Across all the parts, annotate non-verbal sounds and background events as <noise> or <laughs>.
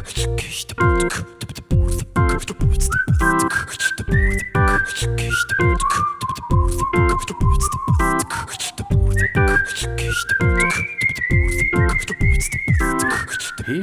Hey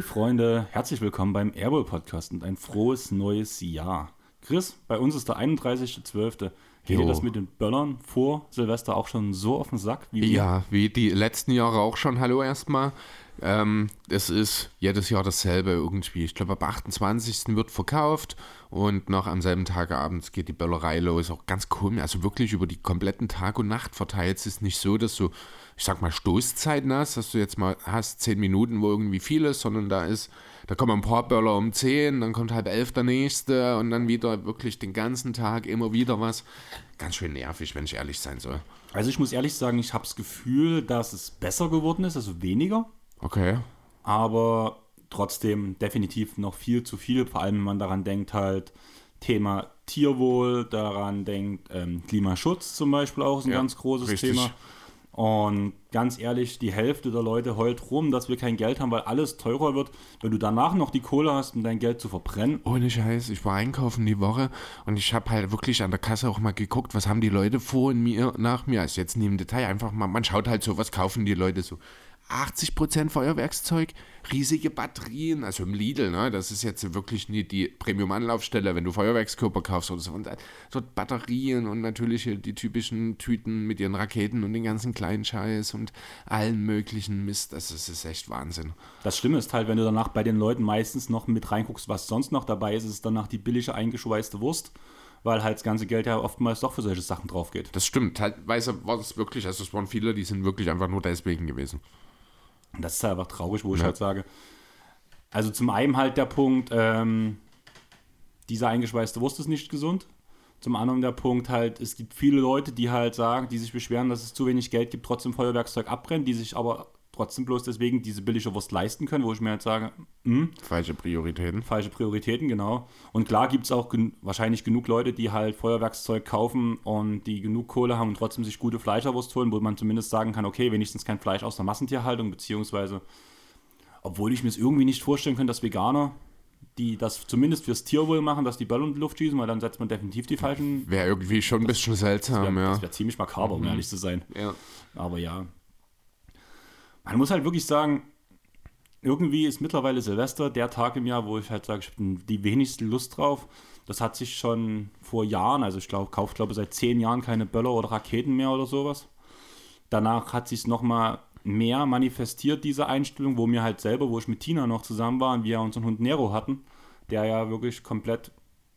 Freunde, herzlich willkommen beim Airball Podcast und ein frohes neues Jahr. Chris, bei uns ist der 31.12. Geht dir das mit den Böllern vor Silvester auch schon so auf den Sack? Wie ja, wie die letzten Jahre auch schon. Hallo erstmal. Ähm, es ist jedes Jahr dasselbe irgendwie. Ich glaube, ab 28. wird verkauft und noch am selben Tag abends geht die Böllerei los. Auch ganz komisch. Also wirklich über die kompletten Tag und Nacht verteilt. Es ist nicht so, dass du, ich sag mal, Stoßzeiten hast, dass du jetzt mal hast, zehn Minuten, wo irgendwie viel ist, sondern da ist, da kommen ein paar Böller um 10, dann kommt halb elf der nächste und dann wieder wirklich den ganzen Tag immer wieder was. Ganz schön nervig, wenn ich ehrlich sein soll. Also ich muss ehrlich sagen, ich habe das Gefühl, dass es besser geworden ist, also weniger. Okay. Aber trotzdem definitiv noch viel zu viel, vor allem wenn man daran denkt, halt Thema Tierwohl, daran denkt ähm, Klimaschutz zum Beispiel auch ist ein ja, ganz großes richtig. Thema. Und ganz ehrlich, die Hälfte der Leute heult rum, dass wir kein Geld haben, weil alles teurer wird. Wenn du danach noch die Kohle hast, um dein Geld zu verbrennen. Ohne Scheiß, ich war einkaufen die Woche und ich habe halt wirklich an der Kasse auch mal geguckt, was haben die Leute vor in mir, nach mir. Also jetzt nie im Detail, einfach mal, man schaut halt so, was kaufen die Leute so. 80% Feuerwerkszeug, riesige Batterien, also im Lidl, ne, das ist jetzt wirklich nie die Premium-Anlaufstelle, wenn du Feuerwerkskörper kaufst oder so. Und so Batterien und natürlich die typischen Tüten mit ihren Raketen und den ganzen kleinen Scheiß und allen möglichen Mist. Das ist, das ist echt Wahnsinn. Das Schlimme ist halt, wenn du danach bei den Leuten meistens noch mit reinguckst, was sonst noch dabei ist, ist es danach die billige eingeschweißte Wurst weil halt das ganze Geld ja oftmals doch für solche Sachen drauf geht. Das stimmt. Teilweise war es wirklich, also es waren viele, die sind wirklich einfach nur deswegen gewesen. Und das ist halt einfach traurig, wo ja. ich halt sage. Also zum einen halt der Punkt, ähm, diese eingeschweißte Wurst ist nicht gesund. Zum anderen der Punkt halt, es gibt viele Leute, die halt sagen, die sich beschweren, dass es zu wenig Geld gibt, trotzdem Feuerwerkszeug abbrennt, die sich aber trotzdem bloß deswegen diese billige Wurst leisten können, wo ich mir jetzt sage, mh, hm, falsche Prioritäten. Falsche Prioritäten, genau. Und klar gibt es auch gen wahrscheinlich genug Leute, die halt Feuerwerkszeug kaufen und die genug Kohle haben und trotzdem sich gute Fleischerwurst holen, wo man zumindest sagen kann, okay, wenigstens kein Fleisch aus der Massentierhaltung, beziehungsweise, obwohl ich mir es irgendwie nicht vorstellen könnte, dass Veganer die das zumindest fürs Tierwohl machen, dass die Bälle in die Luft schießen, weil dann setzt man definitiv die falschen. Wäre irgendwie schon ein bisschen seltsam, das wär, ja. Das wäre ziemlich makaber, um mhm. ehrlich zu sein. Ja. Aber ja, man muss halt wirklich sagen, irgendwie ist mittlerweile Silvester der Tag im Jahr, wo ich halt sage, ich habe die wenigste Lust drauf. Das hat sich schon vor Jahren, also ich glaube, kaufe glaube seit zehn Jahren keine Böller oder Raketen mehr oder sowas. Danach hat sich nochmal mehr manifestiert, diese Einstellung, wo mir halt selber, wo ich mit Tina noch zusammen war und wir unseren Hund Nero hatten, der ja wirklich komplett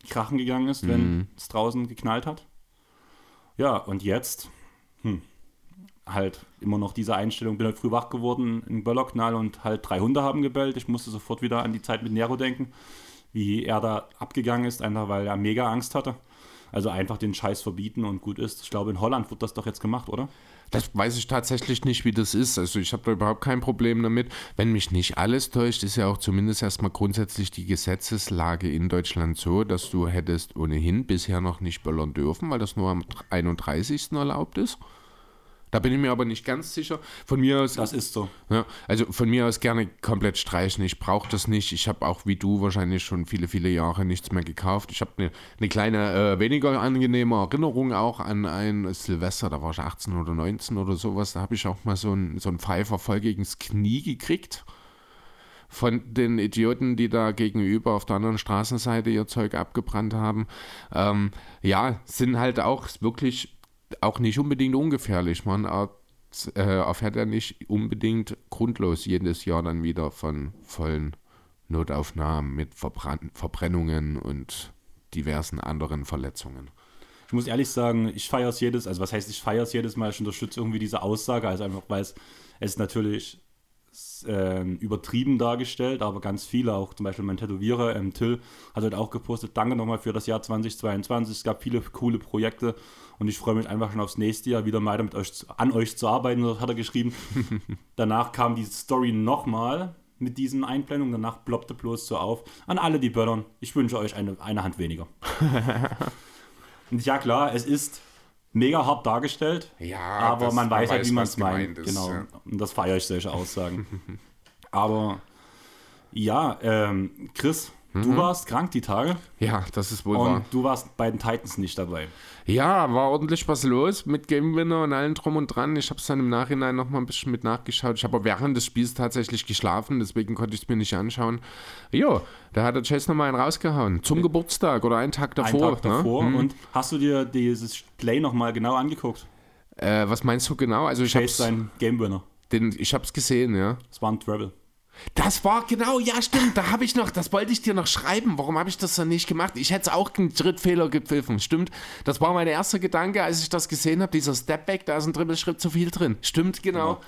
krachen gegangen ist, wenn mhm. es draußen geknallt hat. Ja, und jetzt, hm, halt immer noch diese Einstellung, bin halt früh wach geworden, ein Böllerknall und halt drei Hunde haben gebellt. Ich musste sofort wieder an die Zeit mit Nero denken, wie er da abgegangen ist, einfach weil er mega Angst hatte. Also einfach den Scheiß verbieten und gut ist. Ich glaube, in Holland wird das doch jetzt gemacht, oder? Das weiß ich tatsächlich nicht, wie das ist. Also ich habe da überhaupt kein Problem damit. Wenn mich nicht alles täuscht, ist ja auch zumindest erstmal grundsätzlich die Gesetzeslage in Deutschland so, dass du hättest ohnehin bisher noch nicht böllern dürfen, weil das nur am 31. erlaubt ist. Da bin ich mir aber nicht ganz sicher. Von mir aus. Das ist so. Ja, also von mir aus gerne komplett streichen. Ich brauche das nicht. Ich habe auch wie du wahrscheinlich schon viele, viele Jahre nichts mehr gekauft. Ich habe eine, eine kleine, äh, weniger angenehme Erinnerung auch an ein Silvester. Da war ich 18 oder 19 oder sowas. Da habe ich auch mal so einen so Pfeifer voll gegens Knie gekriegt von den Idioten, die da gegenüber auf der anderen Straßenseite ihr Zeug abgebrannt haben. Ähm, ja, sind halt auch wirklich auch nicht unbedingt ungefährlich. Man äh, erfährt ja nicht unbedingt grundlos jedes Jahr dann wieder von vollen Notaufnahmen mit Verbrann Verbrennungen und diversen anderen Verletzungen. Ich muss ehrlich sagen, ich feiere es jedes, also was heißt, ich feiere es jedes Mal, ich unterstütze irgendwie diese Aussage, also einfach, weil es, es natürlich äh, übertrieben dargestellt, aber ganz viele, auch zum Beispiel mein Tätowierer, ähm, Till, hat halt auch gepostet, danke nochmal für das Jahr 2022, es gab viele coole Projekte und ich freue mich einfach schon aufs nächste Jahr wieder mal mit euch, an euch zu arbeiten, das hat er geschrieben. <laughs> Danach kam die Story nochmal mit diesen Einblendungen, danach ploppte bloß so auf, an alle die böllern, ich wünsche euch eine, eine Hand weniger. <laughs> und ja klar, es ist mega hart dargestellt. Ja, aber man weiß halt, wie man es meint. Ist, genau. Ja. Und das feiere ich solche Aussagen. <laughs> aber Ja, ähm, Chris, du warst krank die Tage Ja, das ist wohl und wahr. du warst bei den Titans nicht dabei. Ja, war ordentlich was los mit Game Winner und allem drum und dran. Ich habe es dann im Nachhinein noch mal ein bisschen mit nachgeschaut. Ich habe aber während des Spiels tatsächlich geschlafen, deswegen konnte ich es mir nicht anschauen. Jo, da hat der Chase nochmal einen rausgehauen. Zum Geburtstag oder einen Tag davor. Einen Tag davor. Ne? Und hast du dir dieses Play nochmal genau angeguckt? Äh, was meinst du genau? Also ich Chase sein Game Winner. den, ich hab's gesehen, ja. Das war ein Travel. Das war genau, ja stimmt, da habe ich noch, das wollte ich dir noch schreiben. Warum habe ich das dann nicht gemacht? Ich hätte es auch einen Schrittfehler gepfiffen, stimmt. Das war mein erster Gedanke, als ich das gesehen habe, dieser Stepback, da ist ein Dribbelschritt zu viel drin. Stimmt, genau.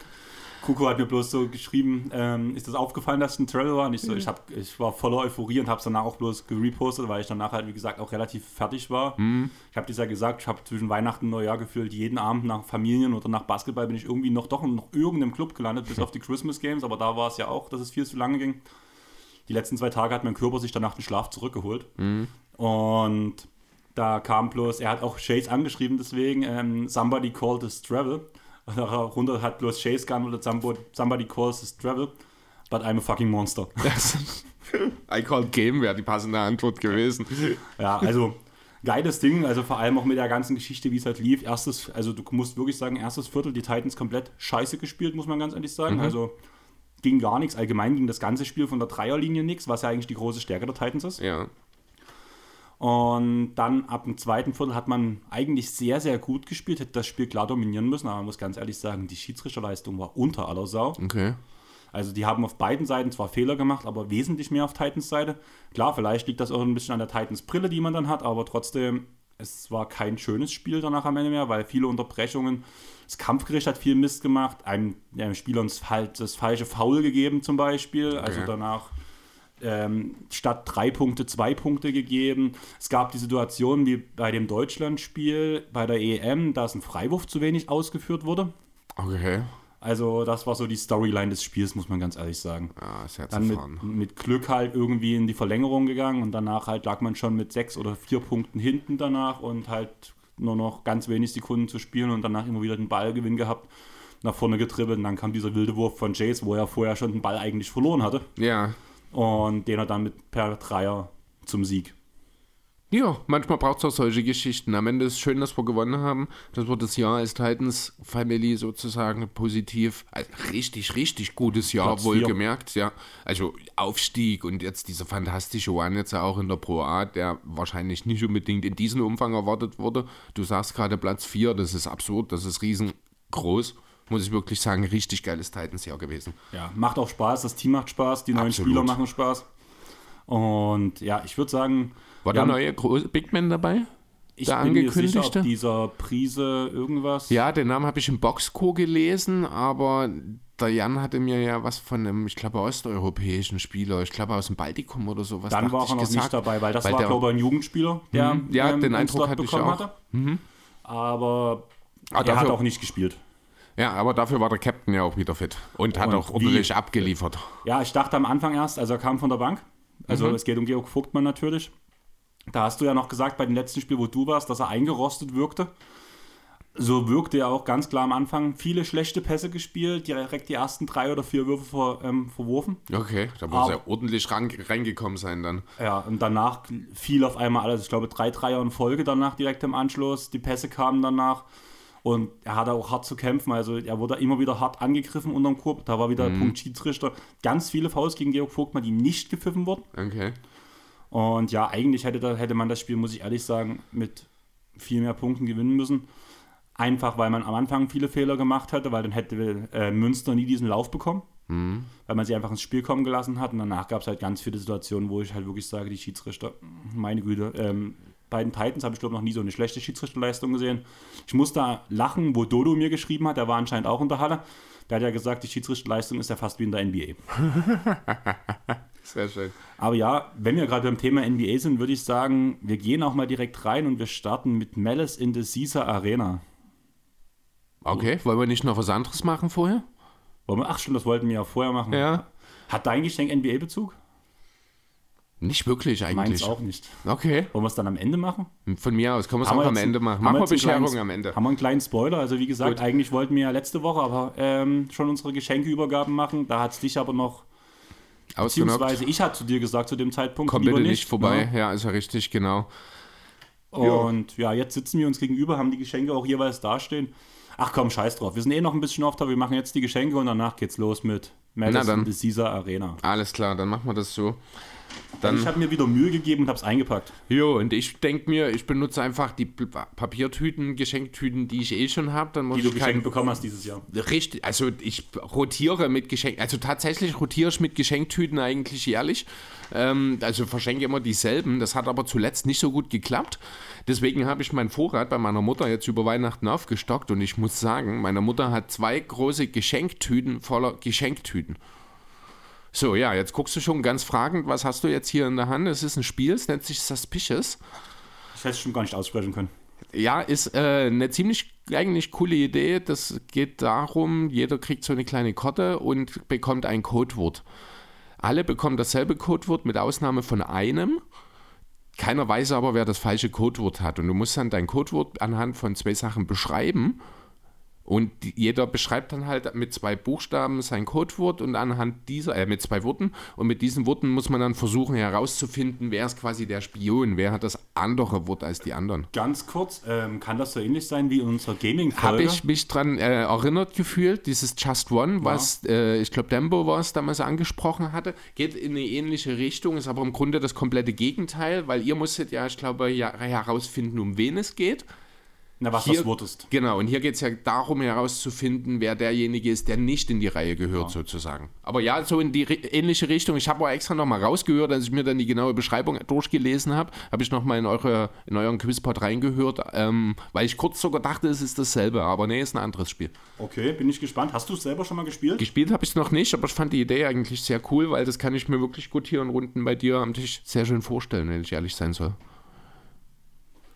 Kuko hat mir bloß so geschrieben, ähm, ist das aufgefallen, dass es ein Travel war? Und ich, so, Mhm. ich, hab, ich war voller Euphorie und habe es danach auch bloß gerepostet, weil ich danach halt, wie gesagt, auch relativ fertig war. Mhm. Ich habe dir ja gesagt, ich habe zwischen Weihnachten und Neujahr gefühlt jeden Abend nach Familien oder nach Basketball bin ich irgendwie noch doch in noch irgendeinem Club gelandet, bis auf die Christmas Games, aber da war es ja auch, dass es viel zu lange ging. Die letzten zwei Tage hat mein Körper sich danach den Schlaf zurückgeholt. Mhm. Und da kam bloß, er hat auch Chase angeschrieben, deswegen, ähm, somebody called this travel. Und darunter hat bloß Chase geantwortet, somebody, somebody calls this travel, but I'm a fucking monster. <laughs> I called Game wäre die passende Antwort gewesen. ja, also geiles Ding, also vor allem auch mit der ganzen Geschichte, wie es halt lief. Erstes, also du musst wirklich sagen, erstes Viertel, die Titans komplett scheiße gespielt, muss man ganz ehrlich sagen. Also ging gar nichts. Allgemein ging das ganze Spiel von der Dreierlinie nichts, was ja eigentlich die große Stärke der Titans ist. Ja. Und dann ab dem zweiten Viertel hat man eigentlich sehr, sehr gut gespielt, hätte das Spiel klar dominieren müssen, aber man muss ganz ehrlich sagen, die Schiedsrichterleistung war unter aller Sau. Okay. Also die haben auf beiden Seiten zwar Fehler gemacht, aber wesentlich mehr auf Titans Seite. Klar, vielleicht liegt das auch ein bisschen an der Titans Brille, die man dann hat, aber trotzdem, es war kein schönes Spiel danach am Ende mehr, weil viele Unterbrechungen, das Kampfgericht hat viel Mist gemacht, einem, einem Spieler uns halt das falsche Foul gegeben zum Beispiel, also Okay. danach ähm, statt drei Punkte zwei Punkte gegeben. Es gab die Situation wie bei dem Deutschlandspiel bei der EM, dass ein Freiwurf zu wenig ausgeführt wurde. Okay. Also das war so die Storyline des Spiels, muss man ganz ehrlich sagen. Ja, sehr Dann mit, mit Glück halt irgendwie in die Verlängerung gegangen und danach halt lag man schon mit sechs oder vier Punkten hinten danach und halt nur noch ganz wenig Sekunden zu spielen und danach immer wieder den Ballgewinn gehabt, nach vorne getribbelt und dann kam dieser wilde Wurf von Jace, wo er vorher schon den Ball eigentlich verloren hatte Ja. Und den er dann mit per Dreier zum Sieg. Ja, manchmal braucht es auch solche Geschichten. Am Ende ist es schön, dass wir gewonnen haben, dass wir das Jahr als Titans Family sozusagen positiv, also richtig, richtig gutes Jahr Platz wohlgemerkt, ja. Also Aufstieg und jetzt dieser fantastische One jetzt auch in der Pro A, der wahrscheinlich nicht unbedingt in diesem Umfang erwartet wurde. Du sagst gerade Platz 4, das ist absurd, das ist riesengroß. Muss ich wirklich sagen, richtig geiles Titans-Jahr gewesen. Ja, macht auch Spaß, das Team macht Spaß, die neuen Absolut. Spieler machen Spaß. Und ja, ich würde sagen, War der neue Big Man dabei? ich der bin mir sicher, ob dieser Prise irgendwas. Ja, den Namen habe ich im Boxco gelesen, aber der Jan hatte mir ja was von einem, ich glaube, osteuropäischen Spieler, ich glaube aus dem Baltikum oder sowas. Dann war er noch gesagt. nicht dabei, weil das weil war, der- glaube ich, ein Jugendspieler, der ähm, Mhm. Ja, den einen Eindruck hatte ich auch. Mhm. hatte. Aber Ah, er hat dafür- auch nicht gespielt. Ja, aber dafür war der Captain ja auch wieder fit und hat Und auch ordentlich abgeliefert. Ja, ich dachte am Anfang erst, also er kam von der Bank. Also Mhm. es geht um Georg Vogtmann natürlich. Da hast du ja noch gesagt bei dem letzten Spiel, wo du warst, dass er eingerostet wirkte. So wirkte er auch ganz klar am Anfang. Viele schlechte Pässe gespielt, direkt die ersten drei oder vier Würfe ver, ähm, verworfen. Okay, da muss er ordentlich reingekommen sein dann. Ja, und danach fiel auf einmal alles. Ich glaube, drei Dreier in Folge danach direkt im Anschluss. Die Pässe kamen danach. Und er hatte auch hart zu kämpfen. Also er wurde immer wieder hart angegriffen unterm Korb. Da war wieder der Punkt Schiedsrichter. Ganz viele Fouls gegen Georg Vogtmann, die nicht gepfiffen wurden. Okay. Und ja, eigentlich hätte, da, hätte man das Spiel, muss ich ehrlich sagen, mit viel mehr Punkten gewinnen müssen. Einfach, weil man am Anfang viele Fehler gemacht hatte, weil dann hätte äh, Münster nie diesen Lauf bekommen. Weil man sie einfach ins Spiel kommen gelassen hat. Und danach gab es halt ganz viele Situationen, wo ich halt wirklich sage, die Schiedsrichter, meine Güte, ähm, bei den Titans habe ich glaube noch nie so eine schlechte Schiedsrichterleistung gesehen. Ich muss da lachen, wo Dodo mir geschrieben hat, der war anscheinend auch in der Halle. Der hat ja gesagt, die Schiedsrichterleistung ist ja fast wie in der NBA. <laughs> Sehr schön. Aber ja, wenn wir gerade beim Thema NBA sind, würde ich sagen, wir gehen auch mal direkt rein und wir starten mit Malice in the Caesar Arena. Okay, wollen wir nicht noch was anderes machen vorher? Ach stimmt, das wollten wir ja vorher machen. Ja. Hat dein Geschenk NBA-Bezug? Nicht wirklich Meins eigentlich. auch nicht. Okay, Wollen wir es dann am Ende machen? von mir aus. Können wir es auch am Ende machen. Machen wir Bescherung kleinen- am Ende. Haben wir einen kleinen Spoiler. Also wie gesagt, Gut. eigentlich wollten wir ja letzte Woche aber ähm, schon unsere Geschenkeübergaben machen. Da hat es dich aber noch Ausgenockt. Beziehungsweise ich hatte zu dir gesagt zu dem Zeitpunkt, Komm bitte nicht vorbei. ne? Ja, ist ja richtig, genau. Und ja, jetzt sitzen wir uns gegenüber, haben die Geschenke auch jeweils dastehen. Ach komm, scheiß drauf. Wir sind eh noch ein bisschen oft da. Wir machen jetzt die Geschenke und danach geht's los mit Madison dann. the Caesar Arena. Alles klar, dann machen wir das so. Ich Dann, habe mir wieder Mühe gegeben und hab's eingepackt. jo, und ich denke mir, ich benutze einfach die Papiertüten, Geschenktüten, die ich eh schon habe. Dann muss Die du ich geschenkt bekommen hast dieses Jahr. Richtig, also ich rotiere mit Geschenk, also tatsächlich rotiere ich mit Geschenktüten eigentlich jährlich. Ähm, also verschenke immer dieselben. Das hat aber zuletzt nicht so gut geklappt. Deswegen habe ich meinen Vorrat bei meiner Mutter jetzt über Weihnachten aufgestockt und ich muss sagen, meine Mutter hat zwei große Geschenktüten voller Geschenktüten. So, ja, jetzt guckst du schon ganz fragend, was hast du jetzt hier in der Hand? Es ist ein Spiel, es nennt sich Suspicious. Ich hätte es schon gar nicht aussprechen können. Ja, ist äh, eine ziemlich eigentlich coole Idee. Das geht darum, jeder kriegt so eine kleine Karte und bekommt ein Codewort. Alle bekommen dasselbe Codewort mit Ausnahme von einem. Keiner weiß aber, wer das falsche Codewort hat. Und du musst dann dein Codewort anhand von zwei Sachen beschreiben. Und jeder beschreibt dann halt mit zwei Buchstaben sein Codewort und anhand dieser, äh, mit zwei Worten. Und mit diesen Worten muss man dann versuchen herauszufinden, wer ist quasi der Spion, wer hat das andere Wort als die anderen. Ganz kurz, ähm, kann das so ähnlich sein wie in unserer Gaming-Folge? Habe ich mich dran äh, erinnert gefühlt, dieses Just One, was äh, ich glaube Dembo war es damals angesprochen hatte, geht in eine ähnliche Richtung, ist aber im Grunde das komplette Gegenteil, weil ihr musstet ja, ich glaube, ja, herausfinden, um wen es geht. Na, was Hier- das Wort ist. Genau, und hier geht es ja darum herauszufinden, wer derjenige ist, der nicht in die Reihe gehört, sozusagen. Aber ja, so in die ähnliche Richtung. Ich habe auch extra nochmal rausgehört, als ich mir dann die genaue Beschreibung durchgelesen habe, habe ich nochmal in, eure, in euren Quizpod reingehört, ähm, weil ich kurz sogar dachte, es ist dasselbe, aber nee, ist ein anderes Spiel. Okay, bin ich gespannt. Hast du es selber schon mal gespielt? Gespielt habe ich es noch nicht, aber ich fand die Idee eigentlich sehr cool, weil das kann ich mir wirklich gut hier in Runden bei dir am Tisch sehr schön vorstellen, wenn ich ehrlich sein soll.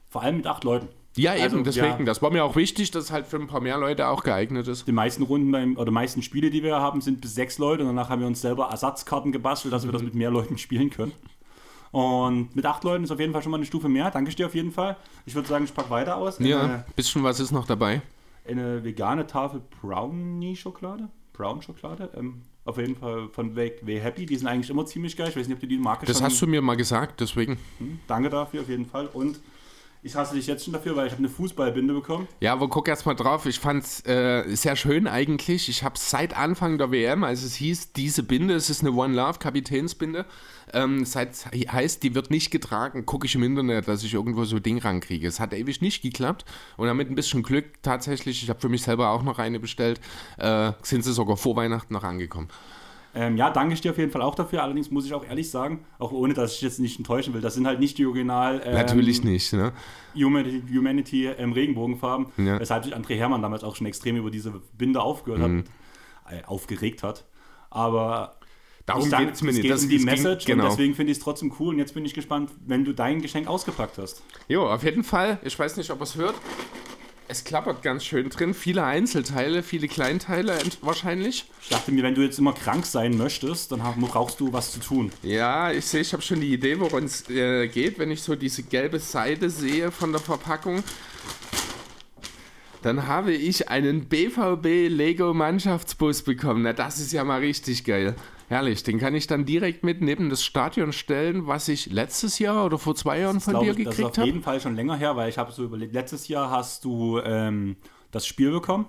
Vor allem mit acht Leuten. Ja, eben, Also, deswegen. ja. Das war mir auch wichtig, dass es halt für ein paar mehr Leute auch geeignet ist. Die meisten Runden beim, oder meisten Spiele, die wir haben, sind bis sechs Leute und danach haben wir uns selber Ersatzkarten gebastelt, dass wir Mhm. das mit mehr Leuten spielen können. Und mit acht Leuten ist auf jeden Fall schon mal eine Stufe mehr. Danke ich dir auf jeden Fall. Ich würde sagen, ich packe weiter aus. Ja, Eine, bisschen was ist noch dabei. eine vegane Tafel Brownie-Schokolade. Brown-Schokolade. Ähm, auf jeden Fall von Way, Way Happy. Die sind eigentlich immer ziemlich geil. Ich weiß nicht, ob du die Marke Das schon... hast du mir mal gesagt, deswegen. Danke dafür auf jeden Fall. Und ich hasse dich jetzt schon dafür, weil ich habe eine Fußballbinde bekommen. Ja, aber guck erst mal drauf. Ich fand's äh, sehr schön eigentlich. Ich habe seit Anfang der WM, als es hieß, diese Binde, es ist eine One Love Kapitänsbinde, ähm, seit es heißt, die wird nicht getragen, gucke ich im Internet, dass ich irgendwo so Ding rankriege. Es hat ewig nicht geklappt und damit ein bisschen Glück tatsächlich, ich habe für mich selber auch noch eine bestellt, äh, sind sie sogar vor Weihnachten noch angekommen. Ähm, ja, danke ich dir auf jeden Fall auch dafür. Allerdings muss ich auch ehrlich sagen, auch ohne dass ich jetzt nicht enttäuschen will, das sind halt nicht die Original ähm, Natürlich nicht, ne? Humanity, Humanity ähm, Regenbogenfarben, Ja. weshalb sich André Hermann damals auch schon extrem über diese Binde aufgehört Mhm. hat, äh, aufgeregt hat. Aber Darum sag, geht's mir es nicht. geht Das- um die es ging- Message genau. und deswegen finde ich es trotzdem cool und jetzt bin ich gespannt, wenn du dein Geschenk ausgepackt hast. Jo, auf jeden Fall. Ich weiß nicht, ob er es hört. Es klappert ganz schön drin. Viele Einzelteile, viele Kleinteile wahrscheinlich. Ich dachte mir, wenn du jetzt immer krank sein möchtest, dann brauchst du was zu tun. Ja, ich sehe, ich habe schon die Idee, worum es äh, geht, wenn ich so diese gelbe Seite sehe von der Verpackung. Dann habe ich einen BVB Lego Mannschaftsbus bekommen. Na, das ist ja mal richtig geil. Herrlich, den kann ich dann direkt mit neben das Stadion stellen, was ich letztes Jahr oder vor zwei Jahren von dir ich, das ist gekriegt auf habe. jeden Fall schon länger her, weil ich habe so überlegt, letztes Jahr hast du ähm, das Spiel bekommen,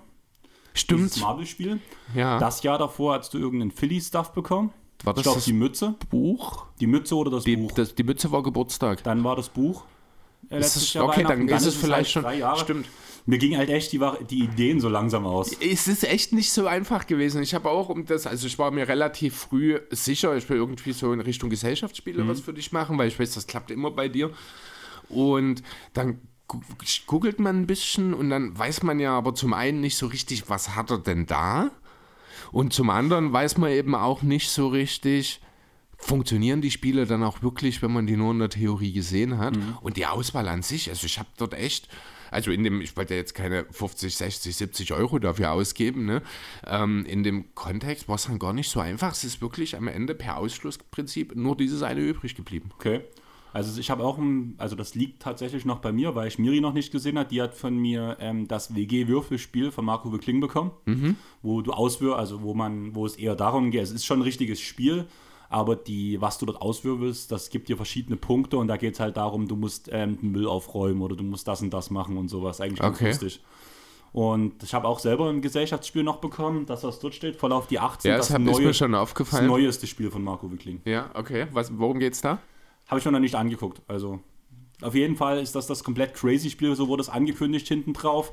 Stimmt. Marvel-Spiel. Ja. Das Jahr davor hast du irgendeinen Philly-Stuff bekommen. War das ich glaube, das die Mütze. Buch? Die Mütze oder das Die, Buch. das, die Mütze war Geburtstag. Dann war das Buch. äh, Ist Jahr okay, dann ist es vielleicht halt schon. drei Jahre. Stimmt. Mir ging halt echt die, die Ideen so langsam aus. Es ist echt nicht so einfach gewesen. Ich habe auch um das, also ich war mir relativ früh sicher, ich will irgendwie so in Richtung Gesellschaftsspiele was für dich machen, weil ich weiß, das klappt immer bei dir. Und dann googelt man ein bisschen und dann weiß man ja aber zum einen nicht so richtig, was hat er denn da? Und zum anderen weiß man eben auch nicht so richtig, funktionieren die Spiele dann auch wirklich, wenn man die nur in der Theorie gesehen hat. Und die Auswahl an sich, also ich habe dort echt, also in dem, ich wollte jetzt keine 50, 60, 70 Euro dafür ausgeben, ne? ähm, in dem Kontext war es dann gar nicht so einfach. Es ist wirklich am Ende per Ausschlussprinzip nur dieses eine übrig geblieben. Okay. Also ich habe auch, ein, also das liegt tatsächlich noch bei mir, weil ich Miri noch nicht gesehen habe. Die hat von mir ähm, das WG-Würfelspiel von Marco Kling bekommen, wo du auswirfst, also wo man, wo es eher darum geht, es ist schon ein richtiges Spiel, aber die, was du dort auswirbelst, das gibt dir verschiedene Punkte und da geht es halt darum, du musst ähm, den Müll aufräumen oder du musst das und das machen und sowas. Eigentlich ganz Okay. lustig. Und ich habe auch selber ein Gesellschaftsspiel noch bekommen, das was dort steht, voll auf die 18. Ja, das, das hab, ist neue, mir schon das aufgefallen. neueste Spiel von Marco Wickling. Ja, okay. Was, worum geht's da? Habe ich mir noch nicht angeguckt. Also auf jeden Fall ist das das komplett crazy Spiel, so wurde es angekündigt hinten drauf,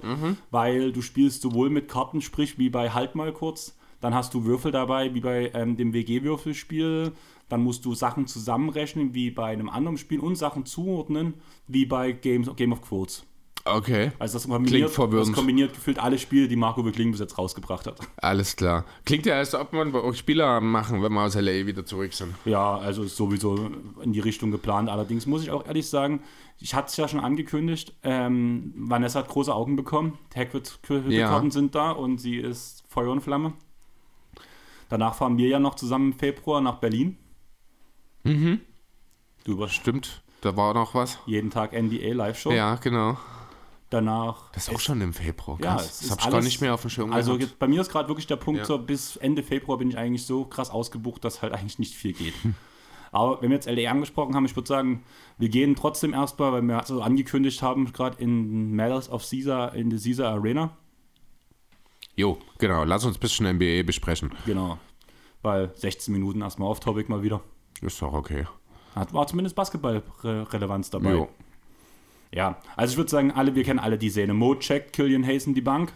weil du spielst sowohl mit Karten, sprich wie bei Halt mal kurz, dann hast du Würfel dabei, wie bei ähm, dem WG-Würfelspiel, dann musst du Sachen zusammenrechnen, wie bei einem anderen Spiel und Sachen zuordnen, wie bei Games, Game of Quotes. Okay. Also das kombiniert, das kombiniert gefühlt alle Spiele, die Marco Wickling bis jetzt rausgebracht hat. Alles klar. Klingt ja, als ob man auch Spieler machen, wenn wir aus LA wieder zurück sind. Ja, also ist sowieso in die Richtung geplant. Allerdings muss ich auch ehrlich sagen, ich hatte es ja schon angekündigt, ähm, Vanessa hat große Augen bekommen. Hagrid-Karten Ja. sind da und sie ist Feuer und Flamme. Danach fahren wir ja noch zusammen im Februar nach Berlin. Mhm. Du Stimmt. Da war noch was. jeden Tag NDA Live-Show. Ja, genau. Danach. Das ist auch schon im Februar. Ja, Krass. das habe ich gar nicht mehr auf dem Schirm Also jetzt, bei mir ist gerade wirklich der Punkt, Ja. so bis Ende Februar bin ich eigentlich so krass ausgebucht, dass halt eigentlich nicht viel geht. Aber wenn wir jetzt LA angesprochen haben, ich würde sagen, wir gehen trotzdem erstmal, weil wir so angekündigt haben, gerade in Medals of Caesar, in der Caesar Arena. Jo, genau. Lass uns ein bisschen NBA besprechen. Genau. Weil 16 Minuten erstmal off-topic mal wieder. Ist doch okay. Hat, war zumindest Basketball-Relevanz dabei. Jo. Ja, also ich würde sagen, alle, wir kennen alle die Szene. Mo checkt Killian Hayes in die Bank.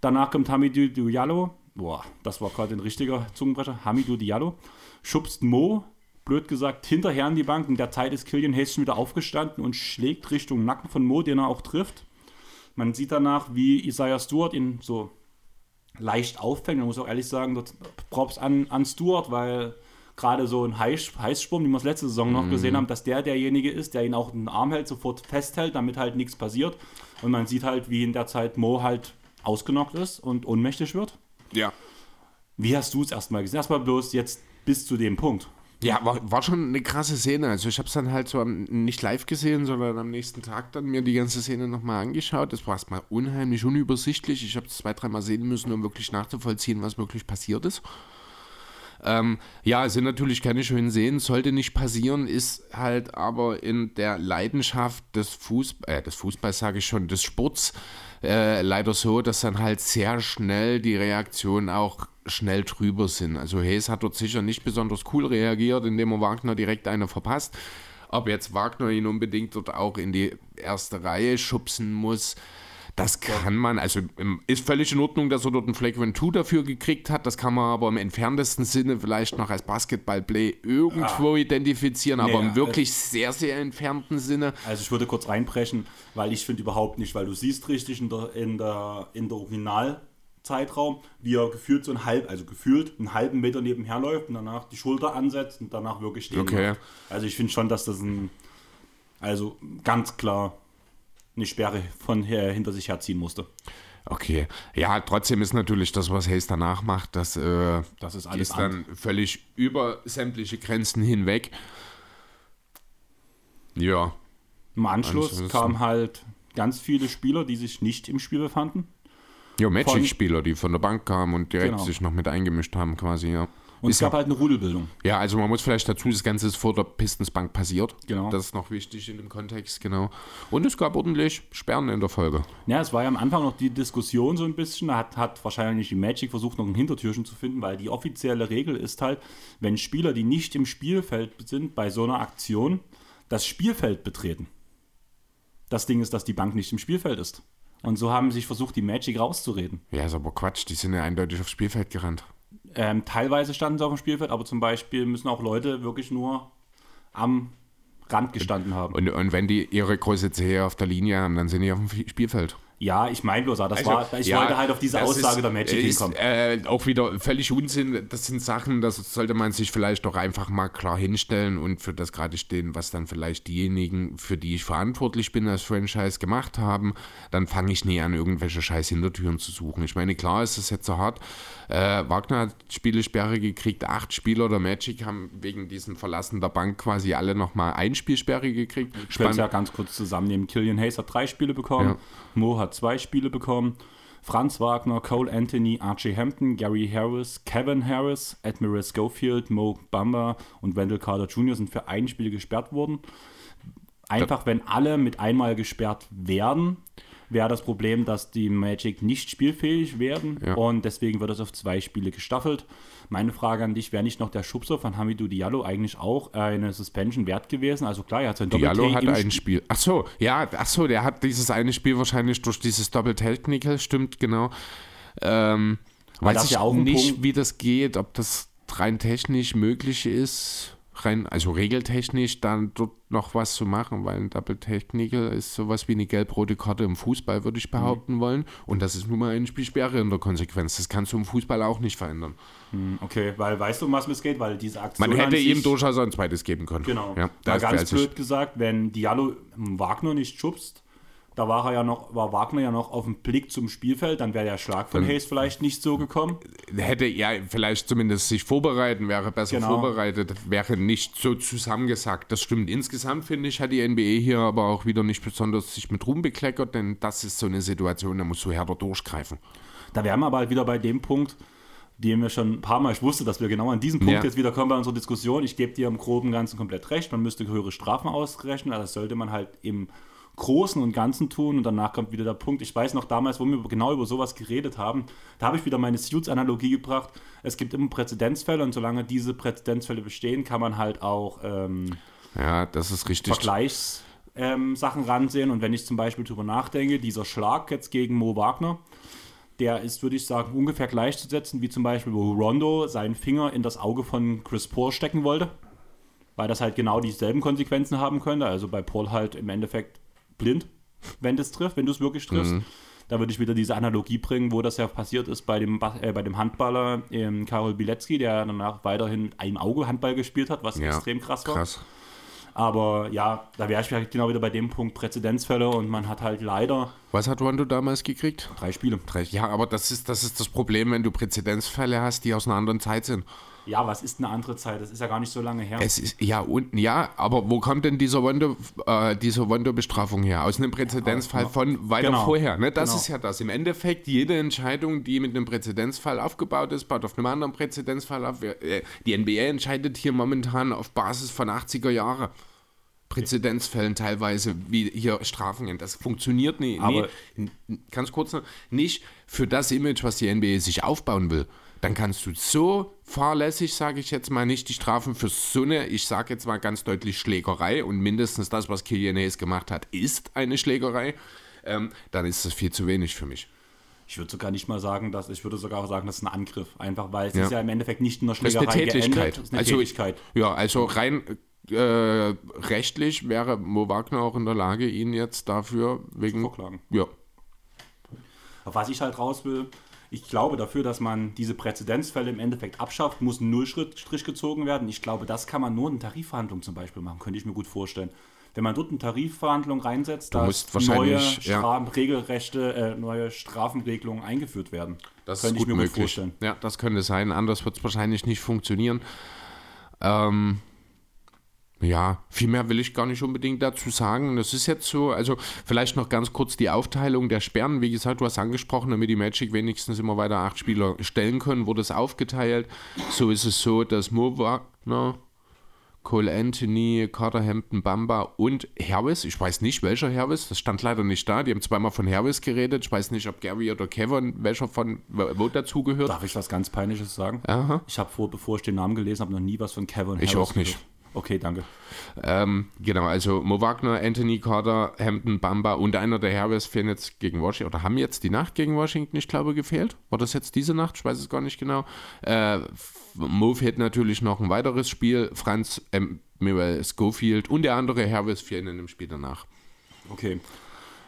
Danach kommt Hamidou Diallo. Boah, das war gerade ein richtiger Zungenbrecher. Hamidou Diallo. Schubst Mo, blöd gesagt, hinterher in die Bank. In der Zeit ist Killian Hayes schon wieder aufgestanden und schlägt Richtung Nacken von Mo, den er auch trifft. Man sieht danach, wie Isaiah Stewart ihn so leicht auffängt. Man muss auch ehrlich sagen, dort Props an, an Stewart, weil gerade so ein Heiß, Heißsprung, wie wir es letzte Saison noch gesehen haben, dass der derjenige ist, der ihn auch den Arm hält, sofort festhält, damit halt nichts passiert. Und man sieht halt, wie in der Zeit Mo halt ausgenockt ist und ohnmächtig wird. Ja. Wie hast du es erstmal gesehen? Erstmal bloß jetzt bis zu dem Punkt. Ja, war, war schon eine krasse Szene. Also ich habe es dann halt so am, nicht live gesehen, sondern am nächsten Tag dann mir die ganze Szene nochmal angeschaut. Das war erstmal unheimlich unübersichtlich. Ich habe es zwei, dreimal sehen müssen, um wirklich nachzuvollziehen, was wirklich passiert ist. Ähm, ja, es sind natürlich keine schönen Szenen, sollte nicht passieren, ist halt aber in der Leidenschaft des, Fuß, äh, des Fußballs, sage ich schon, des Sports äh, leider so, dass dann halt sehr schnell die Reaktionen auch schnell drüber sind. Also Hayes hat dort sicher nicht besonders cool reagiert, indem er Wagner direkt eine verpasst. Ob jetzt Wagner ihn unbedingt dort auch in die erste Reihe schubsen muss, das kann man, also ähm, ist völlig in Ordnung, dass er dort einen Flagrant 2 dafür gekriegt hat. Das kann man aber im entferntesten Sinne vielleicht noch als Basketball-Play irgendwo identifizieren, aber Nee, im wirklich sehr, sehr entfernten Sinne. Also ich würde kurz reinbrechen, weil ich finde überhaupt nicht, weil du siehst richtig in der, in der, in der Originalzeitraum, wie er gefühlt so ein halb, also gefühlt einen halben Meter nebenher läuft und danach die Schulter ansetzt und danach wirklich stehen Okay. bleibt. Also ich finde schon, dass das ein, also ganz klar eine Sperre von her, hinter sich herziehen musste. Okay, ja, trotzdem ist natürlich das, was Hayes danach macht, das, äh, Das ist alles ist dann völlig über sämtliche Grenzen hinweg. Ja, Im Anschluss Ansonsten- kamen halt ganz viele Spieler, die sich nicht im Spiel befanden. ja Magic-Spieler, die von der Bank kamen und direkt Genau. sich noch mit eingemischt haben, quasi, ja. Und es gab halt eine Rudelbildung. Ja, also man muss vielleicht dazu, das Ganze ist vor der Pistonsbank passiert. Genau. Das ist noch wichtig in dem Kontext, genau. Und es gab ordentlich Sperren in der Folge. Ja, es war ja am Anfang noch die Diskussion so ein bisschen. Da hat, hat wahrscheinlich die Magic versucht, noch ein Hintertürchen zu finden, weil die offizielle Regel ist halt, wenn Spieler, die nicht im Spielfeld sind, bei so einer Aktion das Spielfeld betreten. Das Ding ist, dass die Bank nicht im Spielfeld ist. Und so haben sich versucht, die Magic rauszureden. Ja, ist aber Quatsch, die sind ja eindeutig aufs Spielfeld gerannt. Ähm, teilweise standen sie auf dem Spielfeld, aber zum Beispiel müssen auch Leute wirklich nur am Rand gestanden haben. Und, und wenn die ihre große Zehe auf der Linie haben, dann sind die auf dem Spielfeld. Ja, ich meine bloß, das Also, war, ich ja, wollte halt auf diese das Aussage ist, der Magic ist, hinkommen. Äh, auch wieder völlig Unsinn. Das sind Sachen, das sollte man sich vielleicht doch einfach mal klar hinstellen und für das gerade stehen, was dann vielleicht diejenigen, für die ich verantwortlich bin als Franchise gemacht haben. Dann fange ich nie an, irgendwelche scheiß Hintertüren zu suchen. Ich meine, klar ist es jetzt so hart. Äh, Wagner hat Spielesperre gekriegt. Acht Spieler der Magic haben wegen diesem Verlassen der Bank quasi alle nochmal Einspielsperre gekriegt. Ich will es ja ganz kurz zusammennehmen. Killian Hayes hat drei Spiele bekommen, Ja. Mo hat zwei Spiele bekommen. Franz Wagner, Cole Anthony, Archie Hampton, Gary Harris, Kevin Harris, Admiral Schofield, Mo Bamba und Wendell Carter Jr. sind für ein Spiel gesperrt worden. Einfach, wenn alle mit einmal gesperrt werden, wäre das Problem, dass die Magic nicht spielfähig werden Ja. und deswegen wird es auf zwei Spiele gestaffelt. Meine Frage an dich, wäre nicht noch der Schubser von Hamidou Diallo eigentlich auch eine Suspension wert gewesen? Also klar, er hat sein Diallo Doppel-T hat ein Spiel. Ach so, ja, ach so, der hat dieses eine Spiel wahrscheinlich durch dieses Doppeltechnical, stimmt, genau. Ähm, weiß das ich ja auch nicht, Punkt- wie das geht, ob das rein technisch möglich ist, rein, also regeltechnisch dann dort noch was zu machen, weil ein Double Technical ist sowas wie eine gelb-rote Karte im Fußball, würde ich behaupten Mhm. wollen. Und das ist nun mal ein Spielsperre in der Konsequenz. Das kannst du im Fußball auch nicht verändern. Okay, weil weißt du, um was es geht? Weil diese Aktion Man hätte ihm durchaus ein zweites geben können. Genau. Ja, das ganz blöd gesagt, wenn Diallo Wagner nicht schubst, da war er ja noch, war Wagner ja noch auf dem Blick zum Spielfeld, dann wäre der Schlag von Hayes vielleicht nicht so gekommen. hätte ja vielleicht zumindest sich vorbereiten, wäre besser Genau. vorbereitet, wäre nicht so zusammengesackt. Das stimmt. Insgesamt finde ich, hat die NBA hier aber auch wieder nicht besonders sich mit Ruhm bekleckert, denn das ist so eine Situation, da musst du härter durchgreifen. Da wären wir aber halt wieder bei dem Punkt, den wir schon ein paar Mal, ich wusste, dass wir genau an diesem Punkt Ja. jetzt wieder kommen bei unserer Diskussion. Ich gebe dir im Groben und Ganzen komplett recht. Man müsste höhere Strafen ausrechnen, also das sollte man halt im Großen und Ganzen tun und danach kommt wieder der Punkt. Ich weiß noch damals, wo wir genau über sowas geredet haben, da habe ich wieder meine Suits-Analogie gebracht. Es gibt immer Präzedenzfälle und solange diese Präzedenzfälle bestehen, kann man halt auch ähm, Ja, das ist richtig. Vergleichssachen ähm, Sachen ransehen. Und wenn ich zum Beispiel drüber nachdenke, dieser Schlag jetzt gegen Mo Wagner, der ist, würde ich sagen, ungefähr gleichzusetzen, wie zum Beispiel, wo Rondo seinen Finger in das Auge von Chris Paul stecken wollte. Weil das halt genau dieselben Konsequenzen haben könnte. Also bei Paul halt im Endeffekt blind, wenn das trifft, wenn du es wirklich triffst. Da würde ich wieder diese Analogie bringen, wo das ja passiert ist bei dem, äh, bei dem Handballer ähm, Karol Bilecki, der danach weiterhin mit einem Auge Handball gespielt hat, was Ja, extrem krass war. Krass. Aber ja, da wäre ich vielleicht genau wieder bei dem Punkt Präzedenzfälle und man hat halt leider Was hat Rondo damals gekriegt? drei Spiele. Drei- Ja, aber das ist, das ist das Problem, wenn du Präzedenzfälle hast, die aus einer anderen Zeit sind. Ja, was ist eine andere Zeit? Das ist ja gar nicht so lange her. Es ist, ja, und, ja, aber wo kommt denn dieser Wondo, äh, diese Wondo-Bestrafung her? Aus einem Präzedenzfall von weiter Genau. vorher. Ne? Das Genau. ist ja das. Im Endeffekt, jede Entscheidung, die mit einem Präzedenzfall aufgebaut ist, baut auf einem anderen Präzedenzfall auf. Äh, Die NBA entscheidet hier momentan auf Basis von 80er Jahre. Präzedenzfällen teilweise, wie hier Strafen. Das funktioniert nie, Aber- nee, ganz kurz noch, nicht für das Image, was die NBA sich aufbauen will. Dann kannst du so fahrlässig, sage ich jetzt mal, nicht die Strafen für eine, ich sage jetzt mal ganz deutlich Schlägerei und mindestens das, was Killian Hayes gemacht hat, ist eine Schlägerei, ähm, dann ist das viel zu wenig für mich. Ich würde sogar nicht mal sagen, dass ich würde sogar sagen, das ist ein Angriff. Einfach weil es Ja. ist ja im Endeffekt nicht in der Das ist Schlägerei eine Tätigkeit. geendet. Ist eine also, Tätigkeit. Ja, also rein äh, rechtlich wäre Mo Wagner auch in der Lage, ihn jetzt dafür wegen. Vorklagen. Ja. Auf was ich halt raus will, ich glaube dafür, dass man diese Präzedenzfälle im Endeffekt abschafft, muss ein Nullstrich gezogen werden. Ich glaube, das kann man nur in Tarifverhandlungen zum Beispiel machen, könnte ich mir gut vorstellen. Wenn man dort eine Tarifverhandlung reinsetzt, musst neue ja. Regelrechte, äh, neue Strafenregelungen eingeführt werden. Das könnte ich mir möglich. gut vorstellen. Ja, das könnte sein. Anders wird es wahrscheinlich nicht funktionieren. Ähm, ja, viel mehr will ich gar nicht unbedingt dazu sagen. Das ist jetzt so, also vielleicht noch ganz kurz die Aufteilung der Sperren. Wie gesagt, du hast angesprochen, damit die Magic wenigstens immer weiter acht Spieler stellen können, wurde es aufgeteilt. So ist es so, dass Mo Wagner, Cole Anthony, Carter Hampton, Bamba und Hervis. Ich weiß nicht, welcher Hervis. Das stand leider nicht da. Die haben zweimal von Hervis geredet. Ich weiß nicht, ob Gary oder Kevin, welcher von wo dazugehört. Darf ich was ganz Peinliches sagen? Aha. Ich habe vor, bevor ich den Namen gelesen habe, noch nie was von Kevin Ich Harris auch nicht. gehört. Okay, danke. Ähm, genau, also Mo Wagner, Anthony Carter, Hampton, Bamba und einer der Herves fehlen jetzt gegen Washington oder haben jetzt die Nacht gegen Washington, ich glaube, gefehlt. War das jetzt diese Nacht? Ich weiß es gar nicht genau. Äh, Mo fehlt natürlich noch ein weiteres Spiel. Franz Emmanuel Schofield und der andere Herves fehlen in dem Spiel danach. Okay.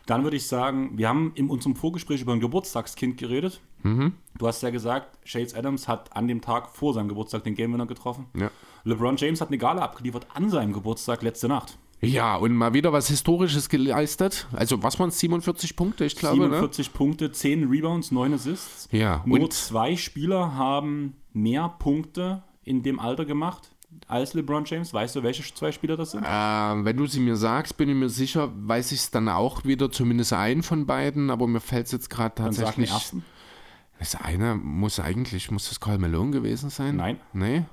Dann würde ich sagen, wir haben in unserem Vorgespräch über ein Geburtstagskind geredet. Mhm. Du hast ja gesagt, Shades Adams hat an dem Tag vor seinem Geburtstag den Game Winner getroffen. Ja. LeBron James hat eine Gala abgeliefert an seinem Geburtstag letzte Nacht. Ja, und mal wieder was Historisches geleistet. Also, was waren es? 47 Punkte, ich glaube, ne? 47 Punkte, 10 Rebounds, 9 Assists. Ja, Nur und- zwei Spieler haben mehr Punkte in dem Alter gemacht als LeBron James? Weißt du, welche zwei Spieler das sind? Äh, wenn du sie mir sagst, bin ich mir sicher, weiß ich es dann auch wieder, zumindest einen von beiden, aber mir fällt es jetzt gerade Dann sag den tatsächlich. ersten. Das eine muss eigentlich, muss das Karl Malone gewesen sein? Nein. Nee?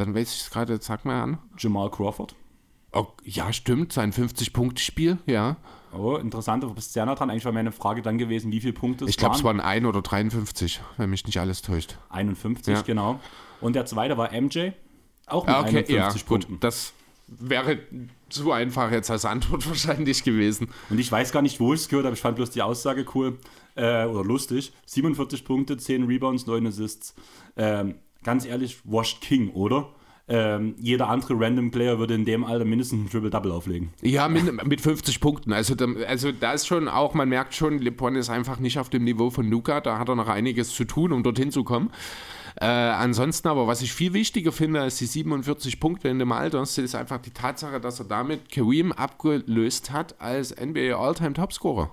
Dann weiß ich es gerade, sag mal an. Jamal Crawford. Oh, ja, stimmt, sein 50-Punkte-Spiel, ja. Oh, interessant, du bist sehr nah dran. Eigentlich war meine Frage dann gewesen, wie viele Punkte es Ich glaube, es waren. waren 1 oder 53, wenn mich nicht alles täuscht. 51, Ja. genau. Und der zweite war MJ, auch mit Ah, okay, 51 ja, gut. Punkten. Das wäre zu einfach jetzt als Antwort <laughs> wahrscheinlich gewesen. Und ich weiß gar nicht, wo ich es gehört habe. Ich fand bloß die Aussage cool äh, oder lustig. 47 Punkte, 10 Rebounds, 9 Assists. Ähm, ganz ehrlich, washed King, oder? Ähm, jeder andere Random Player würde in dem Alter mindestens ein Triple-Double auflegen. Ja, mit, mit 50 Punkten. Also, da, also da ist schon auch, man merkt schon, LeBron ist einfach nicht auf dem Niveau von Luca. Da hat er noch einiges zu tun, um dorthin zu kommen. Äh, ansonsten aber, was ich viel wichtiger finde als die 47 Punkte in dem Alter, ist einfach die Tatsache, dass er damit Kareem abgelöst hat als NBA All-Time Topscorer.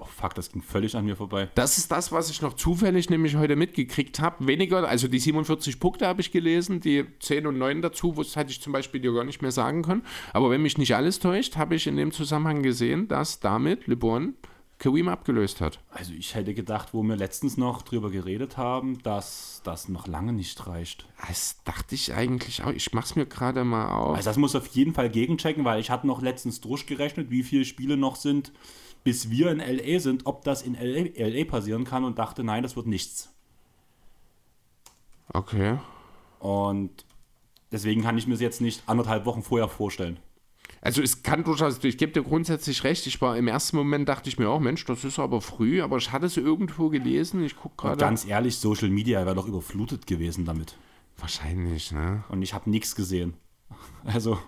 Oh fuck, das ging völlig an mir vorbei. Das ist das, was ich noch zufällig nämlich heute mitgekriegt habe. Weniger, also die 47 Punkte habe ich gelesen, die 10 und 9 dazu, das hätte ich zum Beispiel dir gar nicht mehr sagen können. Aber wenn mich nicht alles täuscht, habe ich in dem Zusammenhang gesehen, dass damit LeBron Kareem abgelöst hat. Also ich hätte gedacht, wo wir letztens noch drüber geredet haben, dass das noch lange nicht reicht. Das dachte ich eigentlich auch. Ich mache es mir gerade mal auf. Also das muss auf jeden Fall gegenchecken, weil ich hatte noch letztens durchgerechnet, wie viele Spiele noch sind, bis wir in LA sind, ob das in LA, LA passieren kann und dachte, nein, das wird nichts. Okay. Und deswegen kann ich mir es jetzt nicht anderthalb Wochen vorher vorstellen. Also es kann durchaus, ich gebe dir grundsätzlich recht, ich war im ersten Moment, dachte ich mir auch, Mensch, das ist aber früh, aber ich hatte es irgendwo gelesen, ich gucke gerade. ganz ehrlich, Social Media wäre doch überflutet gewesen damit. Wahrscheinlich, ne? Und ich habe nichts gesehen. <laughs> Also,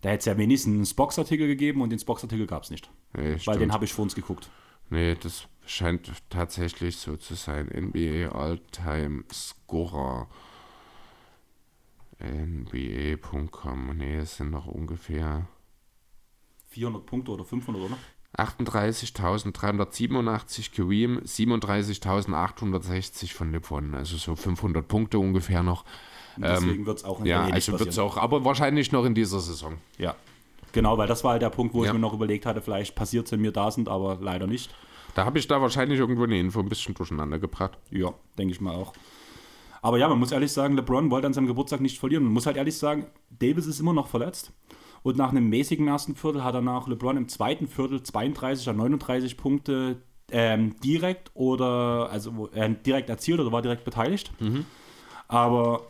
da hätte es ja wenigstens einen Spox-Artikel gegeben und den Spox-Artikel gab es nicht. Nee, Weil stimmt. den habe ich vor uns geguckt. Nee, das scheint tatsächlich so zu sein. NBA All-Time Scorer. NBA.com. Nee, es sind noch ungefähr 400 Punkte oder 500, oder? 38.387 Kareem, 37.860 von LeBron. Also so 500 Punkte ungefähr noch. Und deswegen wird es auch in Ja, LA nicht also wird es passieren. auch, aber wahrscheinlich noch in dieser Saison. Ja. Genau, weil das war halt der Punkt, wo Ja. ich mir noch überlegt hatte, vielleicht passiert es, wenn wir da sind, aber leider nicht. Da habe ich da wahrscheinlich irgendwo eine Info ein bisschen durcheinander gebracht. Ja, denke ich mal auch. Aber ja, man muss ehrlich sagen, LeBron wollte an seinem Geburtstag nicht verlieren. Man muss halt ehrlich sagen, Davis ist immer noch verletzt. Und nach einem mäßigen ersten Viertel hat er nach LeBron im zweiten Viertel 32 an 39 Punkte ähm, direkt oder also äh, direkt erzielt oder war direkt beteiligt. Aber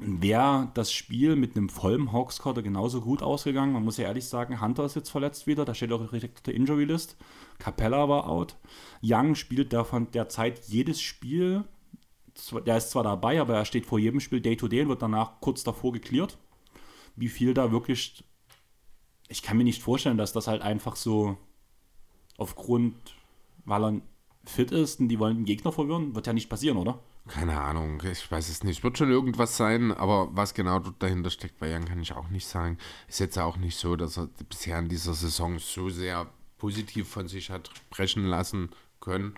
wäre das Spiel mit einem vollen Hawks-Quarter genauso gut ausgegangen. Man muss ja ehrlich sagen, Hunter ist jetzt verletzt wieder, da steht auch direkt auf der Injury-List. Capella war out. Young spielt davon derzeit jedes Spiel. Der ist zwar dabei, aber er steht vor jedem Spiel Day-to-Day und wird danach kurz davor geklärt. Wie viel da wirklich. Ich kann mir nicht vorstellen, dass das halt einfach so aufgrund, weil er fit ist und die wollen den Gegner verwirren, wird ja nicht passieren, oder? Keine Ahnung, ich weiß es nicht. Wird schon irgendwas sein, aber was genau dahinter steckt bei Jan, kann ich auch nicht sagen. Ist jetzt auch nicht so, dass er bisher in dieser Saison so sehr positiv von sich hat sprechen lassen können.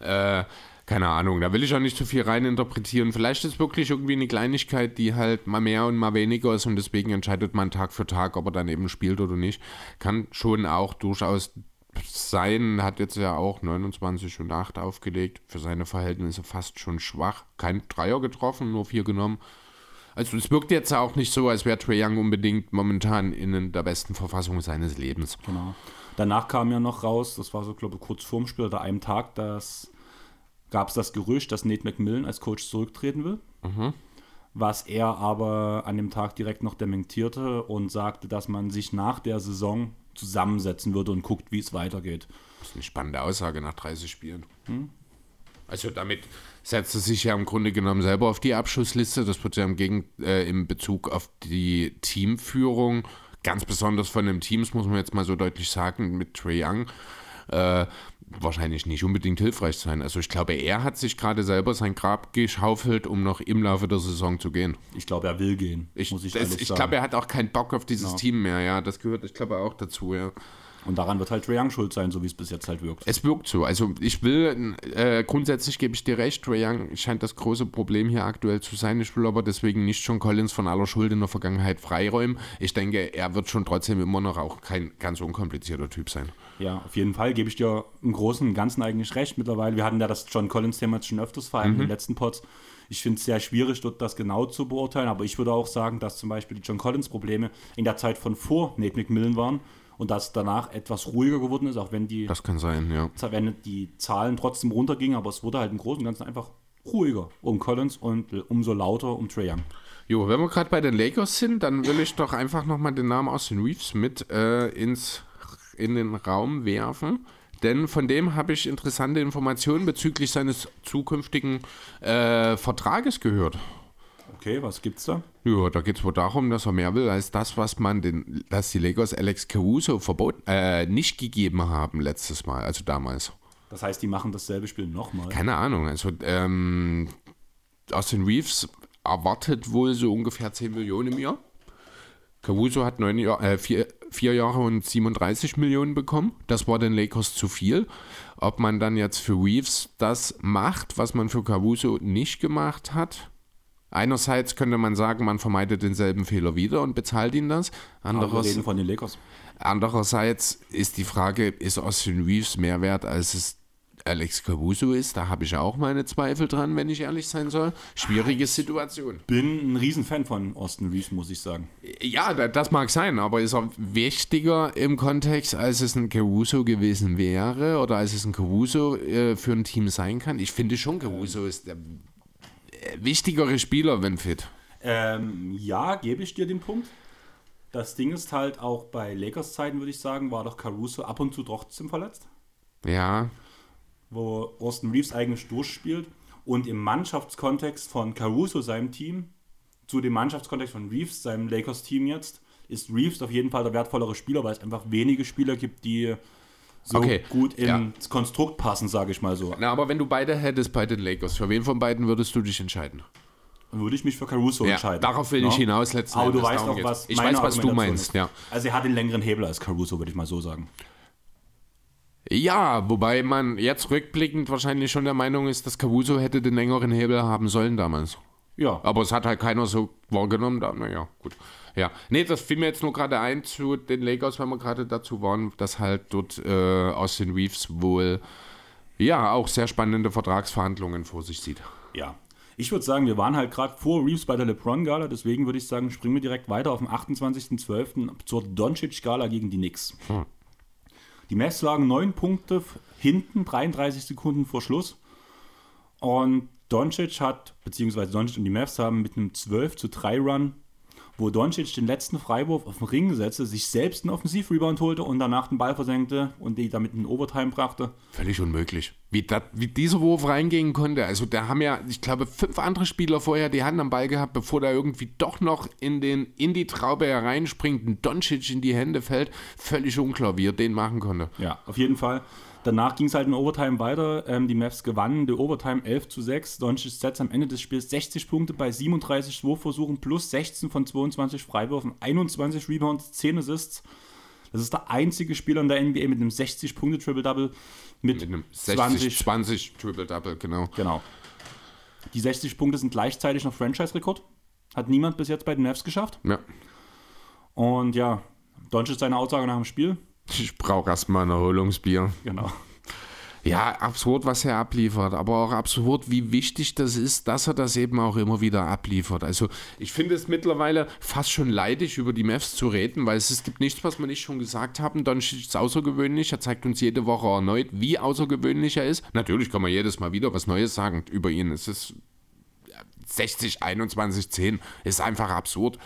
Äh, keine Ahnung, da will ich auch nicht zu viel reininterpretieren. Vielleicht ist wirklich irgendwie eine Kleinigkeit, die halt mal mehr und mal weniger ist und deswegen entscheidet man Tag für Tag, ob er dann eben spielt oder nicht. Kann schon auch durchaus sein, hat jetzt ja auch 29 und 8 aufgelegt, für seine Verhältnisse fast schon schwach. Kein Dreier getroffen, nur vier genommen. Also es wirkt jetzt auch nicht so, als wäre Trae Young unbedingt momentan in der besten Verfassung seines Lebens. Genau. Danach kam ja noch raus, das war so, glaube ich, kurz vorm Spiel oder einem Tag, dass gab es das Gerücht, dass Nate McMillan als Coach zurücktreten will. Was er aber an dem Tag direkt noch dementierte und sagte, dass man sich nach der Saison zusammensetzen würde und guckt, wie es weitergeht. Das ist eine spannende Aussage nach 30 Spielen. Also damit setzt er sich ja im Grunde genommen selber auf die Abschussliste. Das wird ja im, Gegen äh, im Bezug auf die Teamführung, ganz besonders von den Teams, muss man jetzt mal so deutlich sagen, mit Trey Young, äh, wahrscheinlich nicht unbedingt hilfreich sein. Also ich glaube, er hat sich gerade selber sein Grab geschaufelt, um noch im Laufe der Saison zu gehen. Ich glaube, er will gehen, Ich, muss ich das- ich sagen. glaube, er hat auch keinen Bock auf dieses Ja. Team mehr, ja. Das gehört, ich glaube, auch dazu, ja. Und daran wird halt Trae Young schuld sein, so wie es bis jetzt halt wirkt. Es wirkt so. Also ich will, äh, grundsätzlich gebe ich dir recht, Trae Young scheint das große Problem hier aktuell zu sein. Ich will aber deswegen nicht schon Collins von aller Schuld in der Vergangenheit freiräumen. Ich denke, er wird schon trotzdem immer noch auch kein ganz unkomplizierter Typ sein. Ja, auf jeden Fall gebe ich dir im Großen und Ganzen eigentlich recht mittlerweile. Wir hatten ja das John Collins-Thema schon öfters, vor allem in den letzten Pods. Ich finde es sehr schwierig, dort das genau zu beurteilen, aber ich würde auch sagen, dass zum Beispiel die John Collins-Probleme in der Zeit von vor Nate McMillan waren und dass danach etwas ruhiger geworden ist, auch wenn die, Das kann sein, ja. wenn die Zahlen trotzdem runtergingen, aber es wurde halt im Großen und Ganzen einfach ruhiger um Collins und umso lauter um Trae Young. Jo, wenn wir gerade bei den Lakers sind, dann will ich doch einfach nochmal den Namen Austin Reeves mit äh, ins, in den Raum werfen. Denn von dem habe ich interessante Informationen bezüglich seines zukünftigen äh, Vertrages gehört. Okay, was gibt's da? Ja, da geht es wohl darum, dass er mehr will als das, was man den, dass die Lakers Alex Caruso verboten, äh, nicht gegeben haben letztes Mal, also damals. Das heißt, die machen dasselbe Spiel nochmal. Keine Ahnung, also ähm, Austin Reeves erwartet wohl so ungefähr 10 Millionen im Jahr. Caruso hat neun Jahr, äh, vier, vier Jahre und 37 Millionen bekommen. Das war den Lakers zu viel. Ob man dann jetzt für Reeves das macht, was man für Caruso nicht gemacht hat. Einerseits könnte man sagen, man vermeidet denselben Fehler wieder und bezahlt ihn das. Andererseits, reden von den Lakers. andererseits ist die Frage, ist Austin Reeves mehr wert, als es Alex Caruso ist? Da habe ich auch meine Zweifel dran, wenn ich ehrlich sein soll. Schwierige Situation. Bin ein Riesenfan von Austin Reeves, muss ich sagen. Ja, da- das mag sein, aber ist er wichtiger im Kontext, als es ein Caruso gewesen wäre oder als es ein Caruso äh, für ein Team sein kann? Ich finde schon, Caruso ist der äh, wichtigere Spieler, wenn fit. Ähm, ja, gebe ich dir den Punkt. Das Ding ist halt auch bei Lakers-Zeiten, würde ich sagen, war doch Caruso ab und zu trotzdem verletzt, Ja, wo Austin Reeves eigentlich durchspielt. Und im Mannschaftskontext von Caruso, seinem Team, zu dem Mannschaftskontext von Reeves, seinem Lakers-Team jetzt, ist Reeves auf jeden Fall der wertvollere Spieler, weil es einfach wenige Spieler gibt, die so Okay, gut ins ja. Konstrukt passen, sage ich mal so. Na, aber wenn du beide hättest bei den Lakers, für wen von beiden würdest du dich entscheiden? Dann würde ich mich für Caruso Ja, entscheiden. darauf will Ja? ich hinaus letzten Aber du weißt auch, was Ich weiß, was du meinst, ist. ja. Also er hat den längeren Hebel als Caruso, würde ich mal so sagen. Ja, wobei man jetzt rückblickend wahrscheinlich schon der Meinung ist, dass Caruso hätte den längeren Hebel haben sollen damals. Ja, Aber es hat halt keiner so wahrgenommen. Da, naja, gut. Ja, nee, das fiel mir jetzt nur gerade ein zu den Lakers, weil wir gerade dazu waren, dass halt dort äh, Austin Reeves wohl ja auch sehr spannende Vertragsverhandlungen vor sich sieht. ja. Ich würde sagen, wir waren halt gerade vor Reeves bei der LeBron-Gala, deswegen würde ich sagen, springen wir direkt weiter auf den 28.12. zur Doncic-Gala gegen die Knicks. Hm. Die Mavs lagen 9 Punkte hinten, 33 Sekunden vor Schluss. Und Doncic hat, beziehungsweise Doncic und die Mavs haben mit einem 12 zu 3 Run, wo Doncic den letzten Freiwurf auf den Ring setzte, sich selbst einen Offensivrebound holte und danach den Ball versenkte und die damit in Overtime brachte. Völlig unmöglich. Wie, dat, wie dieser Wurf reingehen konnte. Also da haben ja, ich glaube, fünf andere Spieler vorher die Hand am Ball gehabt, bevor der irgendwie doch noch in, den, in die Traube hereinspringt, ein Doncic in die Hände fällt. Völlig unklar, wie er den machen konnte. Ja, auf jeden Fall. Danach ging es halt in Overtime weiter. Ähm, die Mavs gewannen die Overtime 11 zu 6. Doncic setzt am Ende des Spiels 60 Punkte bei 37 Wurfversuchen plus 16 von 22 Freiwürfen, 21 Rebounds, 10 Assists. Das ist der einzige Spieler in der NBA mit einem 60-Punkte-Triple-Double mit, Mit einem 60, 20. 20 Triple-Double, genau. Genau. Die 60 Punkte sind gleichzeitig noch Franchise-Rekord. Hat niemand bis jetzt bei den Mavs geschafft. Ja. Und ja, Doncic seine Aussage nach dem Spiel. Ich brauche erstmal ein Erholungsbier. Genau. Ja, absurd, was er abliefert, aber auch absurd, wie wichtig das ist, dass er das eben auch immer wieder abliefert. Also ich finde es mittlerweile fast schon leidig, über die Mavs zu reden, weil es, es gibt nichts, was wir nicht schon gesagt haben. Doncic ist außergewöhnlich, er zeigt uns jede Woche erneut, wie außergewöhnlich er ist. Natürlich kann man jedes Mal wieder was Neues sagen über ihn. Es ist 60, 21, 10, ist einfach absurd.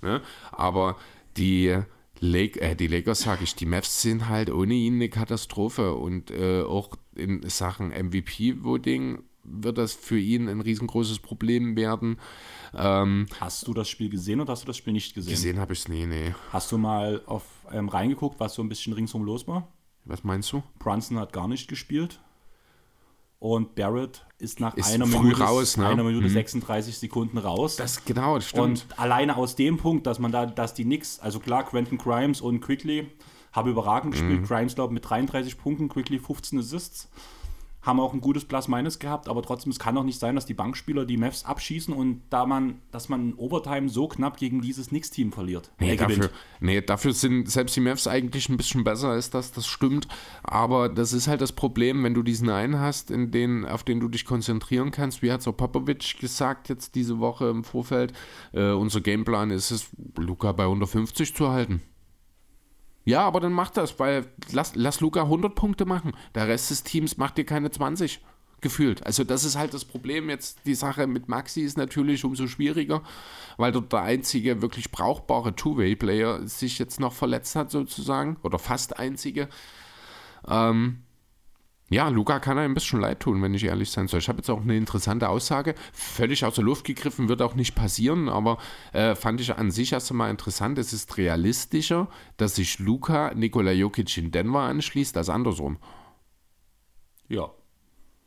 Ne? Aber die, Lake, äh, die Lakers, sage ich, die Mavs sind halt ohne ihn eine Katastrophe. Und äh, auch in Sachen MVP-Voting wird das für ihn ein riesengroßes Problem werden. Ähm, Hast du das Spiel gesehen oder hast du das Spiel nicht gesehen? gesehen habe ich es nie, nee. Hast du mal auf ähm, reingeguckt, was so ein bisschen ringsum los war? Was meinst du? Brunson hat gar nicht gespielt. Und Barrett ist nach Ist einer Minute, raus, ne? einer Minute 36 Sekunden raus. Das genau, das stimmt. und alleine aus dem Punkt, dass man da, dass die Knicks, also klar, Quentin Grimes und Quickly habe überragend gespielt. Grimes, glaube mit 33 Punkten, Quickly 15 Assists haben auch ein gutes Plus-Minus gehabt, aber trotzdem, es kann doch nicht sein, dass die Bankspieler die Mavs abschießen und da man, dass man in Overtime so knapp gegen dieses Knicks-Team verliert. Nee dafür, nee, dafür sind selbst die Mavs eigentlich ein bisschen besser als das, das stimmt. Aber das ist halt das Problem, wenn du diesen einen hast, in den, auf den du dich konzentrieren kannst. Wie hat so Popovic gesagt jetzt diese Woche im Vorfeld? Äh, unser Gameplan ist es, Luca bei 150 zu halten. Ja, aber dann mach das, weil lass, lass Luca 100 Punkte machen. Der Rest des Teams macht dir keine 20 gefühlt. Also das ist halt das Problem jetzt. Die Sache mit Maxi ist natürlich umso schwieriger, weil dort der einzige wirklich brauchbare Two-Way-Player sich jetzt noch verletzt hat sozusagen oder fast einzige. Ähm, ja, Luca kann einem ein bisschen leid tun, wenn ich ehrlich sein soll. Ich habe jetzt auch eine interessante Aussage, völlig aus der Luft gegriffen, wird auch nicht passieren, aber äh, fand ich an sich erst einmal interessant. Es ist realistischer, dass sich Luca Nikola Jokic in Denver anschließt, als andersrum. Ja.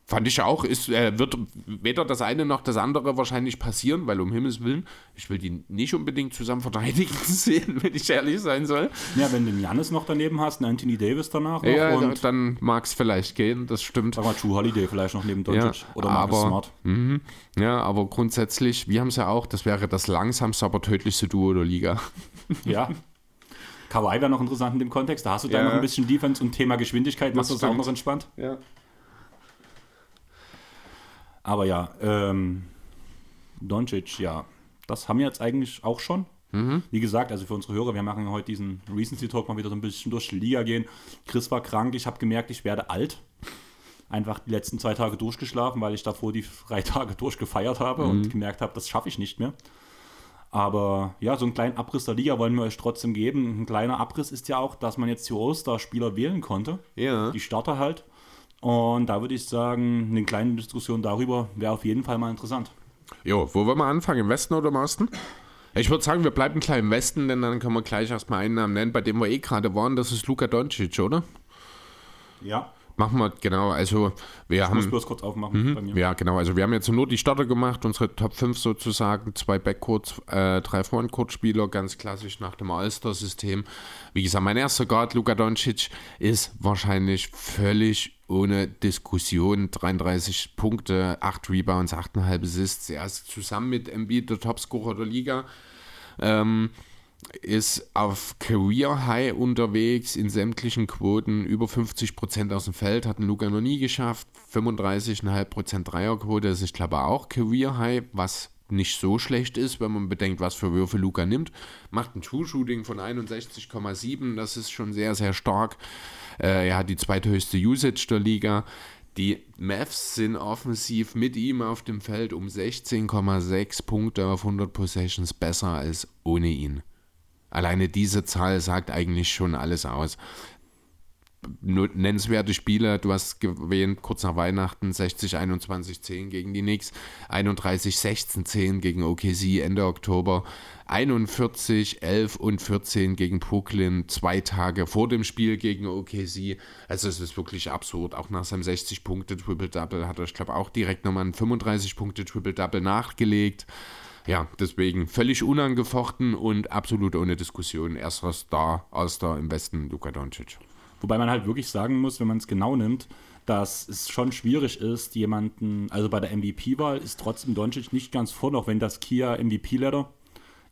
Fand ich auch, ist, äh, wird weder das eine noch das andere wahrscheinlich passieren, weil um Himmels Willen, ich will die nicht unbedingt zusammen verteidigen <laughs> sehen, wenn ich ehrlich sein soll. Ja, wenn du einen Janis noch daneben hast, einen Anthony Davis danach noch Ja, und dann mag es vielleicht gehen, das stimmt. sag mal True Holiday vielleicht noch neben Doncic oder Marcus aber, Smart. Mhm, ja, aber grundsätzlich, wir haben es ja auch, das wäre das langsamste, aber tödlichste Duo der Liga. <laughs> Ja. Kawhi wäre noch interessant in dem Kontext. Da hast du dann Ja. noch ein bisschen Defense und Thema Geschwindigkeit, macht Das das auch noch entspannt. Ja. Aber ja, ähm, Doncic, ja, das haben wir jetzt eigentlich auch schon. Wie gesagt, also für unsere Hörer, wir machen heute diesen Recency Talk mal wieder so ein bisschen durch die Liga gehen. Chris war krank, ich habe gemerkt, ich werde alt. Einfach die letzten zwei Tage durchgeschlafen, weil ich davor die drei Tage <laughs> durchgefeiert habe und gemerkt habe, das schaffe ich nicht mehr. Aber ja, so einen kleinen Abriss der Liga wollen wir euch trotzdem geben. Ein kleiner Abriss ist ja auch, dass man jetzt die All-Star-Spieler wählen konnte. Ja. Die Starter halt. Und da würde ich sagen, eine kleine Diskussion darüber wäre auf jeden Fall mal interessant. Jo, wo wollen wir anfangen? Im Westen oder im Osten? Ich würde sagen, wir bleiben gleich im Westen, denn dann können wir gleich erstmal einen Namen nennen, bei dem wir eh gerade waren. Das ist Luka Doncic, oder? Ja. Machen wir, genau. Also, wir Ich muss haben. bloß kurz aufmachen bei mir. Ja, genau. Also wir haben jetzt nur die Starter gemacht, unsere Top 5 sozusagen, zwei Backcourts, äh, drei Frontcourt-Spieler, ganz klassisch nach dem All-Star-System. Wie gesagt, mein erster Guard, Luka Doncic, ist wahrscheinlich völlig ohne Diskussion. 33 Punkte, 8 Rebounds, 8,5 Assists. Er ist zusammen mit Embiid der Topscorer der Liga. Ähm, ist auf Career High unterwegs in sämtlichen Quoten, über 50% aus dem Feld, hat Luca noch nie geschafft, 35,5% Dreierquote, das ist, ich glaube auch Career High, was nicht so schlecht ist, wenn man bedenkt, was für Würfe Luca nimmt. Macht ein True-Shooting von 61,7, das ist schon sehr, sehr stark. Äh, er hat die zweithöchste Usage der Liga. Die Mavs sind offensiv mit ihm auf dem Feld um 16,6 Punkte auf 100 Possessions besser als ohne ihn. Alleine diese Zahl sagt eigentlich schon alles aus. Nennenswerte Spiele, du hast erwähnt, kurz nach Weihnachten 60, 21, 10 gegen die Knicks, 31, 16, 10 gegen OKC Ende Oktober, 41, 11 und 14 gegen Brooklyn, zwei Tage vor dem Spiel gegen OKC. Also es ist wirklich absurd. Auch nach seinem 60-Punkte-Triple-Double hat er, ich glaube, auch direkt nochmal ein 35-Punkte-Triple-Double nachgelegt. Ja, deswegen völlig unangefochten und absolut ohne Diskussion. Erster Star aus der im Westen, Luka Doncic. Wobei man halt wirklich sagen muss, wenn man es genau nimmt, dass es schon schwierig ist, jemanden, also bei der MVP-Wahl ist trotzdem Doncic nicht ganz vorne, auch wenn das Kia MVP-Ladder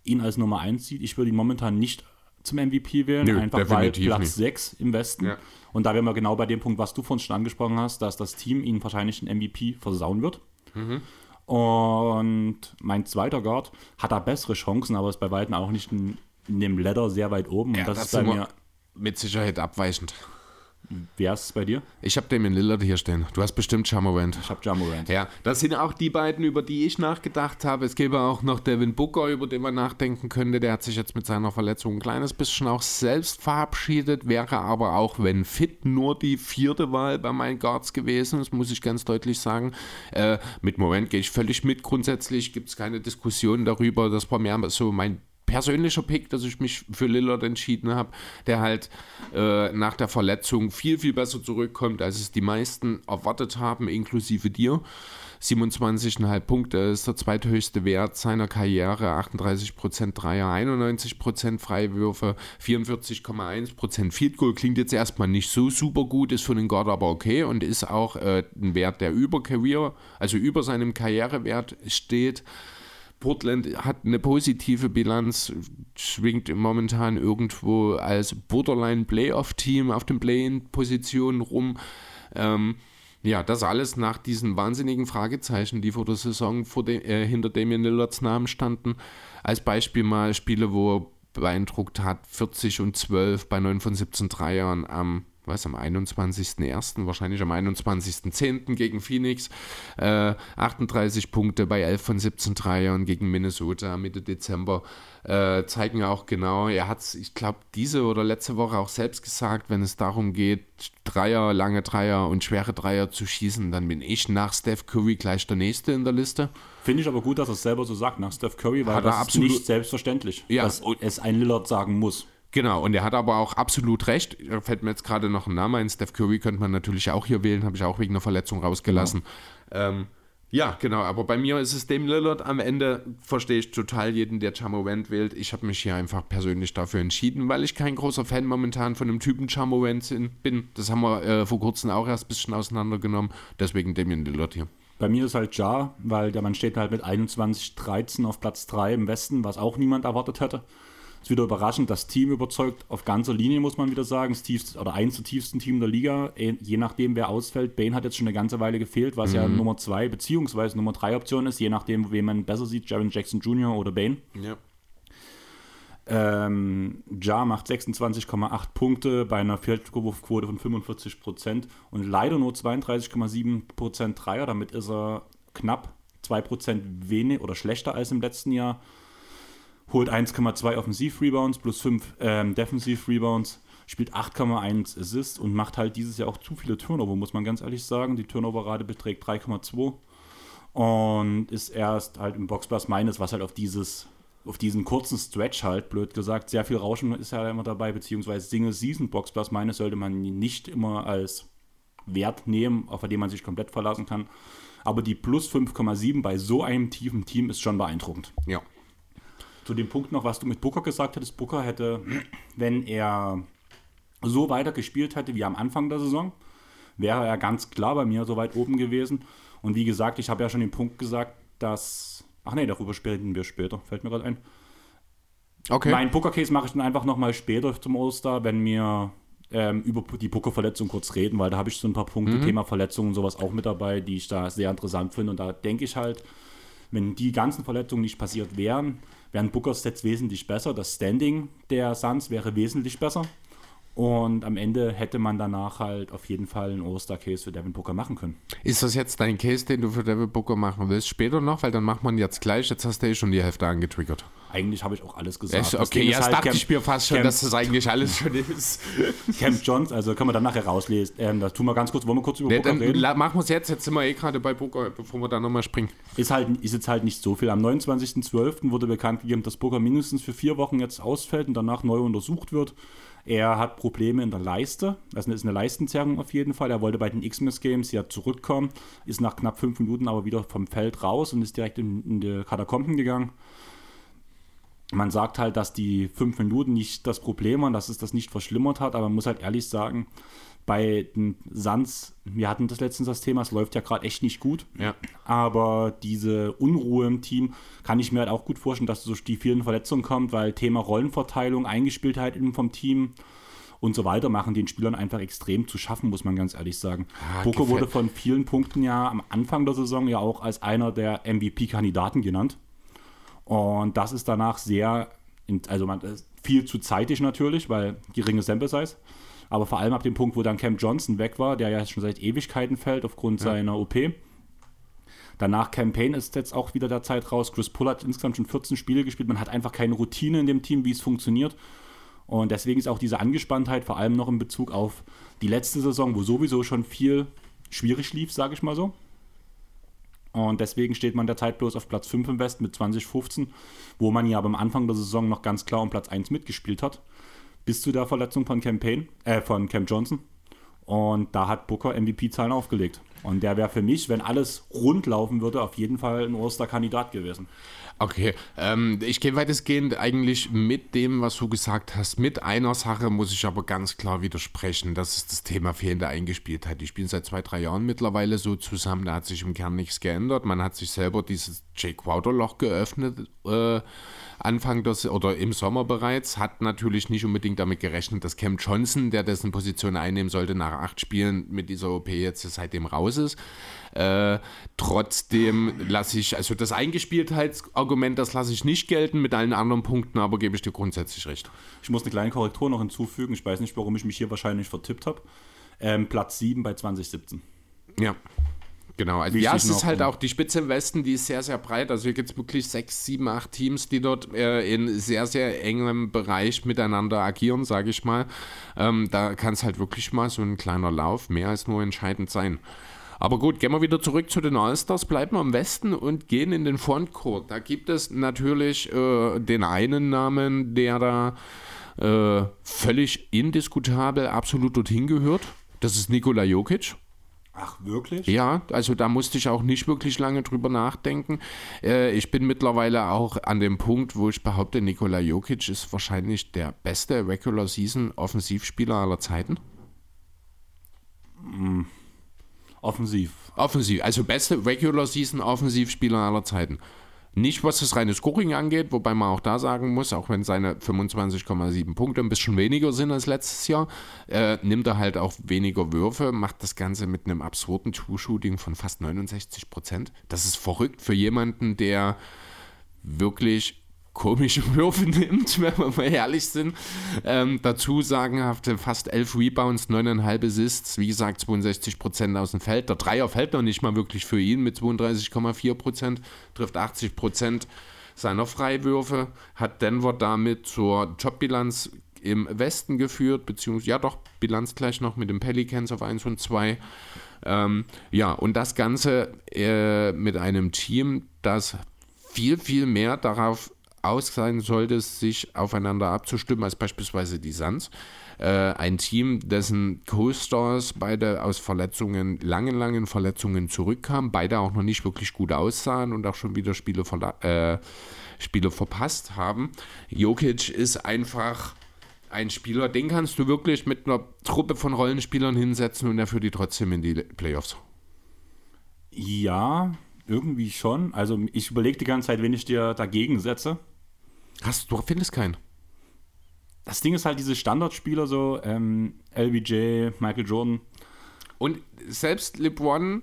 ihn als Nummer 1 sieht. Ich würde ihn momentan nicht zum MVP wählen, Nö, einfach weil Platz nicht. 6 im Westen. Ja. Und da wären wir genau bei dem Punkt, was du vorhin schon angesprochen hast, dass das Team ihn wahrscheinlich einen MVP versauen wird. Mhm. Und mein zweiter Guard hat da bessere Chancen, aber ist bei weitem auch nicht in, in dem Ladder sehr weit oben. Und das, ist bei mir. mit Sicherheit abweichend. Wer ist es bei dir? Ich habe Damien Lillard hier stehen. Du hast bestimmt Jamorant. Ich habe Jamorant. Ja, das sind auch die beiden, über die ich nachgedacht habe. Es gäbe auch noch Devin Booker, über den man nachdenken könnte. Der hat sich jetzt mit seiner Verletzung ein kleines bisschen auch selbst verabschiedet, wäre aber auch, wenn fit, nur die vierte Wahl bei meinen Guards gewesen. Das muss ich ganz deutlich sagen. Äh, mit Moment gehe ich völlig mit. Grundsätzlich gibt es keine Diskussion darüber. Das war mehr so mein persönlicher Pick, dass ich mich für Lillard entschieden habe, der halt äh, nach der Verletzung viel, viel besser zurückkommt, als es die meisten erwartet haben, inklusive dir. 27,5 Punkte ist der zweithöchste Wert seiner Karriere, 38% Dreier, 91% Freiwürfe, 44,1% Field Goal. Klingt jetzt erstmal nicht so super gut, ist für den Guard aber okay und ist auch äh, ein Wert, der über Career, also über seinem Karrierewert steht. Portland hat eine positive Bilanz, schwingt momentan irgendwo als Borderline-Playoff-Team auf den Play-In-Positionen rum. Ähm, ja, das alles nach diesen wahnsinnigen Fragezeichen, die vor der Saison vor de, äh, hinter Damian Lillards Namen standen. Als Beispiel mal Spiele, wo er beeindruckt hat, 40 und 12 bei 9 von 17 Dreiern am was, am 21.01., wahrscheinlich am 21.10. gegen Phoenix. Äh, 38 Punkte bei 11 von 17 Dreiern gegen Minnesota Mitte Dezember. Äh, zeigen auch genau, er hat es, ich glaube, diese oder letzte Woche auch selbst gesagt, wenn es darum geht, Dreier, lange Dreier und schwere Dreier zu schießen, dann bin ich nach Steph Curry gleich der Nächste in der Liste. Finde ich aber gut, dass er es selber so sagt, nach Steph Curry, weil hat das ist nicht selbstverständlich, ja. dass es ein Lillard sagen muss. Genau, und er hat aber auch absolut recht. Da fällt mir jetzt gerade noch ein Name ein. Steph Curry könnte man natürlich auch hier wählen, habe ich auch wegen einer Verletzung rausgelassen. Genau. Ähm, ja, genau, aber bei mir ist es dem Lillard. Am Ende verstehe ich total jeden, der Chamorant wählt. Ich habe mich hier einfach persönlich dafür entschieden, weil ich kein großer Fan momentan von dem Typen Chamorant bin. Das haben wir äh, vor kurzem auch erst ein bisschen auseinandergenommen. Deswegen Damien Lillard hier. Bei mir ist halt Ja, weil der Mann steht halt mit 21-13 auf Platz 3 im Westen, was auch niemand erwartet hätte. Ist wieder überraschend, das Team überzeugt auf ganzer Linie, muss man wieder sagen. Das tiefste, oder eins der tiefsten Team der Liga, eh, je nachdem, wer ausfällt. Bane hat jetzt schon eine ganze Weile gefehlt, was mhm. ja Nummer 2 bzw. Nummer 3 Option ist, je nachdem, wen man besser sieht, Jaron Jackson Jr. oder Bane. Ja. Ähm, ja macht 26,8 Punkte bei einer Feldwurfquote von 45% und leider nur 32,7% Dreier. Damit ist er knapp 2% weniger oder schlechter als im letzten Jahr holt 1,2 Offensiv-Rebounds plus 5 ähm, Defensiv-Rebounds, spielt 8,1 Assists und macht halt dieses Jahr auch zu viele Turnover, muss man ganz ehrlich sagen. Die Turnover-Rate beträgt 3,2 und ist erst halt im Boxplus meines, was halt auf dieses auf diesen kurzen Stretch halt, blöd gesagt, sehr viel Rauschen ist ja immer dabei, beziehungsweise Single Season Box Plus meines sollte man nicht immer als Wert nehmen, auf den man sich komplett verlassen kann. Aber die plus 5,7 bei so einem tiefen Team ist schon beeindruckend. Ja. Zu dem Punkt noch, was du mit Booker gesagt hättest, Booker hätte, wenn er so weiter gespielt hätte wie am Anfang der Saison, wäre er ganz klar bei mir so weit oben gewesen. Und wie gesagt, ich habe ja schon den Punkt gesagt, dass. Ach nee, darüber sprechen wir später, fällt mir gerade ein. Okay. Mein Booker-Case mache ich dann einfach nochmal später zum All-Star, wenn wir ähm, über die Booker-Verletzung kurz reden, weil da habe ich so ein paar Punkte, mhm. Thema Verletzungen und sowas auch mit dabei, die ich da sehr interessant finde. Und da denke ich halt, wenn die ganzen Verletzungen nicht passiert wären, wären Bookers Sets wesentlich besser. Das Standing der Suns wäre wesentlich besser. Und am Ende hätte man danach halt auf jeden Fall einen All-Star-Case für Devin Booker machen können. Ist das jetzt dein Case, den du für Devin Booker machen willst? Später noch? Weil dann macht man jetzt gleich. Jetzt hast du eh schon die Hälfte angetriggert. Eigentlich habe ich auch alles gesagt. Echt? Okay, ja, halt dachte Camp, ich mir fast schon, Camp, dass das eigentlich alles schon <laughs> ist. Camp Johns, also können wir dann nachher rauslesen. Ähm, das tun wir ganz kurz. Wollen wir kurz über nee, Booker reden? Machen wir es jetzt. Jetzt sind wir eh gerade bei Booker, bevor wir da nochmal springen. Ist, halt, ist jetzt halt nicht so viel. Am 29.12. wurde bekannt gegeben, dass Booker mindestens für vier Wochen jetzt ausfällt und danach neu untersucht wird. Er hat Probleme in der Leiste. Das ist eine Leistenzerrung auf jeden Fall. Er wollte bei den Xmas Games ja zurückkommen, ist nach knapp fünf Minuten aber wieder vom Feld raus und ist direkt in, in die Katakomben gegangen. Man sagt halt, dass die fünf Minuten nicht das Problem waren, dass es das nicht verschlimmert hat, aber man muss halt ehrlich sagen, bei den Suns, wir hatten das letztens das Thema, es läuft ja gerade echt nicht gut. Ja. Aber diese Unruhe im Team kann ich mir halt auch gut vorstellen, dass durch die vielen Verletzungen kommt, weil Thema Rollenverteilung, Eingespieltheit vom Team und so weiter machen den Spielern einfach extrem zu schaffen, muss man ganz ehrlich sagen. Ah, Booker wurde von vielen Punkten ja am Anfang der Saison ja auch als einer der MVP-Kandidaten genannt. Und das ist danach sehr, also man, viel zu zeitig natürlich, weil geringe Sample Size aber vor allem ab dem Punkt, wo dann Cam Johnson weg war, der ja schon seit Ewigkeiten fällt aufgrund ja. seiner OP. Danach Campaign ist jetzt auch wieder der Zeit raus. Chris Pull hat insgesamt schon 14 Spiele gespielt. Man hat einfach keine Routine in dem Team, wie es funktioniert. Und deswegen ist auch diese Angespanntheit vor allem noch in Bezug auf die letzte Saison, wo sowieso schon viel schwierig lief, sage ich mal so. Und deswegen steht man derzeit bloß auf Platz 5 im Westen mit 2015, wo man ja am Anfang der Saison noch ganz klar um Platz 1 mitgespielt hat. Bis zu der Verletzung von Campaign, äh, von Cam Johnson. Und da hat Booker MVP-Zahlen aufgelegt. Und der wäre für mich, wenn alles rund laufen würde, auf jeden Fall ein Osterkandidat gewesen. Okay, ähm, ich gehe weitestgehend eigentlich mit dem, was du gesagt hast. Mit einer Sache muss ich aber ganz klar widersprechen. Das ist das Thema fehlende Eingespieltheit. Die spielen seit zwei, drei Jahren mittlerweile so zusammen. Da hat sich im Kern nichts geändert. Man hat sich selber dieses Jake Crowder-Loch geöffnet. Äh, Anfang des oder im Sommer bereits, hat natürlich nicht unbedingt damit gerechnet, dass Cam Johnson, der dessen Position einnehmen sollte, nach acht Spielen mit dieser OP jetzt seitdem raus ist. Äh, trotzdem lasse ich, also das Eingespieltheitsargument, das lasse ich nicht gelten mit allen anderen Punkten, aber gebe ich dir grundsätzlich recht. Ich muss eine kleine Korrektur noch hinzufügen. Ich weiß nicht, warum ich mich hier wahrscheinlich vertippt habe. Ähm, Platz 7 bei 2017. Ja. Genau, also ja, es ist halt auch die Spitze im Westen, die ist sehr, sehr breit. Also hier gibt es wirklich sechs, sieben, acht Teams, die dort äh, in sehr, sehr engem Bereich miteinander agieren, sage ich mal. Ähm, da kann es halt wirklich mal so ein kleiner Lauf mehr als nur entscheidend sein. Aber gut, gehen wir wieder zurück zu den Allstars, bleiben wir im Westen und gehen in den Frontcourt. Da gibt es natürlich äh, den einen Namen, der da äh, völlig indiskutabel absolut dorthin gehört. Das ist Nikola Jokic. Ach, wirklich? Ja, also da musste ich auch nicht wirklich lange drüber nachdenken. Äh, ich bin mittlerweile auch an dem Punkt, wo ich behaupte, Nikola Jokic ist wahrscheinlich der beste Regular Season Offensivspieler aller Zeiten. Mm. Offensiv. Offensiv, also beste Regular Season Offensivspieler aller Zeiten. Nicht, was das reine Scoring angeht, wobei man auch da sagen muss, auch wenn seine 25,7 Punkte ein bisschen weniger sind als letztes Jahr, äh, nimmt er halt auch weniger Würfe, macht das Ganze mit einem absurden Two-Shooting von fast 69 Prozent. Das ist verrückt für jemanden, der wirklich komische <laughs> Würfe nimmt, wenn wir mal ehrlich sind. Ähm, dazu sagenhafte fast 11 Rebounds, 9,5 Assists, wie gesagt 62 Prozent aus dem Feld. Der Dreier fällt noch nicht mal wirklich für ihn mit 32,4 Prozent, trifft 80 Prozent seiner Freiwürfe, hat Denver damit zur Jobbilanz im Westen geführt, beziehungsweise ja doch, Bilanz gleich noch mit den Pelicans auf 1 und 2. Ähm, ja, und das Ganze äh, mit einem Team, das viel, viel mehr darauf aus sein sollte, sich aufeinander abzustimmen, als beispielsweise die Suns. Äh, ein Team, dessen Co-Stars beide aus Verletzungen, langen, langen Verletzungen zurückkamen, beide auch noch nicht wirklich gut aussahen und auch schon wieder Spiele, äh, Spiele verpasst haben. Jokic ist einfach ein Spieler, den kannst du wirklich mit einer Truppe von Rollenspielern hinsetzen und er führt die trotzdem in die Playoffs. Ja, irgendwie schon. Also ich überlege die ganze Zeit, wen ich dir dagegen setze. Hast, du findest keinen. Das Ding ist halt diese Standardspieler, so ähm, LBJ, Michael Jordan. Und selbst LeBron,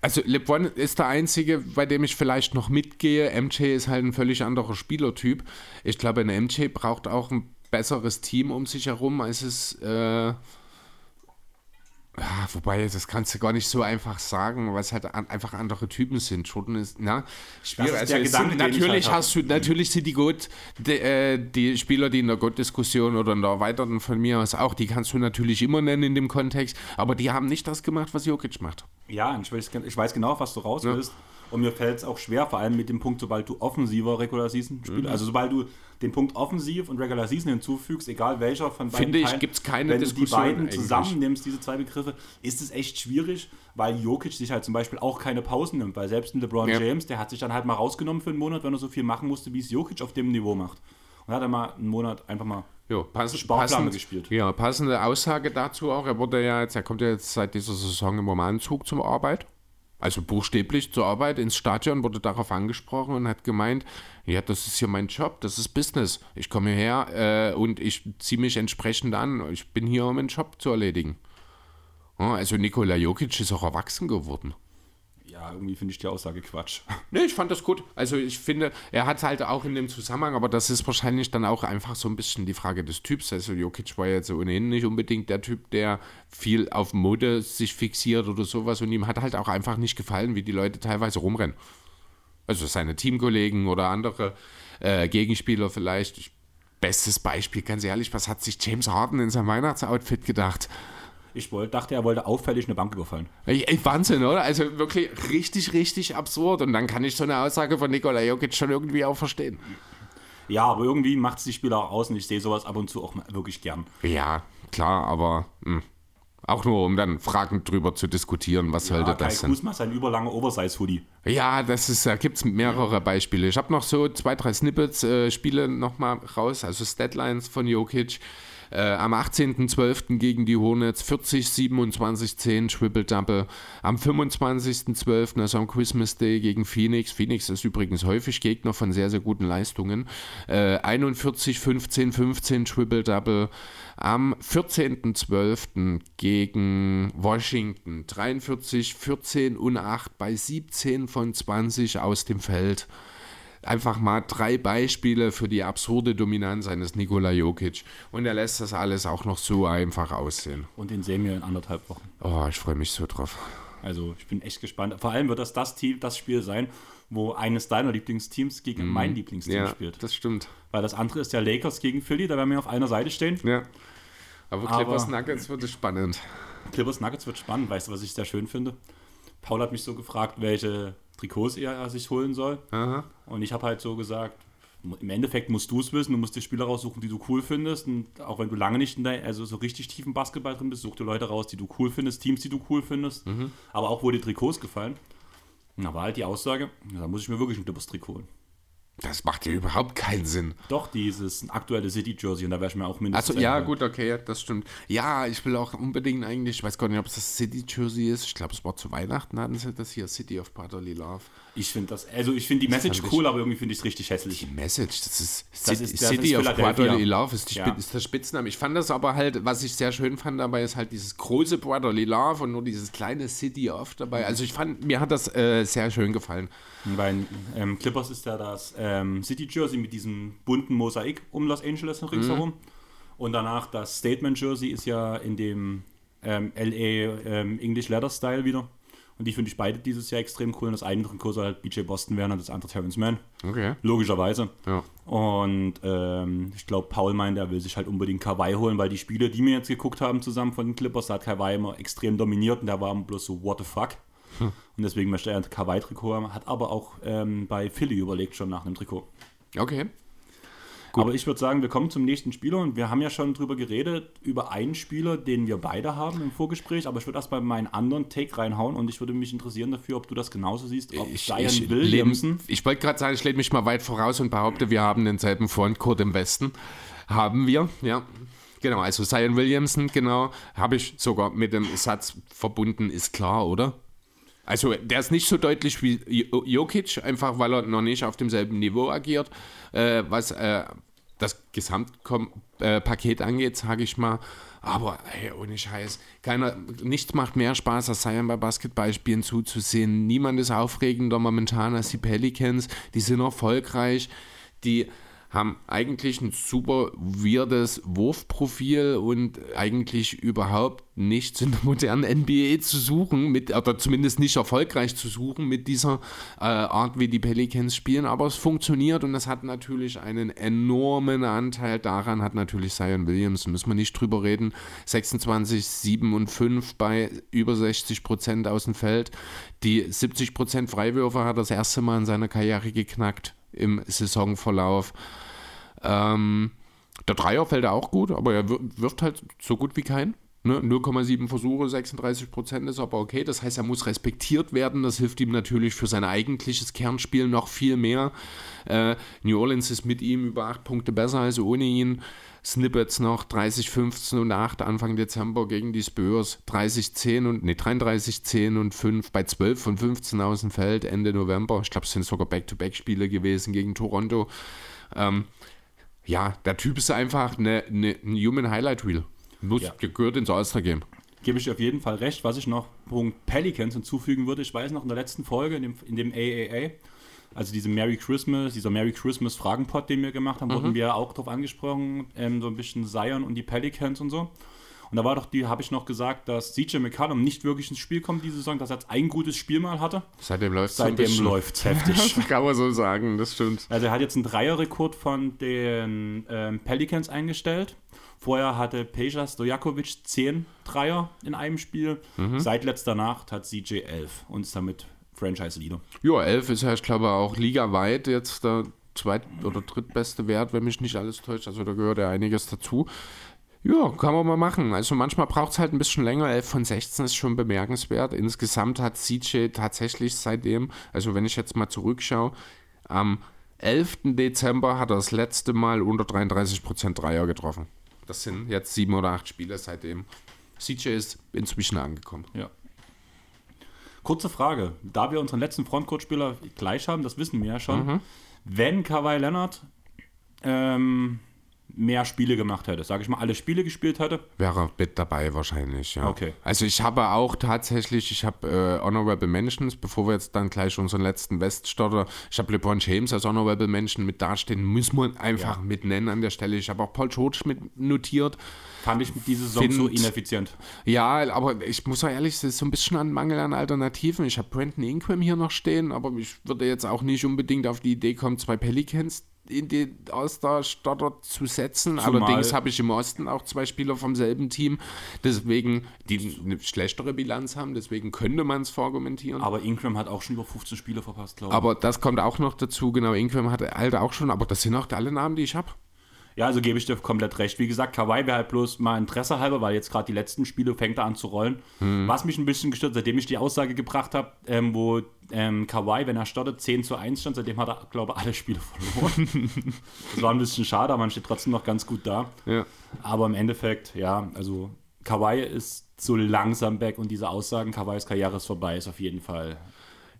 also LeBron ist der einzige, bei dem ich vielleicht noch mitgehe. MJ ist halt ein völlig anderer Spielertyp. Ich glaube, ein MJ braucht auch ein besseres Team um sich herum, als es äh, ja, wobei, das kannst du gar nicht so einfach sagen, weil es halt an, einfach andere Typen sind. Jordan ist, na, schwierig. Also Gedanke, sind, natürlich halt hast du, natürlich sind die gut, die, äh, die Spieler, die in der Gott-Diskussion oder in der erweiterten von mir aus auch, die kannst du natürlich immer nennen in dem Kontext, aber die haben nicht das gemacht, was Jokic macht. Ja, ich weiß, ich weiß genau, was du raus willst. Ja. Und mir fällt es auch schwer, vor allem mit dem Punkt, sobald du offensiver Regular Season spielst. Mhm. Also sobald du den Punkt offensiv und Regular Season hinzufügst, egal welcher von beiden. Finde ich, gibt es keine wenn Diskussion. Wenn du die beiden zusammennimmst, diese zwei Begriffe, ist es echt schwierig, weil Jokic sich halt zum Beispiel auch keine Pausen nimmt. Weil selbst ein LeBron ja. James, der hat sich dann halt mal rausgenommen für einen Monat, wenn er so viel machen musste, wie es Jokic auf dem Niveau macht. Und hat er mal einen Monat einfach mal Jo, pass, passend, gespielt. Ja, passende Aussage dazu auch. Er wurde ja jetzt, er kommt ja jetzt seit dieser Saison im Romanzug zur Arbeit also buchstäblich zur Arbeit ins Stadion, wurde darauf angesprochen und hat gemeint, ja, das ist hier mein Job, das ist Business. Ich komme hierher äh, und ich ziehe mich entsprechend an. Ich bin hier, um einen Job zu erledigen. Also Nikola Jokic ist auch erwachsen geworden irgendwie finde ich die Aussage Quatsch. <laughs> Nee, ich fand das gut. Also ich finde, er hat halt auch in dem Zusammenhang, aber das ist wahrscheinlich dann auch einfach so ein bisschen die Frage des Typs. Also Jokic war jetzt ohnehin nicht unbedingt der Typ, der viel auf Mode sich fixiert oder sowas und ihm hat halt auch einfach nicht gefallen, wie die Leute teilweise rumrennen. Also seine Teamkollegen oder andere äh, Gegenspieler vielleicht. Bestes Beispiel, ganz ehrlich, was hat sich James Harden in seinem Weihnachtsoutfit gedacht? Ich wollte, dachte, er wollte auffällig eine Bank überfallen. Ey, ey, Wahnsinn, oder? Also wirklich richtig, richtig absurd. Und dann kann ich so eine Aussage von Nikola Jokic schon irgendwie auch verstehen. Ja, aber irgendwie macht es die Spieler auch aus und ich sehe sowas ab und zu auch wirklich gern. Ja, klar, aber mh. auch nur, um dann fragend drüber zu diskutieren, was Ja, sollte Kai das denn? Kuzma sein überlanger Oversize-Hoodie. Ja, das ist, da gibt es mehrere Beispiele. Ich habe noch so zwei, drei Snippets, äh, Spiele nochmal raus, also Statlines von Jokic. Äh, am 18.12. gegen die Hornets 40, 27, 10 Triple-Double. Am 25.12., also am Christmas Day gegen Phoenix. Phoenix ist übrigens häufig Gegner von sehr, sehr guten Leistungen. Äh, 41, 15, 15 Triple-Double. Am 14.12. gegen Washington 43, 14 und 8 bei 17 von 20 aus dem Feld. Einfach mal drei Beispiele für die absurde Dominanz eines Nikola Jokic. Und er lässt das alles auch noch so einfach aussehen. Und den sehen wir in anderthalb Wochen. Oh, ich freue mich so drauf. Also ich bin echt gespannt. Vor allem wird das das Team, das Spiel sein, wo eines deiner Lieblingsteams gegen mein Lieblingsteam Ja, spielt. das stimmt. Weil das andere ist ja Lakers gegen Philly, da werden wir auf einer Seite stehen. Ja. Aber Aber- Clippers Nuggets wird es spannend. Clippers Nuggets wird spannend. Weißt du, was ich sehr schön finde? Paul hat mich so gefragt, welche Trikots er sich holen soll. Aha. Und ich habe halt so gesagt, im Endeffekt musst du es wissen, du musst dir Spieler raussuchen, die du cool findest. Und auch wenn du lange nicht in der, also so richtig tief im Basketball drin bist, such dir Leute raus, die du cool findest, Teams, die du cool findest. Aber auch, wo dir Trikots gefallen. Und da war halt die Aussage, da muss ich mir wirklich ein Clippers-Trikot holen. Das macht ja überhaupt keinen Sinn. Doch, dieses aktuelle City-Jersey und da wäre ich mir auch mindestens. Also ja, gut, okay, das stimmt. Ja, ich will auch unbedingt eigentlich, ich weiß gar nicht, ob es das City Jersey ist. Ich glaube, es war zu Weihnachten, hatten sie das hier, City of Brotherly Love. Ich finde das, also ich finde die Message cool, aber irgendwie finde ich es richtig hässlich. Die Message, das ist, Das City, ist- das City ist of. Brotherly Love, ist, die Ja. Ist der Spitzname. Ich fand das aber halt, was ich sehr schön fand dabei, ist halt dieses große Brotherly Love und nur dieses kleine City of dabei. Also ich fand, mir hat das äh, sehr schön gefallen. Bei ähm, Clippers ist ja das ähm, City Jersey mit diesem bunten Mosaik um Los Angeles ringsherum. Und danach das Statement Jersey ist ja in dem ähm, LA ähm, English Leather Style wieder. Und die finde ich beide dieses Jahr extrem cool. Und das eine Trikot soll halt BJ Boston werden und das andere Terrence Mann. Okay. Logischerweise. Ja. Und ähm, ich glaube, Paul meint, er will sich halt unbedingt Kawhi holen, weil die Spiele, die wir jetzt geguckt haben zusammen von den Clippers, da hat Kawhi immer extrem dominiert und da war bloß so, what the fuck. Und deswegen möchte er ein Kawhi-Trikot haben, hat aber auch ähm, bei Philly überlegt schon nach einem Trikot. Okay. Aber ich würde sagen, wir kommen zum nächsten Spieler und wir haben ja schon drüber geredet, über einen Spieler, den wir beide haben im Vorgespräch, aber ich würde erstmal meinen anderen Take reinhauen und ich würde mich interessieren dafür, ob du das genauso siehst, ob Ich, Zion ich, Williamson. lehn- ich wollte gerade sagen, ich lehne mich mal weit voraus und behaupte, wir haben denselben Frontcourt im Westen. Haben wir, ja. Genau, also Zion Williamson, genau, habe ich sogar mit dem Satz verbunden, ist klar, oder? Also der ist nicht so deutlich wie Jo- Jokic, einfach weil er noch nicht auf demselben Niveau agiert, äh, was äh, das Gesamtpaket angeht, sage ich mal. Aber hey, ohne Scheiß, keiner, nichts macht mehr Spaß, als Zion bei Basketballspielen zuzusehen. Niemand ist aufregender momentan als die Pelicans. Die sind erfolgreich, die haben eigentlich ein super weirdes Wurfprofil und eigentlich überhaupt nichts in der modernen NBA zu suchen, mit, oder zumindest nicht erfolgreich zu suchen mit dieser äh, Art, wie die Pelicans spielen, aber es funktioniert und das hat natürlich einen enormen Anteil daran, hat natürlich Zion Williams, müssen wir nicht drüber reden, 26, 7 und 5 bei über 60 Prozent aus dem Feld, die 70 Prozent Freiwürfe hat er das erste Mal in seiner Karriere geknackt im Saisonverlauf. Ähm, der Dreier fällt er auch gut, aber er wir- wirft halt so gut wie kein. Ne? 0,7 Versuche, 36 Prozent ist aber okay. Das heißt, er muss respektiert werden. Das hilft ihm natürlich für sein eigentliches Kernspiel noch viel mehr. Äh, New Orleans ist mit ihm über 8 Punkte besser als ohne ihn. Snippets noch 30, 15 und 8 Anfang Dezember gegen die Spurs. 30, 10 und, nee, 33, 10 und 5 bei 12 von 15 aus dem Feld Ende November. Ich glaube, es sind sogar Back-to-Back-Spiele gewesen gegen Toronto. Ähm, ja, der Typ ist einfach eine, eine, ein Human Highlight Reel. Muss, Ja. gehört ins All-Star-Game. Gebe ich dir auf jeden Fall recht. Was ich noch Punkt Pelicans hinzufügen würde, ich weiß noch in der letzten Folge, in dem, in dem AAA, also diese Merry Christmas, dieser Merry Christmas Fragenpot, den wir gemacht haben, wurden wir auch darauf angesprochen, ähm, so ein bisschen Zion und die Pelicans und so. Und da war doch die, habe ich noch gesagt, dass CJ McCallum nicht wirklich ins Spiel kommt diese Saison, dass er jetzt ein gutes Spiel mal hatte. Seitdem läuft es Seitdem läuft es heftig. <laughs> Das kann man so sagen, das stimmt. Also er hat jetzt einen Dreierrekord von den ähm, Pelicans eingestellt. Vorher hatte Peja Stojakovic 10 Dreier in einem Spiel. Seit letzter Nacht hat CJ 11 und ist damit Franchise-Leader. Ja, 11 ist ja, ich glaube, auch ligaweit jetzt der zweit- oder drittbeste Wert, wenn mich nicht alles täuscht. Also da gehört ja einiges dazu. Ja, kann man mal machen. Also manchmal braucht es halt ein bisschen länger. 11 von 16 ist schon bemerkenswert. Insgesamt hat CJ tatsächlich seitdem, also wenn ich jetzt mal zurückschaue, am 11. Dezember hat er das letzte Mal unter 33% Dreier getroffen. Das sind jetzt sieben oder acht Spiele seitdem. CJ ist inzwischen angekommen. Ja. Kurze Frage. Da wir unseren letzten Frontcourt-Spieler gleich haben, das wissen wir ja schon. Wenn Kawhi Leonard ähm, mehr Spiele gemacht hätte, sage ich mal, alle Spiele gespielt hätte, Wäre mit dabei wahrscheinlich, ja. Okay. Also ich habe auch tatsächlich, ich habe äh, Honorable Mentions, bevor wir jetzt dann gleich unseren letzten Weststarter, ich habe LeBron James als Honorable Mention mit dastehen, müssen wir einfach Ja. mit nennen an der Stelle. Ich habe auch Paul George mit notiert. fand ich diese Saison Find- so ineffizient. Ja, aber ich muss auch ehrlich sagen, es ist so ein bisschen ein Mangel an Alternativen. Ich habe Brandon Ingram hier noch stehen, aber ich würde jetzt auch nicht unbedingt auf die Idee kommen, zwei Pelicans in die All-Star-Starter zu setzen. Zumal- Allerdings habe ich im Osten auch zwei Spieler vom selben Team, deswegen, die eine schlechtere Bilanz haben, deswegen könnte man es verargumentieren. Aber Ingram hat auch schon über 15 Spiele verpasst, glaube ich. Aber das kommt auch noch dazu, genau, Ingram hatte Alter auch schon, aber das sind auch alle Namen, die ich habe. Ja, also gebe ich dir komplett recht. Wie gesagt, Kawhi wäre halt bloß mal Interesse halber, weil jetzt gerade die letzten Spiele fängt er an zu rollen. Was mich ein bisschen gestört, seitdem ich die Aussage gebracht habe, ähm, wo ähm, Kawhi, wenn er startet, 10 zu 1 stand, seitdem hat er, glaube ich, alle Spiele verloren. <laughs> das war ein bisschen schade, aber man steht trotzdem noch ganz gut da. Ja. Aber im Endeffekt, ja, also Kawhi ist so langsam back und diese Aussagen, Kawhis Karriere ist vorbei, ist auf jeden Fall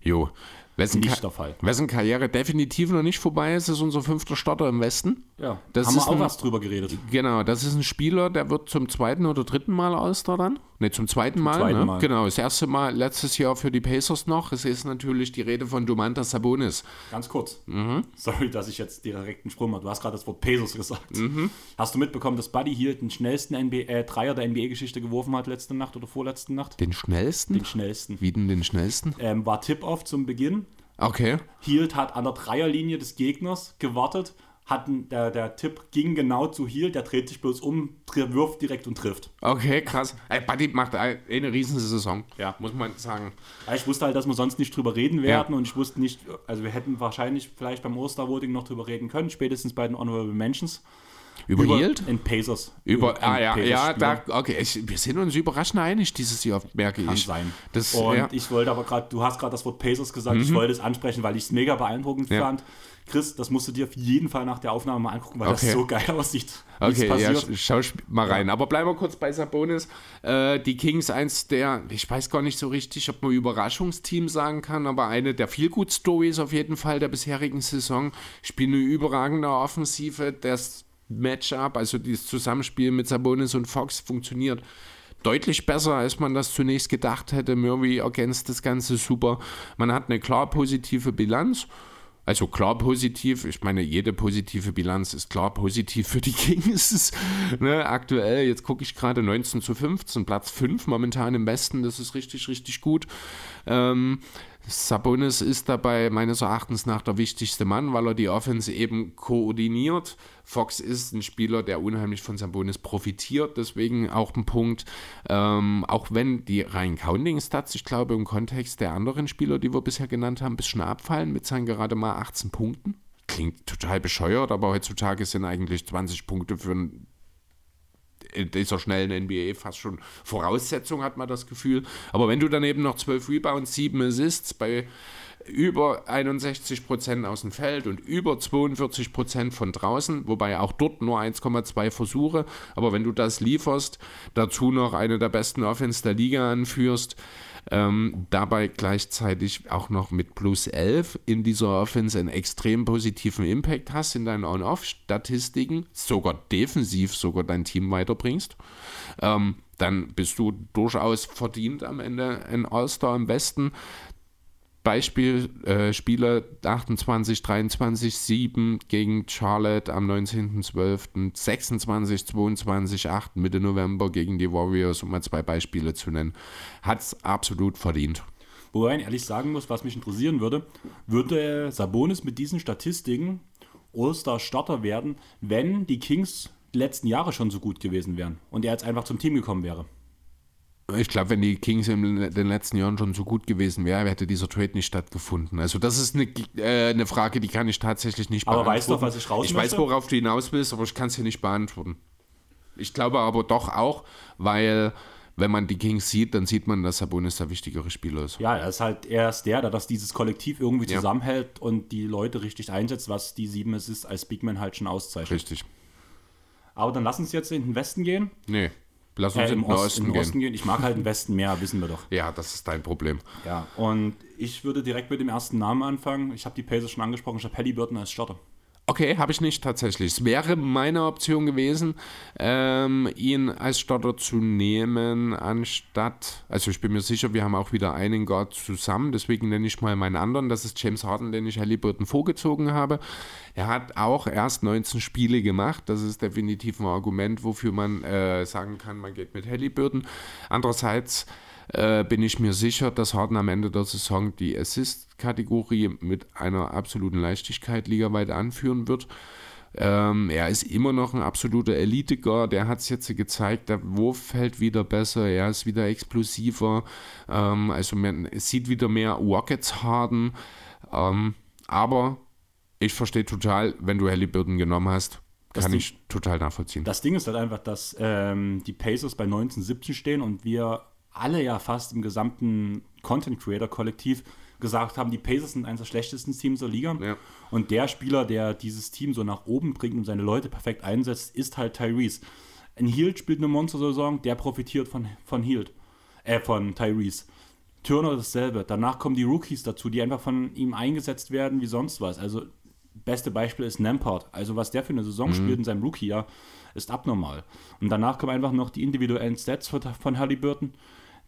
Jo. Wessen, nicht Ka der Fall. wessen Karriere definitiv noch nicht vorbei ist, ist unser fünfter Starter im Westen. Ja, Das haben wir auch ein- was drüber geredet. Genau, das ist ein Spieler, der wird zum zweiten oder dritten Mal All-Star dann. Ne, zum zweiten Mal. zweiten ne? Mal. Genau, das erste Mal letztes Jahr für die Pacers noch. Es ist natürlich die Rede von Domantas Sabonis. Ganz kurz. Mhm. Sorry, dass ich jetzt direkt einen Sprung mache. Du hast gerade das Wort Pesos gesagt. Mhm. Hast du mitbekommen, dass Buddy Hield den schnellsten NBA, äh, Dreier der NBA-Geschichte geworfen hat letzte Nacht oder vorletzte Nacht? Den schnellsten? Den schnellsten. Wie denn den schnellsten? Ähm, war Tip-Off zum Beginn. Okay. Hield hat an der Dreierlinie des Gegners gewartet. Hat, der, der Tipp ging genau zu Hield. Der dreht sich bloß um, wirft direkt und trifft. Okay, krass. Ey, Buddy macht ein- eine riesen Saison. Ja. Muss man sagen. Ja, ich wusste halt, dass wir sonst nicht drüber reden werden und ich wusste nicht, also wir hätten wahrscheinlich vielleicht beim Oster-Voting noch drüber reden können, spätestens bei den Honorable Mentions. Über, Yield? In Pacers. Über, ah einen ja, ja, Pacers-Spieler. da, okay, ich, wir sind uns überraschend einig dieses Jahr, merke Kann ich. sein. Das, und ja. Mhm. ich wollte aber gerade, du hast gerade das Wort Pacers gesagt, ich wollte es ansprechen, weil ich es mega beeindruckend Ja. fand. Chris, das musst du dir auf jeden Fall nach der Aufnahme mal angucken, weil Okay. das so geil aussieht. Okay, ja, schau mal rein. Aber bleiben wir kurz bei Sabonis. Äh, die Kings, eins der, ich weiß gar nicht so richtig, ob man Überraschungsteam sagen kann, aber eine der Feel-Good-Stories auf jeden Fall der bisherigen Saison. Spielen eine überragende Offensive. Das Matchup, also dieses Zusammenspiel mit Sabonis und Fox funktioniert deutlich besser, als man das zunächst gedacht hätte. Murray ergänzt das Ganze super. Man hat eine klar positive Bilanz. Also klar positiv, ich meine, jede positive Bilanz ist klar positiv für die <laughs> Kings. ne, aktuell, jetzt gucke ich gerade 19 zu 15, Platz 5 momentan im Westen, das ist richtig, richtig gut. Ähm, Sabonis ist dabei meines Erachtens nach der wichtigste Mann, weil er die Offense eben koordiniert. Fox ist ein Spieler, der unheimlich von Sabonis profitiert, deswegen auch ein Punkt. Ähm, auch wenn die rein Counting-Stats, ich glaube, im Kontext der anderen Spieler, die wir bisher genannt haben, ein bisschen abfallen mit seinen gerade mal 18 Punkten. Klingt total bescheuert, aber heutzutage sind eigentlich 20 Punkte für ein in dieser schnellen NBA fast schon Voraussetzung, hat man das Gefühl. Aber wenn du dann eben noch 12 Rebounds, 7 Assists bei über 61% aus dem Feld und über 42% von draußen, wobei auch dort nur 1,2 Versuche, aber wenn du das lieferst, dazu noch eine der besten Offense der Liga anführst, ähm, dabei gleichzeitig auch noch mit plus 11 in dieser Offense einen extrem positiven Impact hast in deinen On-Off-Statistiken, sogar defensiv sogar dein Team weiterbringst, ähm, dann bist du durchaus verdient am Ende ein All-Star im Westen. Beispiel äh, Spiele 28, 23, 7 gegen Charlotte am 19.12., 26, 22, 8 Mitte November gegen die Warriors, um mal zwei Beispiele zu nennen. Hat es absolut verdient. Wobei ich ehrlich sagen muss, was mich interessieren würde, würde Sabonis mit diesen Statistiken All-Star-Starter werden, wenn die Kings die letzten Jahre schon so gut gewesen wären und er jetzt einfach zum Team gekommen wäre. Ich glaube, wenn die Kings in den letzten Jahren schon so gut gewesen wären, hätte dieser Trade nicht stattgefunden. Also das ist eine, äh, eine Frage, die kann ich tatsächlich nicht aber beantworten. Aber weißt du, was ich raus Ich weiß, worauf du hinaus willst, aber ich kann es hier nicht beantworten. Ich glaube aber doch auch, weil wenn man die Kings sieht, dann sieht man, dass Sabonis der wichtigere Spieler ist. Ja, er ist halt er ist der, der das dieses Kollektiv irgendwie ja. zusammenhält und die Leute richtig einsetzt, was die sieben Assists als Bigman halt schon auszeichnet. Richtig. Aber dann lass uns jetzt in den Westen gehen. Nee. Lass uns äh, in den Osten, Osten, gehen. Osten, gehen. Ich mag halt den Westen mehr, wissen wir doch. <laughs> Ja, das ist dein Problem. Ja, und ich würde direkt mit dem ersten Namen anfangen. Ich habe die Pacers schon angesprochen. Ich habe Halliburton als Starter. Okay, habe ich nicht tatsächlich. Es wäre meine Option gewesen, ähm, ihn als Starter zu nehmen, anstatt, also ich bin mir sicher, wir haben auch wieder einen Guard zusammen, deswegen nenne ich mal meinen anderen, das ist James Harden, den ich Halliburton vorgezogen habe. Er hat auch erst 19 Spiele gemacht, das ist definitiv ein Argument, wofür man äh, sagen kann, man geht mit Halliburton. Andererseits äh, bin ich mir sicher, dass Harden am Ende der Saison die Assist-Kategorie mit einer absoluten Leichtigkeit ligaweit anführen wird. Ähm, er ist immer noch ein absoluter Elite-Guard. Der hat es jetzt gezeigt, der Wurf fällt wieder besser, er ist wieder explosiver. Ähm, also man sieht wieder mehr Rockets Harden. Ähm, aber ich verstehe total, wenn du Halliburton genommen hast, kann Ding, ich total nachvollziehen. Das Ding ist halt einfach, dass ähm, die Pacers bei 1917 stehen und wir alle ja fast im gesamten Content Creator Kollektiv gesagt haben, die Pacers sind eines der schlechtesten Teams der Liga. Ja. Und der Spieler, der dieses Team so nach oben bringt und seine Leute perfekt einsetzt, ist halt Tyrese. Ein Hield spielt eine Monster-Saison, der profitiert von, von Hield, äh, von Tyrese. Turner dasselbe. Danach kommen die Rookies dazu, die einfach von ihm eingesetzt werden wie sonst was. Also, beste Beispiel ist Nampart. Also, was der für eine Saison mhm. spielt in seinem Rookie-Jahr, ist abnormal. Und danach kommen einfach noch die individuellen Stats von Halliburton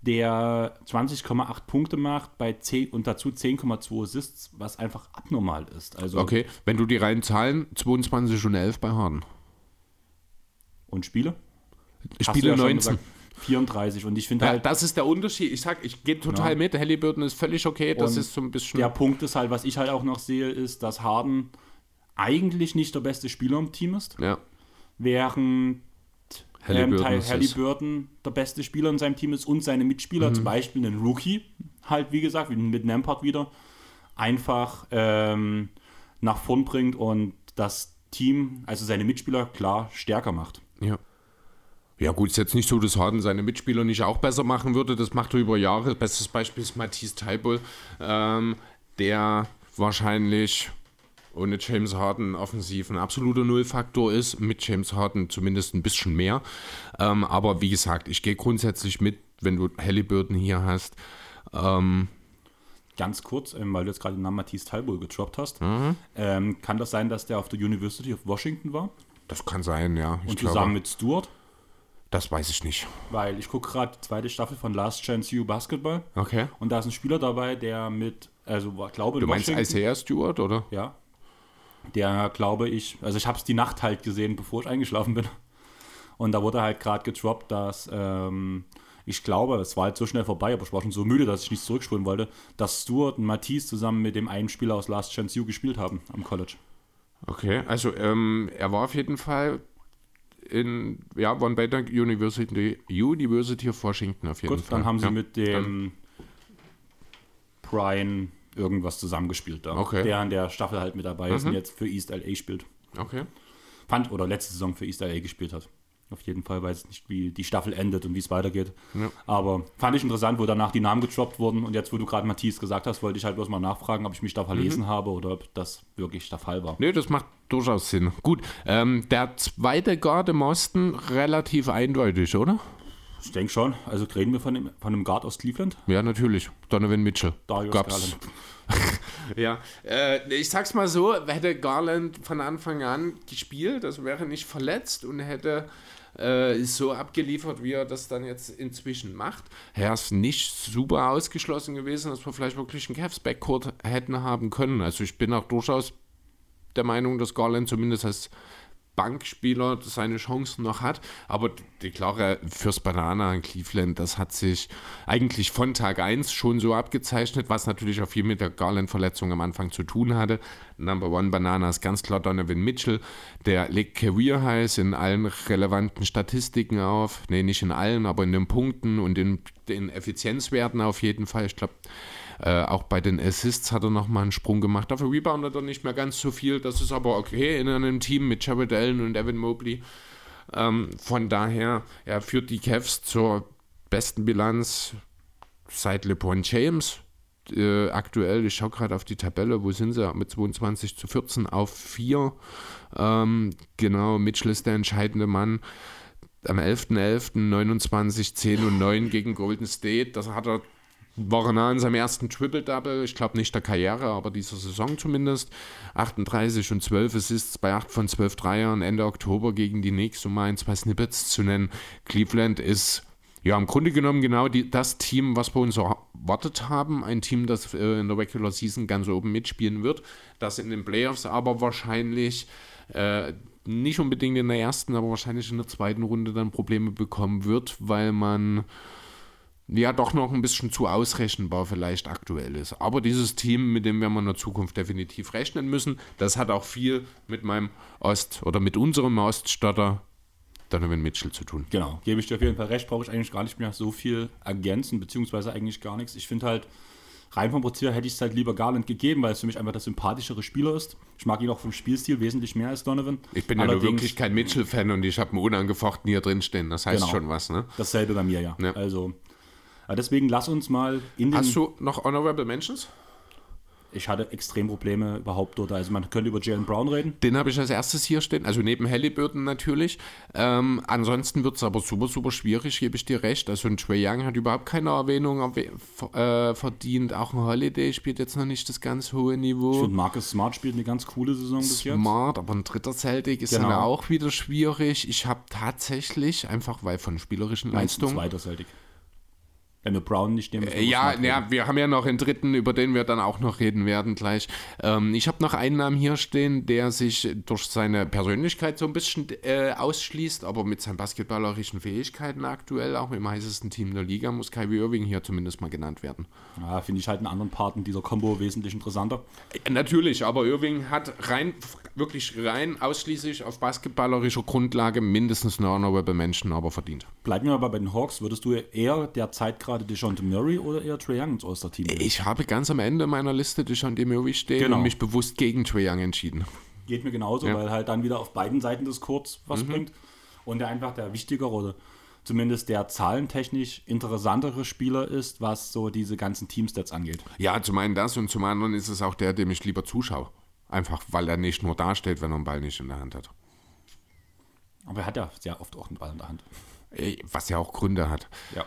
der 20,8 Punkte macht bei 10 und dazu 10,2 Assists, was einfach abnormal ist. Also okay, wenn du die reinen Zahlen 22 und 11 bei Harden. Und Spiele? Spiele ja 19. 34 und ich finde ja, halt. Das ist der Unterschied. Ich sag, ich gehe total ja. mit. Halliburton ist völlig okay. Das ist so ein bisschen. Der Punkt ist halt, was ich halt auch noch sehe, ist, dass Harden eigentlich nicht der beste Spieler im Team ist. Ja. Während Halliburton, ähm, Halliburton der beste Spieler in seinem Team ist und seine Mitspieler, mhm. zum Beispiel einen Rookie, halt wie gesagt, mit Nampart wieder, einfach ähm, nach vorn bringt und das Team, also seine Mitspieler, klar stärker macht. Ja. Ja, gut, ist jetzt nicht so, dass Harden seine Mitspieler nicht auch besser machen würde. Das macht er über Jahre. Bestes Beispiel ist Matisse Taibol, ähm, der wahrscheinlich ohne James Harden offensiv ein absoluter Nullfaktor ist, mit James Harden zumindest ein bisschen mehr. Ähm, aber wie gesagt, ich gehe grundsätzlich mit, wenn du Halliburton hier hast. Ähm, Ganz kurz, ähm, weil du jetzt gerade den Namen Matisse Talbot getroppt hast. Mhm. Ähm, kann das sein, dass der auf der University of Washington war? Das kann sein, ja. Ich Und zusammen glaube, mit Stuart? Das weiß ich nicht. Weil ich gucke gerade die zweite Staffel von Last Chance U Basketball. Okay. Und da ist ein Spieler dabei, der mit, also glaube Du meinst Isaiah Stewart, oder? Ja der glaube ich, also ich habe es die Nacht halt gesehen, bevor ich eingeschlafen bin. Und da wurde halt gerade getroppt, dass ähm, ich glaube, es war halt so schnell vorbei, aber ich war schon so müde, dass ich nicht zurückspulen wollte, dass Stuart und Matisse zusammen mit dem einen Spieler aus Last Chance U gespielt haben am College. Okay, also ähm, er war auf jeden Fall in, ja, waren bei der University, University of Washington auf jeden Gut, Fall. dann haben sie ja, mit dem Brian irgendwas zusammengespielt da. Okay. Der an der Staffel halt mit dabei ist mhm. und jetzt für East LA spielt. Okay. Fand oder letzte Saison für East LA gespielt hat. Auf jeden Fall weiß ich nicht, wie die Staffel endet und wie es weitergeht. Ja. Aber fand ich interessant, wo danach die Namen getroppt wurden. Und jetzt, wo du gerade Matthias gesagt hast, wollte ich halt bloß mal nachfragen, ob ich mich da verlesen mhm. habe oder ob das wirklich der Fall war. Nee, das macht durchaus Sinn. Gut, ähm, der zweite Guard im Osten relativ eindeutig, oder? Ich denke schon. Also reden wir von, dem, von einem Guard aus Cleveland? Ja, natürlich. Donovan Mitchell. Darius Gab's. <laughs> Ja, äh, ich sag's mal so, hätte Garland von Anfang an gespielt, also wäre nicht verletzt und hätte äh, so abgeliefert, wie er das dann jetzt inzwischen macht, wäre es nicht super ausgeschlossen gewesen, dass wir vielleicht wirklich einen Cavs Backcourt hätten haben können. Also ich bin auch durchaus der Meinung, dass Garland zumindest als Bankspieler seine Chancen noch hat. Aber die klare fürs Banana in Cleveland, das hat sich eigentlich von Tag 1 schon so abgezeichnet, was natürlich auch viel mit der Garland-Verletzung am Anfang zu tun hatte. Number One Banana ist ganz klar Donovan Mitchell. Der legt Career Highs in allen relevanten Statistiken auf. Nee, nicht in allen, aber in den Punkten und in den Effizienzwerten auf jeden Fall. Ich glaube, äh, auch bei den Assists hat er nochmal einen Sprung gemacht. Dafür reboundet er nicht mehr ganz so viel. Das ist aber okay in einem Team mit Jared Allen und Evan Mobley. Ähm, von daher, er führt die Cavs zur besten Bilanz seit LeBron James. Äh, aktuell, ich schaue gerade auf die Tabelle, wo sind sie? Mit 22 zu 14 auf 4. Ähm, genau, Mitchell ist der entscheidende Mann am 11.11. .11. 29, 10 und 9 gegen Golden State. Das hat er war er nah an seinem ersten Triple-Double, ich glaube nicht der Karriere, aber dieser Saison zumindest. 38 und 12 Assists bei 8 von 12 Dreiern Ende Oktober gegen die Knicks, um mal ein, zwei Snippets zu nennen. Cleveland ist ja im Grunde genommen genau die, das Team, was wir uns erwartet haben. Ein Team, das äh, in der Regular Season ganz oben mitspielen wird, das in den Playoffs aber wahrscheinlich äh, nicht unbedingt in der ersten, aber wahrscheinlich in der zweiten Runde dann Probleme bekommen wird, weil man ja doch noch ein bisschen zu ausrechenbar vielleicht aktuell ist. Aber dieses Team, mit dem werden wir in der Zukunft definitiv rechnen müssen, das hat auch viel mit meinem Ost- oder mit unserem Oststatter Donovan Mitchell zu tun. Genau, gebe ich dir auf jeden Fall recht, brauche ich eigentlich gar nicht mehr so viel ergänzen, beziehungsweise eigentlich gar nichts. Ich finde halt, rein vom Prozedere hätte ich es halt lieber Garland gegeben, weil es für mich einfach der sympathischere Spieler ist. Ich mag ihn auch vom Spielstil wesentlich mehr als Donovan. Ich bin Allerdings, ja nur wirklich kein Mitchell-Fan und ich habe einen unangefochten hier drinstehen. Das heißt genau, schon was, ne? Dasselbe bei mir, ja. ja. Also deswegen lass uns mal in den. Hast du noch Honorable Mentions? Ich hatte extrem Probleme überhaupt dort. Also man könnte über Jalen Brown reden. Den habe ich als erstes hier stehen, also neben Halliburton natürlich. Ähm, ansonsten wird es aber super, super schwierig, gebe ich dir recht. Also ein Trey Young hat überhaupt keine Erwähnung äh, verdient. Auch ein Holiday spielt jetzt noch nicht das ganz hohe Niveau. Ich finde, Marcus Smart spielt eine ganz coole Saison bis jetzt. Smart, aber ein dritter Celtic ist genau. dann auch wieder schwierig. Ich habe tatsächlich, einfach weil von spielerischen Leistungen... Zweiter Celtic. Wir Brown nicht nehmen. Äh, ja, ja, wir haben ja noch einen dritten, über den wir dann auch noch reden werden gleich. Ähm, ich habe noch einen Namen hier stehen, der sich durch seine Persönlichkeit so ein bisschen äh, ausschließt, aber mit seinen basketballerischen Fähigkeiten aktuell, auch im heißesten Team der Liga, muss Kyrie Irving hier zumindest mal genannt werden. Ja, finde ich halt in anderen Parten dieser Combo wesentlich interessanter. Äh, natürlich, aber Irving hat rein, wirklich rein ausschließlich auf basketballerischer Grundlage mindestens eine Honorable Menschen aber verdient. Bleiben wir aber bei den Hawks, würdest du eher der Zeit gerade gerade DeJounte Murray oder eher Trae Young ins All-Star-Team? Ich habe ganz am Ende meiner Liste DeJounte Murray stehen genau. und mich bewusst gegen Trae Young entschieden. Geht mir genauso, ja. weil halt dann wieder auf beiden Seiten des Courts was mhm. bringt und der einfach der wichtigere oder zumindest der zahlentechnisch interessantere Spieler ist, was so diese ganzen Teamstats angeht. Ja, zum einen das und zum anderen ist es auch der, dem ich lieber zuschaue. Einfach, weil er nicht nur dasteht, wenn er einen Ball nicht in der Hand hat. Aber er hat ja sehr oft auch einen Ball in der Hand. Was ja auch Gründe hat. Ja.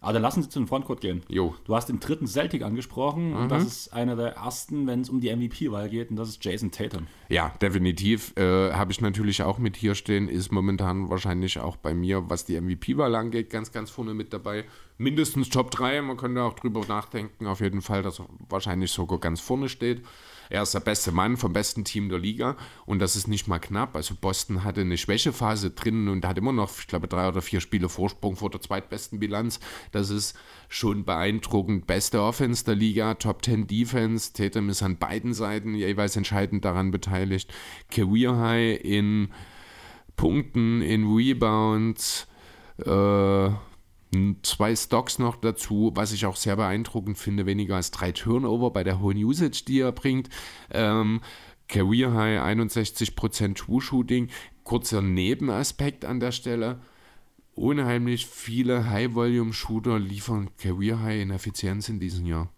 Aber dann lassen Sie zu den Frontcourt gehen. Jo. Du hast den dritten Celtic angesprochen mhm. und das ist einer der ersten, wenn es um die MVP-Wahl geht und das ist Jason Tatum. Ja, definitiv. Äh, Habe ich natürlich auch mit hier stehen, ist momentan wahrscheinlich auch bei mir, was die MVP-Wahl angeht, ganz, ganz vorne mit dabei. Mindestens Top 3, man könnte auch drüber nachdenken, auf jeden Fall, dass er wahrscheinlich sogar ganz vorne steht. Er ist der beste Mann vom besten Team der Liga und das ist nicht mal knapp. Also Boston hatte eine Schwächephase drin und hat immer noch, ich glaube, drei oder vier Spiele Vorsprung vor der zweitbesten Bilanz. Das ist schon beeindruckend. Beste Offense der Liga, Top 10 Defense. Tatum ist an beiden Seiten jeweils entscheidend daran beteiligt. Career High in Punkten, in Rebounds. Äh, Zwei Stocks noch dazu, was ich auch sehr beeindruckend finde, weniger als drei Turnover bei der hohen Usage, die er bringt. Ähm, Career High 61% True Shooting. Kurzer Nebenaspekt an der Stelle. Unheimlich viele High-Volume-Shooter liefern Career High in Effizienz in diesem Jahr.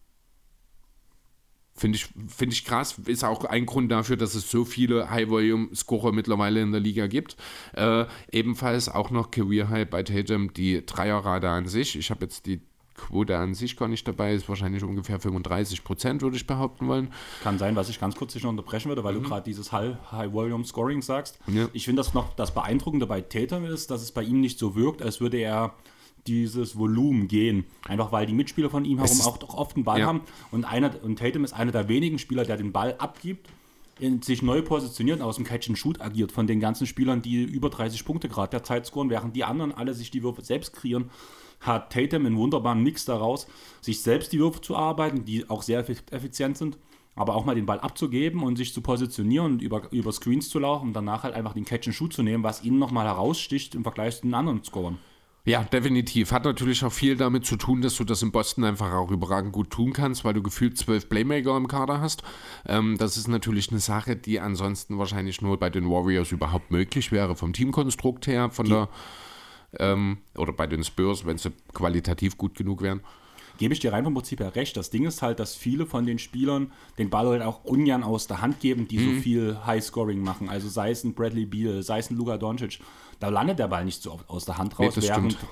Finde ich, find ich krass. Ist auch ein Grund dafür, dass es so viele High-Volume-Scorer mittlerweile in der Liga gibt. Äh, ebenfalls auch noch Career High bei Tatum, die Dreierrate an sich. Ich habe jetzt die Quote an sich gar nicht dabei ist, wahrscheinlich ungefähr 35 Prozent, würde ich behaupten wollen. Kann sein, was ich ganz kurz dich noch unterbrechen würde, weil du gerade dieses High-Volume-Scoring sagst. Ja. Ich finde, dass noch das Beeindruckende bei Tatum ist, dass es bei ihm nicht so wirkt, als würde er dieses Volumen gehen. Einfach weil die Mitspieler von ihm herum auch doch oft einen Ball Ja. haben. Und, einer, und Tatum ist einer der wenigen Spieler, der den Ball abgibt, in, sich neu positioniert und aus dem Catch-and-Shoot agiert von den ganzen Spielern, die über 30 Punkte gerade derzeit scoren, während die anderen alle sich die Würfe selbst kreieren, hat Tatum einen wunderbaren Mix daraus, sich selbst die Würfe zu arbeiten, die auch sehr effi- effizient sind, aber auch mal den Ball abzugeben und sich zu positionieren und über, über Screens zu laufen und danach halt einfach den Catch-and-Shoot zu nehmen, was ihn nochmal heraussticht im Vergleich zu den anderen Scorern. Ja, definitiv. Hat natürlich auch viel damit zu tun, dass du das in Boston einfach auch überragend gut tun kannst, weil du gefühlt zwölf Playmaker im Kader hast. Ähm, das ist natürlich eine Sache, die ansonsten wahrscheinlich nur bei den Warriors überhaupt möglich wäre, vom Teamkonstrukt her, von der ähm, oder bei den Spurs, wenn sie qualitativ gut genug wären. Gebe ich dir rein vom Prinzip her recht. Das Ding ist halt, dass viele von den Spielern den Ball halt auch ungern aus der Hand geben, die Mhm. so viel High-Scoring machen. Also sei es ein Bradley Beal, sei es ein Luka Doncic, da landet der Ball nicht so oft aus der Hand raus, Nee, das während stimmt.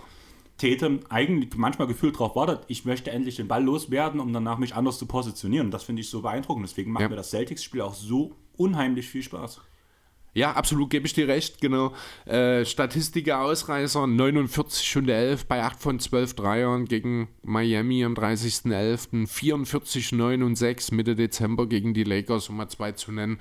Tatum eigentlich manchmal gefühlt darauf wartet, ich möchte endlich den Ball loswerden, um danach mich anders zu positionieren. Das finde ich so beeindruckend. Deswegen macht Ja. mir das Celtics-Spiel auch so unheimlich viel Spaß. Ja, absolut, gebe ich dir recht, genau. Äh, Statistische Ausreißer, 49 und 11 bei 8 von 12 Dreiern gegen Miami am 30.11., 44, 9 und 6 Mitte Dezember gegen die Lakers, um mal zwei zu nennen.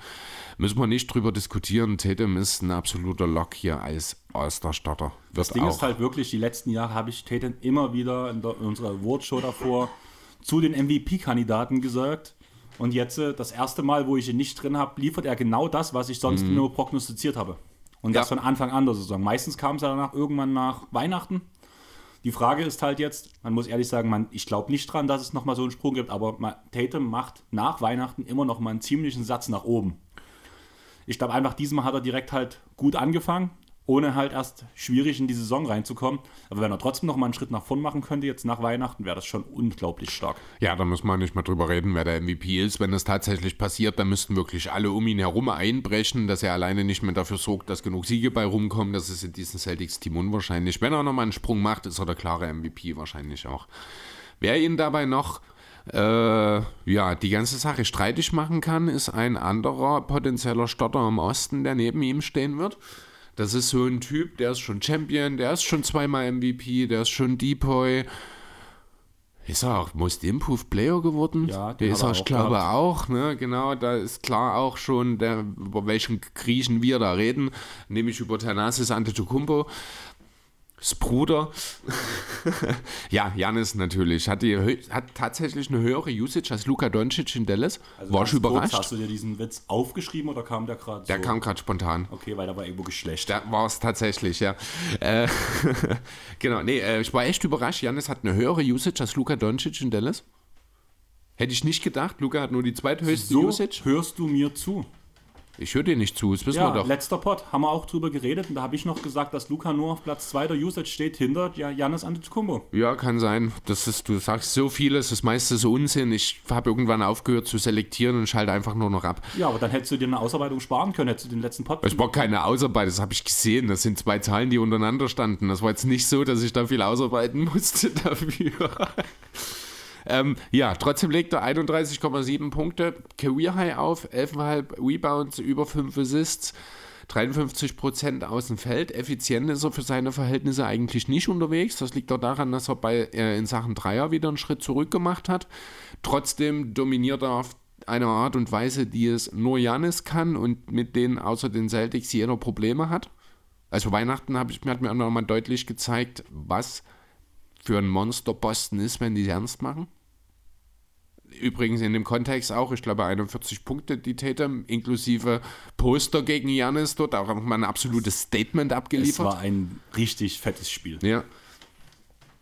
Müssen wir nicht drüber diskutieren. Tatum ist ein absoluter Lock hier als All-Star-Starter. Das Ding auch. ist halt wirklich, die letzten Jahre habe ich Tatum immer wieder in, der, in unserer Awardshow davor zu den MVP-Kandidaten gesagt. Und jetzt äh, das erste Mal, wo ich ihn nicht drin habe, liefert er genau das, was ich sonst nur prognostiziert habe. Und das Ja. von Anfang an der Saison. Meistens kam es danach irgendwann nach Weihnachten. Die Frage ist halt jetzt, man muss ehrlich sagen, man, ich glaube nicht dran, dass es nochmal so einen Sprung gibt, aber Tatum macht nach Weihnachten immer noch mal einen ziemlichen Satz nach oben. Ich glaube einfach, diesmal hat er direkt halt gut angefangen, ohne halt erst schwierig in die Saison reinzukommen. Aber wenn er trotzdem noch mal einen Schritt nach vorn machen könnte, jetzt nach Weihnachten, wäre das schon unglaublich stark. Ja, da muss man nicht mal drüber reden, wer der MVP ist. Wenn das tatsächlich passiert, dann müssten wirklich alle um ihn herum einbrechen, dass er alleine nicht mehr dafür sorgt, dass genug Siege bei rumkommen. Das ist in diesem Celtics-Team unwahrscheinlich. Wenn er nochmal einen Sprung macht, ist er der klare MVP wahrscheinlich auch. Wer ihn dabei noch äh, ja, die ganze Sache streitig machen kann, ist ein anderer potenzieller Starter im Osten, der neben ihm stehen wird. Das ist so ein Typ, der ist schon Champion, der ist schon zweimal MVP, der ist schon Depoy. Ist er auch Most Improved Player geworden? Ja, der ist er ich auch glaube gehabt. auch, ne? Genau, da ist klar auch schon, der, über welchen Griechen wir da reden, nämlich über Thanasis Antetokounmpo. Das Bruder. <laughs> ja, Janis natürlich. Hat, die, hat tatsächlich eine höhere Usage als Luka Doncic in Dallas. Also War ganz ich kurz, überrascht. Hast du dir diesen Witz aufgeschrieben oder kam der gerade so? Der kam gerade spontan. Okay, weil da war irgendwo Geschlecht. Da war es tatsächlich, ja. Äh, <laughs> genau, nee, äh, ich war echt überrascht. Janis hat eine höhere Usage als Luka Doncic in Dallas. Hätte ich nicht gedacht. Luka hat nur die zweithöchste So Usage. hörst du mir zu. Ich höre dir nicht zu, das wissen Ja, wir doch. letzter Pod, haben wir auch drüber geredet und da habe ich noch gesagt, dass Luca nur auf Platz 2 der Usage steht, hinter ja, Janis Antetokounmpo. Ja, kann sein. Das ist, du sagst so vieles, das meiste ist Unsinn. Ich habe irgendwann aufgehört zu selektieren und schalte einfach nur noch ab. Ja, aber dann hättest du dir eine Ausarbeitung sparen können, hättest du den letzten Pod. Es war keine Ausarbeit, das habe ich gesehen. Das sind zwei Zahlen, die untereinander standen. Das war jetzt nicht so, dass ich da viel ausarbeiten musste <laughs> dafür. Ähm, ja, trotzdem legt er 31,7 Punkte, Career High auf, 11,5 Rebounds, über 5 Assists, 53% aus dem Feld. Effizient ist er für seine Verhältnisse eigentlich nicht unterwegs. Das liegt auch daran, dass er bei, äh, in Sachen Dreier wieder einen Schritt zurück gemacht hat. Trotzdem dominiert er auf eine Art und Weise, die es nur Janis kann und mit denen außer den Celtics jeder Probleme hat. Also Weihnachten ich, hat mir auch nochmal deutlich gezeigt, was für ein Monster Boston ist, wenn die es ernst machen. Übrigens in dem Kontext auch, ich glaube 41 Punkte die Tatum, inklusive Poster gegen Janis dort, auch mal ein absolutes Statement es abgeliefert. war ein richtig fettes Spiel. Ja.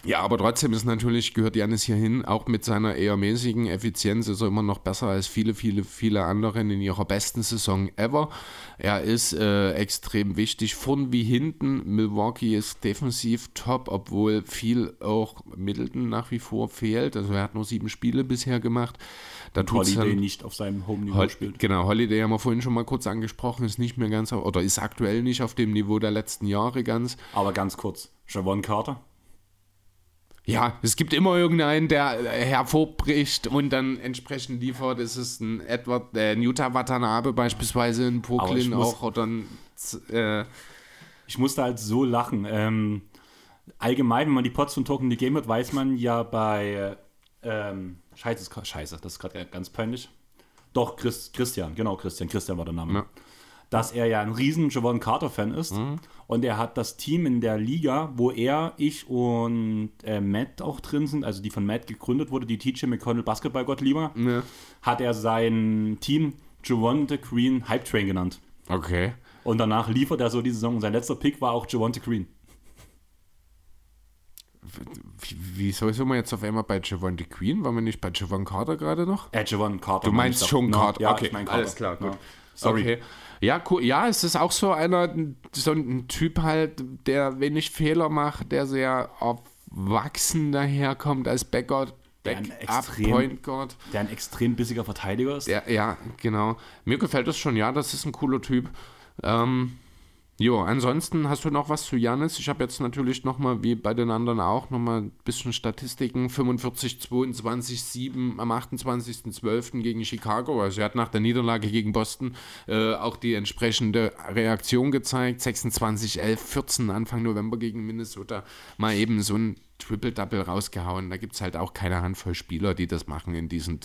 Ja, aber trotzdem ist natürlich, gehört Janis hier hin, auch mit seiner eher mäßigen Effizienz ist er immer noch besser als viele, viele, viele anderen in ihrer besten Saison ever. Er ist äh, extrem wichtig, vorn wie hinten. Milwaukee ist defensiv top, obwohl viel auch Middleton nach wie vor fehlt. Also er hat nur sieben Spiele bisher gemacht. Da tut's Holiday dann- nicht auf seinem Home-Niveau Hol spielt. Genau, Holiday haben wir vorhin schon mal kurz angesprochen, ist nicht mehr ganz, auf- oder ist aktuell nicht auf dem Niveau der letzten Jahre ganz. Aber ganz kurz, Javon Carter, ja, es gibt immer irgendeinen, der äh, hervorbricht und dann entsprechend liefert. Es ist ein Edward, äh, Utah Watanabe beispielsweise in Brooklyn auch oder ein, äh, ich musste halt so lachen. Ähm, allgemein, wenn man die Pots von Token die Game hat, weiß man ja bei ähm, Scheiße, Scheiße, das ist gerade ganz peinlich. Doch, Chris, Christian, genau, Christian, Christian war der Name. Ja. Dass er ja ein riesen Javon Carter-Fan ist. Mhm. Und er hat das Team in der Liga, wo er, ich und äh, Matt auch drin sind, also die von Matt gegründet wurde, die TJ McConnell Basketball-Gott lieber, ja. hat er sein Team Javonte Green Hype Train genannt. Okay. Und danach liefert er so die Saison. Und sein letzter Pick war auch Javonte Green. Wieso sind wir jetzt auf einmal bei Javon Queen? Waren wir nicht bei Javon Carter gerade noch? Äh, Javon Carter. Du meinst schon Carter? Ja, okay, ich mein Carter. alles klar, gut. Ja. Sorry. Okay. Ja, cool. ja, es ist auch so einer, so ein Typ halt, der wenig Fehler macht, der sehr erwachsen daherkommt als Backup. Der ein, extrem, der ein extrem bissiger Verteidiger ist. Der, ja, genau. Mir gefällt das schon, ja, das ist ein cooler Typ. Ähm, Jo, ansonsten hast du noch was zu Janis? Ich habe jetzt natürlich nochmal, wie bei den anderen auch, nochmal ein bisschen Statistiken. 45, 22, 7 am 28.12. gegen Chicago. Also er hat nach der Niederlage gegen Boston äh, auch die entsprechende Reaktion gezeigt. 26, 11, 14 Anfang November gegen Minnesota. Mal eben so ein Triple-Double rausgehauen. Da gibt es halt auch keine Handvoll Spieler, die das machen in diesem,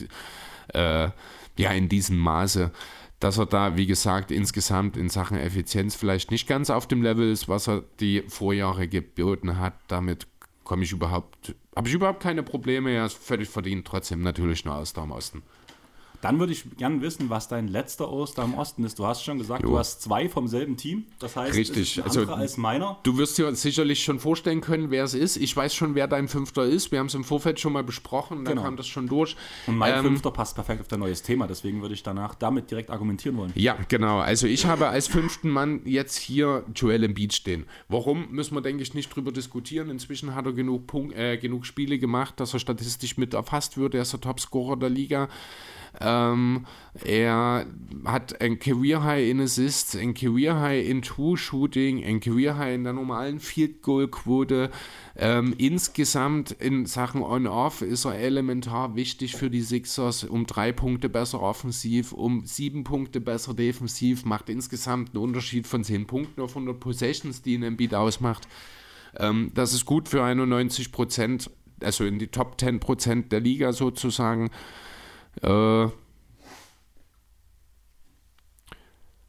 äh, ja, in diesem Maße dass er da, wie gesagt, insgesamt in Sachen Effizienz vielleicht nicht ganz auf dem Level ist, was er die Vorjahre geboten hat. Damit komme ich überhaupt, habe ich überhaupt keine Probleme. Er ist völlig verdient, trotzdem natürlich nur aus dem Osten. Dann würde ich gerne wissen, was dein letzter Oster im Osten ist. Du hast schon gesagt, jo. du hast zwei vom selben Team. Das heißt, Richtig. also, als meiner. Du wirst dir sicherlich schon vorstellen können, wer es ist. Ich weiß schon, wer dein Fünfter ist. Wir haben es im Vorfeld schon mal besprochen. Dann genau. kam das schon durch. Und mein ähm, Fünfter passt perfekt auf dein neues Thema. Deswegen würde ich danach damit direkt argumentieren wollen. Ja, genau. Also ich habe als fünften Mann jetzt hier Joel Embiid stehen. Warum, müssen wir, denke ich, nicht drüber diskutieren. Inzwischen hat er genug, Punkt, äh, genug Spiele gemacht, dass er statistisch mit erfasst wird. Er ist der Topscorer der Liga. Ähm, er hat ein Career High in Assists, ein Career High in True Shooting, ein Career High in der normalen Field Goal Quote. Ähm, insgesamt in Sachen On-Off ist er elementar wichtig für die Sixers, um drei Punkte besser offensiv, um sieben Punkte besser defensiv, macht insgesamt einen Unterschied von zehn Punkten auf 100 Possessions, die ein Embiid ausmacht. Ähm, das ist gut für 91 Prozent, also in die Top 10 Prozent der Liga sozusagen. Äh,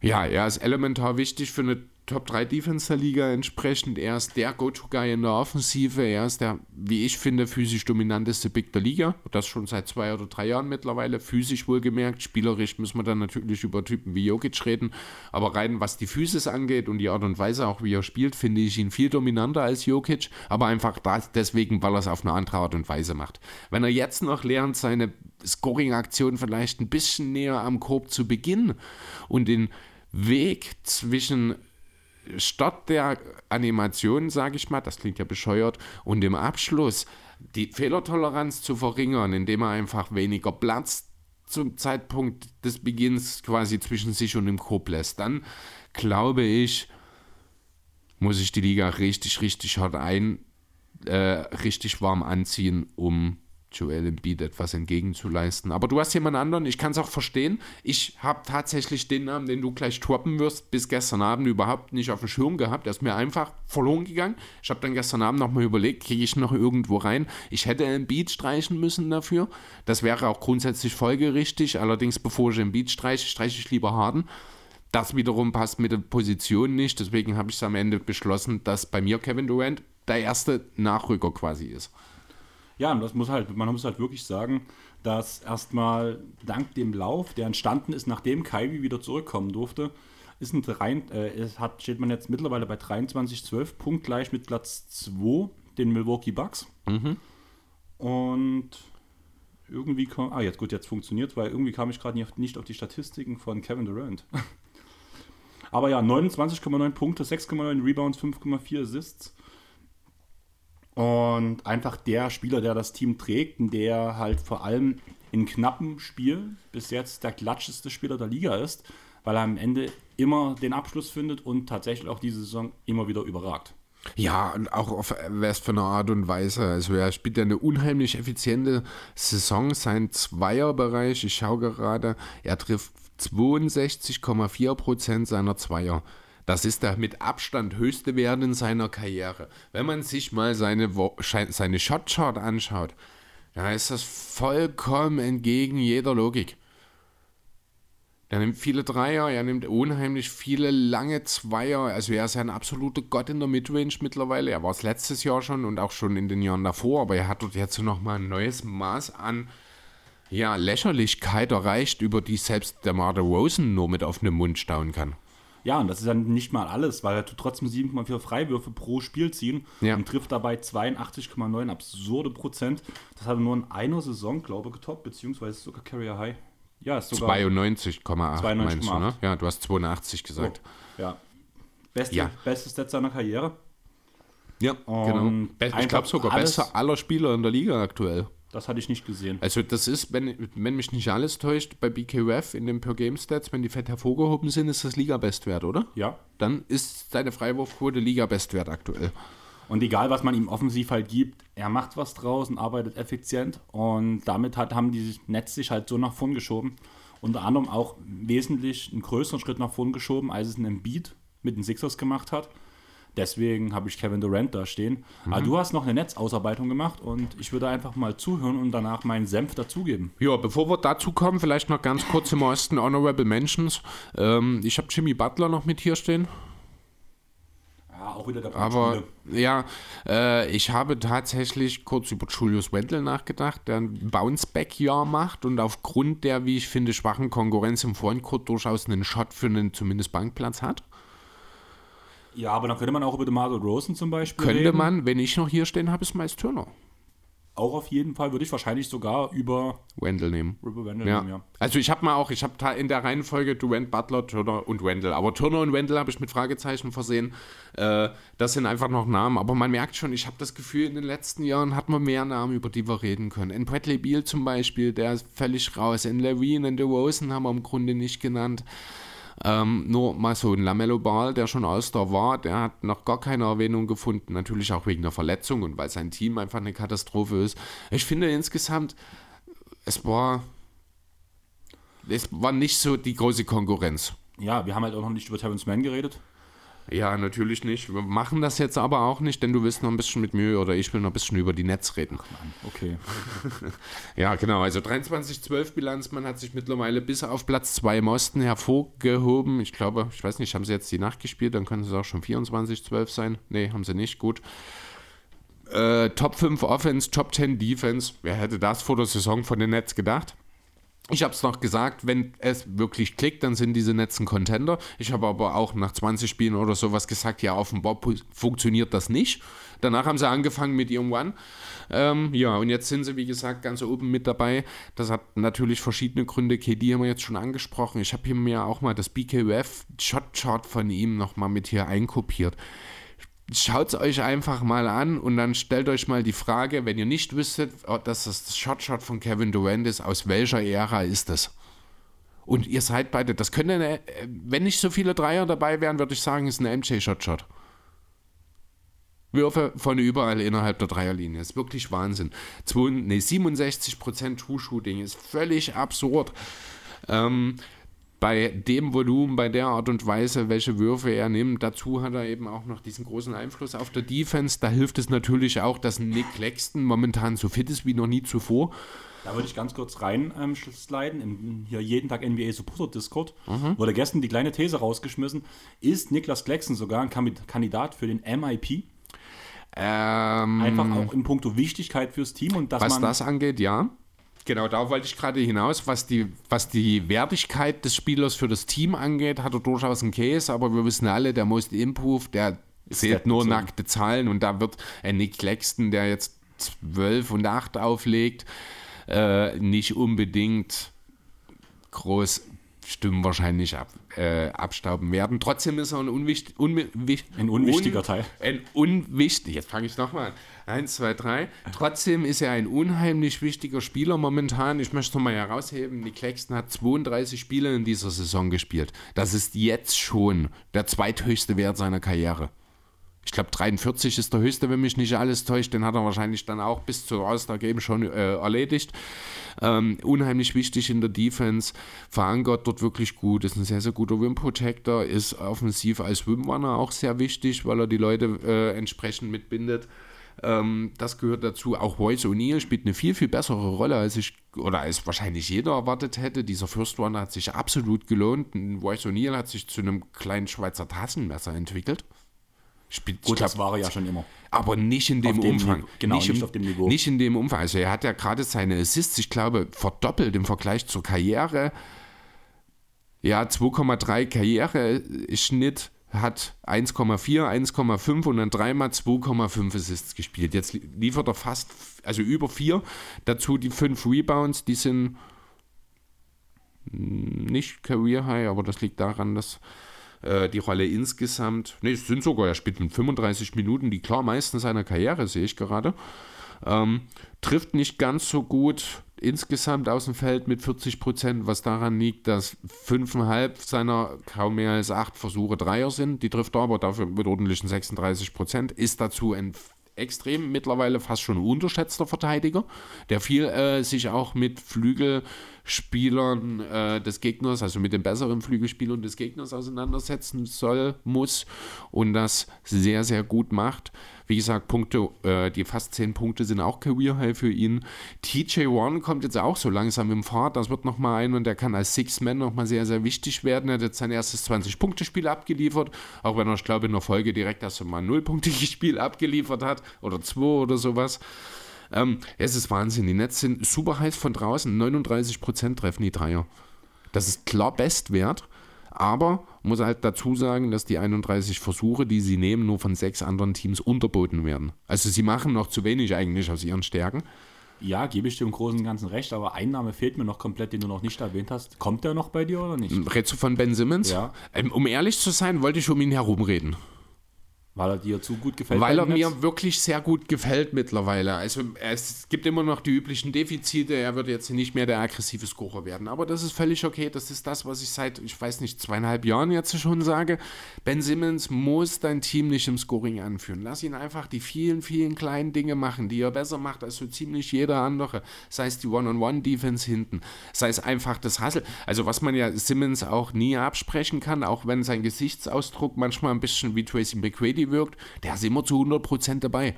ja, er ist elementar wichtig für eine Top 3 Defense der Liga entsprechend. Er ist der Go-To-Guy in der Offensive. Er ist der, wie ich finde, physisch dominanteste Big der Liga. Das schon seit zwei oder drei Jahren mittlerweile. Physisch wohlgemerkt. Spielerisch müssen wir dann natürlich über Typen wie Jokic reden. Aber rein was die Physis angeht und die Art und Weise auch, wie er spielt, finde ich ihn viel dominanter als Jokic. Aber einfach das, deswegen, weil er es auf eine andere Art und Weise macht. Wenn er jetzt noch lernt, seine Scoring-Aktion vielleicht ein bisschen näher am Korb zu beginnen und den Weg zwischen Start der Animation, sage ich mal, das klingt ja bescheuert, und im Abschluss die Fehlertoleranz zu verringern, indem er einfach weniger Platz zum Zeitpunkt des Beginns quasi zwischen sich und dem Korb lässt, dann glaube ich, muss ich die Liga richtig, richtig hart ein, äh, richtig warm anziehen, um Joel Embiid etwas entgegenzuleisten. Aber du hast jemand anderen, ich kann es auch verstehen. Ich habe tatsächlich den Namen, den du gleich droppen wirst, bis gestern Abend überhaupt nicht auf dem Schirm gehabt. Der ist mir einfach verloren gegangen. Ich habe dann gestern Abend nochmal überlegt, kriege ich noch irgendwo rein. Ich hätte Embiid streichen müssen dafür. Das wäre auch grundsätzlich folgerichtig. Allerdings, bevor ich Embiid streiche, streiche ich lieber Harden. Das wiederum passt mit der Position nicht. Deswegen habe ich es am Ende beschlossen, dass bei mir Kevin Durant der erste Nachrücker quasi ist. Ja, und das muss halt, man muss halt wirklich sagen, dass erstmal dank dem Lauf, der entstanden ist, nachdem Kyrie wieder zurückkommen durfte, ist ein rein, äh, hat, steht man jetzt mittlerweile bei 23-12, punktgleich mit Platz 2, den Milwaukee Bucks. Mhm. Und irgendwie kam, ah, jetzt gut, jetzt funktioniert, weil irgendwie kam ich gerade nicht, nicht auf die Statistiken von Kevin Durant. <laughs> Aber ja, 29,9 Punkte, 6,9 Rebounds, 5,4 Assists. Und einfach der Spieler, der das Team trägt und der halt vor allem in knappen Spielen bis jetzt der klatscheste Spieler der Liga ist, weil er am Ende immer den Abschluss findet und tatsächlich auch diese Saison immer wieder überragt. Ja, und auch auf was für eine Art und Weise. Also er spielt ja eine unheimlich effiziente Saison, sein Zweierbereich. Ich schaue gerade, er trifft 62,4 Prozent seiner Zweier. Das ist der mit Abstand höchste Wert in seiner Karriere. Wenn man sich mal seine, seine Shotchart anschaut, da ist das vollkommen entgegen jeder Logik. Er nimmt viele Dreier, er nimmt unheimlich viele lange Zweier. Also er ist ein absoluter Gott in der Midrange mittlerweile. Er war es letztes Jahr schon und auch schon in den Jahren davor, aber er hat dort jetzt nochmal ein neues Maß an ja, Lächerlichkeit erreicht, über die selbst der Marder Rosen nur mit offenem Mund staunen kann. Ja, und das ist dann nicht mal alles, weil er tut trotzdem 7,4 Freiwürfe pro Spiel ziehen ja. und trifft dabei 82,9 absurde Prozent. Das hat er nur in einer Saison, glaube ich, getoppt, beziehungsweise sogar Carrier High. Ja, ist sogar 92,8 meinst du, ne? Ja, du hast 82 gesagt. Oh, ja. Beste, ja. Beste Stats seiner Karriere. Ja, genau. Ich glaube sogar besser aller Spieler in der Liga aktuell. Das hatte ich nicht gesehen. Also das ist, wenn, wenn mich nicht alles täuscht, bei BKWF in den Per-Game-Stats, wenn die fett hervorgehoben sind, ist das Liga-Bestwert, oder? Ja. Dann ist seine Freiwurfquote Liga-Bestwert aktuell. Und egal, was man ihm offensiv halt gibt, er macht was draus und arbeitet effizient. Und damit hat, haben die Netz sich halt so nach vorn geschoben. Unter anderem auch wesentlich einen größeren Schritt nach vorn geschoben, als es ein Embiid mit den Sixers gemacht hat. Deswegen habe ich Kevin Durant da stehen. Mhm. Aber du hast noch eine Netzausarbeitung gemacht und ich würde einfach mal zuhören und danach meinen Senf dazugeben. Ja, bevor wir dazu kommen, vielleicht noch ganz kurz im Osten Honorable Mentions. Ähm, ich habe Jimmy Butler noch mit hier stehen. Ja, auch wieder der Aber ja, äh, ich habe tatsächlich kurz über Julius Wendel nachgedacht, der ein Bounceback-Jahr macht und aufgrund der, wie ich finde, schwachen Konkurrenz im Frontcourt durchaus einen Shot für einen zumindest Bankplatz hat. Ja, aber dann könnte man auch über DeMar Rosen zum Beispiel Könnte reden. man, wenn ich noch hier stehen habe, ist Miles Turner. Auch auf jeden Fall würde ich wahrscheinlich sogar über Wendell nehmen. Über Wendell ja. nehmen, ja. Also ich habe mal auch, ich habe in der Reihenfolge Durant, Butler, Turner und Wendell. Aber Turner und Wendell habe ich mit Fragezeichen versehen. Äh, das sind einfach noch Namen. Aber man merkt schon, ich habe das Gefühl, in den letzten Jahren hat man mehr Namen, über die wir reden können. In Bradley Beal zum Beispiel, der ist völlig raus. In Levine, in DeRozan haben wir im Grunde nicht genannt. Ähm, nur mal so ein Lamello Ball, der schon All-Star war, der hat noch gar keine Erwähnung gefunden. Natürlich auch wegen der Verletzung und weil sein Team einfach eine Katastrophe ist. Ich finde insgesamt, es war, es war nicht so die große Konkurrenz. Ja, wir haben halt auch noch nicht über Terrence Mann geredet. Ja, natürlich nicht. Wir machen das jetzt aber auch nicht, denn du willst noch ein bisschen mit mir oder ich will noch ein bisschen über die Netz reden. Okay. <laughs> ja, genau. Also 23-12 Bilanz. Man hat sich mittlerweile bis auf Platz 2 im Osten hervorgehoben. Ich glaube, ich weiß nicht, haben sie jetzt die Nacht gespielt? Dann können es auch schon 24-12 sein. Nee, haben sie nicht. Gut. Äh, Top 5 Offense, Top 10 Defense. Wer hätte das vor der Saison von den Nets gedacht? Ich habe es noch gesagt, wenn es wirklich klickt, dann sind diese Netzen Contender. Ich habe aber auch nach 20 Spielen oder sowas gesagt, ja, offenbar funktioniert das nicht. Danach haben sie angefangen mit ihrem One. Ähm, ja, und jetzt sind sie, wie gesagt, ganz oben mit dabei. Das hat natürlich verschiedene Gründe. KD haben wir jetzt schon angesprochen. Ich habe hier mir auch mal das BKUF Shot Chart von ihm nochmal mit hier einkopiert. Schaut es euch einfach mal an und dann stellt euch mal die Frage, wenn ihr nicht wüsstet, oh, dass das das Shot-Shot von Kevin Durant ist, aus welcher Ära ist das? Und ihr seid beide, das könnte, eine, wenn nicht so viele Dreier dabei wären, würde ich sagen, ist ein MJ-Shot-Shot. Würfe von überall innerhalb der Dreierlinie. Ist wirklich Wahnsinn. 2, nee, 67% True-Shooting ist völlig absurd. Ähm, bei dem Volumen, bei der Art und Weise, welche Würfe er nimmt. Dazu hat er eben auch noch diesen großen Einfluss auf der Defense. Da hilft es natürlich auch, dass Nick Claxton momentan so fit ist wie noch nie zuvor. Da würde ich ganz kurz rein ähm, sliden, im hier jeden Tag NBA Supporter Discord. Mhm. Wurde gestern die kleine These rausgeschmissen. Ist Niklas Claxton sogar ein Kandidat für den MIP? Ähm, Einfach auch in puncto Wichtigkeit fürs Team und dass Was man das angeht, ja. Genau, da wollte ich gerade hinaus. Was die, was die Wertigkeit des Spielers für das Team angeht, hat er durchaus einen Case, aber wir wissen alle, der Most Improved, der zählt nur nackte Zahlen und da wird ein Nick Claxton, der jetzt 12 und 8 auflegt, äh, nicht unbedingt groß Stimmen wahrscheinlich ab, äh, abstauben werden. Trotzdem ist er ein, unwicht, unwicht, ein unwichtiger un, Teil. Ein unwichtig, jetzt fange ich nochmal an. Eins, zwei, drei. Trotzdem ist er ein unheimlich wichtiger Spieler momentan. Ich möchte nochmal herausheben, Nick Claxton hat 32 Spiele in dieser Saison gespielt. Das ist jetzt schon der zweithöchste Wert seiner Karriere. Ich glaube, 43 ist der höchste, wenn mich nicht alles täuscht. Den hat er wahrscheinlich dann auch bis zur All-Star-Game schon äh, erledigt. Ähm, unheimlich wichtig in der Defense. Verankert dort wirklich gut. Ist ein sehr, sehr guter Wim-Protector. Ist offensiv als Wim-Runner auch sehr wichtig, weil er die Leute äh, entsprechend mitbindet. Ähm, das gehört dazu. Auch Royce O'Neill spielt eine viel, viel bessere Rolle, als ich oder als wahrscheinlich jeder erwartet hätte. Dieser First Runner hat sich absolut gelohnt. Royce O'Neill hat sich zu einem kleinen Schweizer Taschenmesser entwickelt. Spielt, Gut, das war er ja schon immer. Aber nicht in dem, dem Umfang. Genau, nicht, nicht auf dem Niveau. Nicht in dem Umfang. Also er hat ja gerade seine Assists, ich glaube, verdoppelt im Vergleich zur Karriere. Ja, 2,3 Karriere-Schnitt hat 1,4, 1,5 und dann dreimal 2,5 Assists gespielt. Jetzt liefert er fast, also über 4. Dazu die 5 Rebounds, die sind nicht Career High, aber das liegt daran, dass äh, die Rolle insgesamt, ne, es sind sogar, er spielt mit 35 Minuten, die klar meisten seiner Karriere, sehe ich gerade. Ähm, trifft nicht ganz so gut insgesamt aus dem Feld mit 40 Prozent, was daran liegt, dass fünfeinhalb seiner kaum mehr als acht Versuche Dreier sind. Die trifft er aber dafür mit ordentlichen 36 Prozent. Ist dazu ein extrem mittlerweile fast schon unterschätzter Verteidiger, der viel äh, sich auch mit Flügelspielern äh, des Gegners, also mit den besseren Flügelspielern des Gegners auseinandersetzen soll, muss und das sehr, sehr gut macht. Wie gesagt, Punkte, äh, die fast 10 Punkte sind auch Career High für ihn. TJ One kommt jetzt auch so langsam im Fahrt. Das wird nochmal ein und der kann als Six-Man nochmal sehr, sehr wichtig werden. Er hat jetzt sein erstes 20-Punkte-Spiel abgeliefert, auch wenn er, ich glaube, in der Folge direkt erst mal ein 0-Punkte-Spiel <laughs> abgeliefert hat oder 2 oder sowas. Ähm, es ist Wahnsinn. Die Nets sind super heiß von draußen. 39% treffen die Dreier. Das ist klar Bestwert. Aber muss halt dazu sagen, dass die 31 Versuche, die sie nehmen, nur von sechs anderen Teams unterboten werden. Also sie machen noch zu wenig eigentlich aus ihren Stärken. Ja, gebe ich dir im Großen und Ganzen recht, aber ein Name fehlt mir noch komplett, den du noch nicht erwähnt hast. Kommt der noch bei dir oder nicht? Redst du von Ben Simmons? Ja. Ähm, um ehrlich zu sein, wollte ich um ihn herumreden. Weil er dir zu gut gefällt? Weil er mir wirklich sehr gut gefällt mittlerweile. Also es gibt immer noch die üblichen Defizite. Er wird jetzt nicht mehr der aggressive Scorer werden. Aber das ist völlig okay. Das ist das, was ich seit, ich weiß nicht, zweieinhalb Jahren jetzt schon sage. Ben Simmons muss dein Team nicht im Scoring anführen. Lass ihn einfach die vielen, vielen kleinen Dinge machen, die er besser macht als so ziemlich jeder andere. Sei es die One-on-One-Defense hinten, sei es einfach das Hustle. Also was man ja Simmons auch nie absprechen kann, auch wenn sein Gesichtsausdruck manchmal ein bisschen wie Tracy McGrady wirkt, der ist immer zu 100% dabei.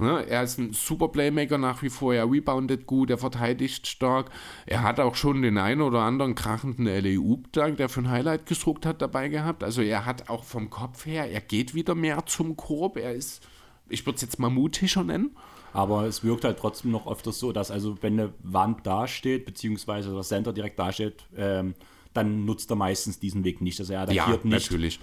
Ne, er ist ein super Playmaker nach wie vor, er reboundet gut, er verteidigt stark. Er hat auch schon den einen oder anderen krachenden LEU-Dank, der für ein Highlight gedruckt hat, dabei gehabt. Also er hat auch vom Kopf her, er geht wieder mehr zum Korb. Er ist, ich würde es jetzt mal mutischer nennen. Aber es wirkt halt trotzdem noch öfters so, dass also wenn eine Wand dasteht, beziehungsweise das Center direkt dasteht, ähm, dann nutzt er meistens diesen Weg nicht. Also er attackiert ja, nicht. Natürlich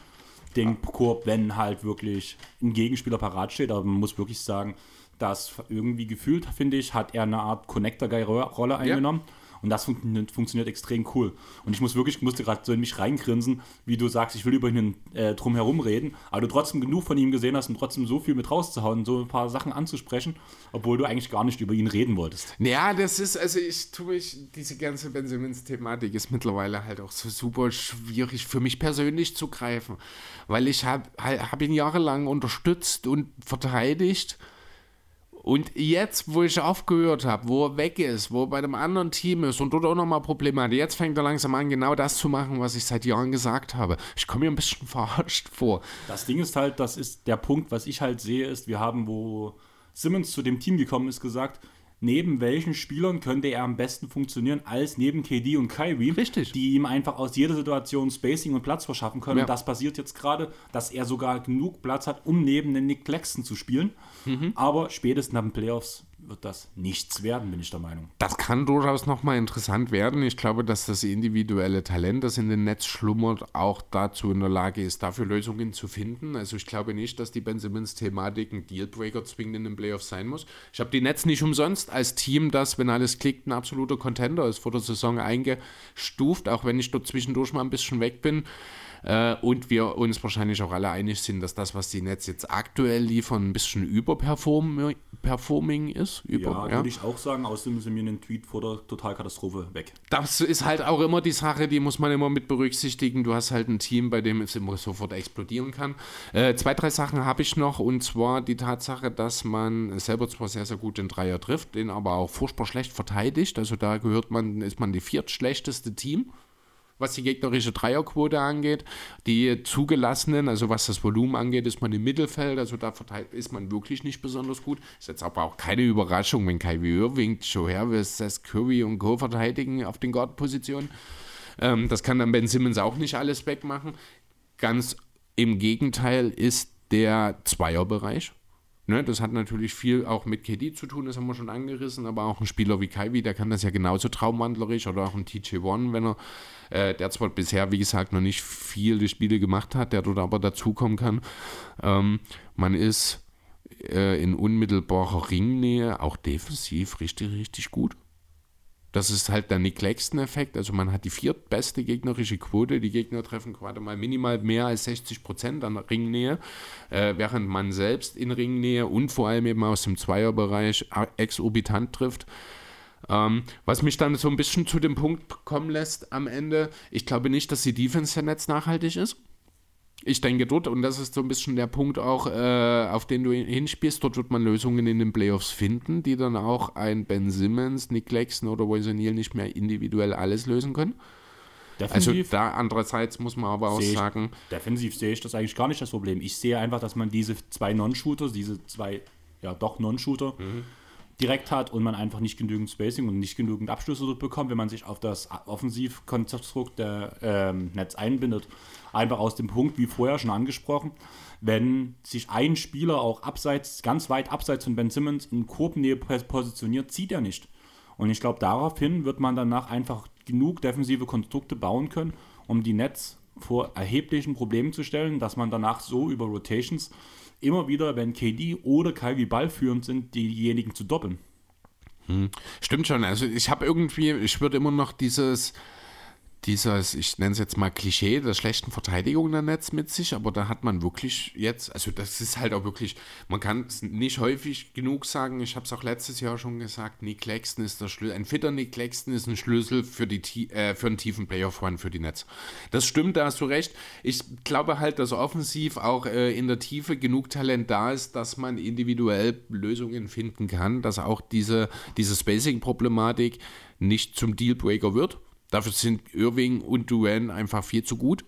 den Korb, wenn halt wirklich ein Gegenspieler parat steht. Aber man muss wirklich sagen, dass irgendwie gefühlt, finde ich, hat er eine Art Connector-Guy-Rolle eingenommen. Ja. Und das fun funktioniert extrem cool. Und ich muss wirklich, musste gerade so in mich reingrinsen, wie du sagst, ich will über ihn äh, drum herum reden, aber du trotzdem genug von ihm gesehen hast und trotzdem so viel mit rauszuhauen, so ein paar Sachen anzusprechen, obwohl du eigentlich gar nicht über ihn reden wolltest. Ja, das ist, also ich tue mich, diese ganze Ben Simmons-Thematik ist mittlerweile halt auch so super schwierig für mich persönlich zu greifen, weil ich habe hab ihn jahrelang unterstützt und verteidigt und jetzt, wo ich aufgehört habe, wo er weg ist, wo er bei einem anderen Team ist und dort auch nochmal Probleme hat, jetzt fängt er langsam an, genau das zu machen, was ich seit Jahren gesagt habe. Ich komme mir ein bisschen <laughs> verarscht vor. Das Ding ist halt, das ist der Punkt, was ich halt sehe, ist, wir haben, wo Simmons zu dem Team gekommen ist, gesagt, neben welchen Spielern könnte er am besten funktionieren als neben KD und Kyrie, Richtig. die ihm einfach aus jeder Situation Spacing und Platz verschaffen können. Ja. Und das passiert jetzt gerade, dass er sogar genug Platz hat, um neben den Nick Claxton zu spielen. Mhm. Aber spätestens nach den Playoffs wird das nichts werden, bin ich der Meinung. Das kann durchaus nochmal interessant werden. Ich glaube, dass das individuelle Talent, das in den Netz schlummert, auch dazu in der Lage ist, dafür Lösungen zu finden. Also ich glaube nicht, dass die Ben Simmons-Thematik ein Dealbreaker zwingend in den Playoffs sein muss. Ich habe die Netz nicht umsonst als Team, das, wenn alles klickt, ein absoluter Contender ist, vor der Saison eingestuft, auch wenn ich dort zwischendurch mal ein bisschen weg bin. Äh, und wir uns wahrscheinlich auch alle einig sind, dass das, was die Netz jetzt aktuell liefern, ein bisschen überperforming ist. Über, ja, würde ich auch sagen. Außerdem sind wir einen Tweet vor der Totalkatastrophe weg. Das ist halt auch immer die Sache, die muss man immer mit berücksichtigen. Du hast halt ein Team, bei dem es immer sofort explodieren kann. Äh, zwei, drei Sachen habe ich noch und zwar die Tatsache, dass man selber zwar sehr, sehr gut den Dreier trifft, den aber auch furchtbar schlecht verteidigt. Also da gehört man, ist man die viertschlechteste Team was die gegnerische Dreierquote angeht. Die zugelassenen, also was das Volumen angeht, ist man im Mittelfeld. Also da ist man wirklich nicht besonders gut. Ist jetzt aber auch keine Überraschung, wenn Kyrie Irving, Joe Harris, Seth Curry und Co. verteidigen auf den Guard-Positionen. Ähm, das kann dann Ben Simmons auch nicht alles wegmachen. Ganz im Gegenteil ist der Zweierbereich Ne, das hat natürlich viel auch mit KD zu tun, das haben wir schon angerissen, aber auch ein Spieler wie Kaiwi, der kann das ja genauso traumwandlerisch oder auch ein TJ1, wenn er, äh, der zwar bisher, wie gesagt, noch nicht viele Spiele gemacht hat, der dort aber dazukommen kann. Ähm, man ist äh, in unmittelbarer Ringnähe auch defensiv richtig, richtig gut. Das ist halt der Nick Claxton-Effekt. Also man hat die viertbeste gegnerische Quote. Die Gegner treffen gerade mal minimal mehr als 60 Prozent an Ringnähe, äh, während man selbst in Ringnähe und vor allem eben aus dem Zweierbereich exorbitant trifft. Ähm, was mich dann so ein bisschen zu dem Punkt kommen lässt am Ende, ich glaube nicht, dass die Defense der Netz nachhaltig ist ich denke dort, und das ist so ein bisschen der Punkt auch, äh, auf den du hinspielst, dort wird man Lösungen in den Playoffs finden, die dann auch ein Ben Simmons, Nick Claxton oder Royce O'Neill nicht mehr individuell alles lösen können. Defensiv, also da andererseits muss man aber auch ich, sagen. Defensiv sehe ich das eigentlich gar nicht das Problem. Ich sehe einfach, dass man diese zwei Non-Shooters, diese zwei, ja doch Non-Shooter, mhm. Direkt hat und man einfach nicht genügend Spacing und nicht genügend Abschlüsse dort bekommt, wenn man sich auf das Offensivkonstrukt der ähm, Netz einbindet. Einfach aus dem Punkt, wie vorher schon angesprochen, wenn sich ein Spieler auch abseits, ganz weit abseits von Ben Simmons in Korbnähe positioniert, zieht er nicht. Und ich glaube, daraufhin wird man danach einfach genug defensive Konstrukte bauen können, um die Nets vor erheblichen Problemen zu stellen, dass man danach so über Rotations immer wieder, wenn KD oder Kyrie Ball führend sind, diejenigen zu doppeln. Hm. Stimmt schon. Also ich habe irgendwie, ich würde immer noch dieses dieses, ich nenne es jetzt mal Klischee der schlechten Verteidigung der Netz mit sich, aber da hat man wirklich jetzt, also das ist halt auch wirklich, man kann es nicht häufig genug sagen, ich habe es auch letztes Jahr schon gesagt, Nick Claxton ist der Schlüssel, ein fitter Nick Claxton ist ein Schlüssel für, die, äh, für einen tiefen Playoff-Run für die Netz. Das stimmt, da hast du recht. Ich glaube halt, dass offensiv auch äh, in der Tiefe genug Talent da ist, dass man individuell Lösungen finden kann, dass auch diese, diese Spacing-Problematik nicht zum Dealbreaker wird Dafür sind Irving und Duran einfach viel zu gut.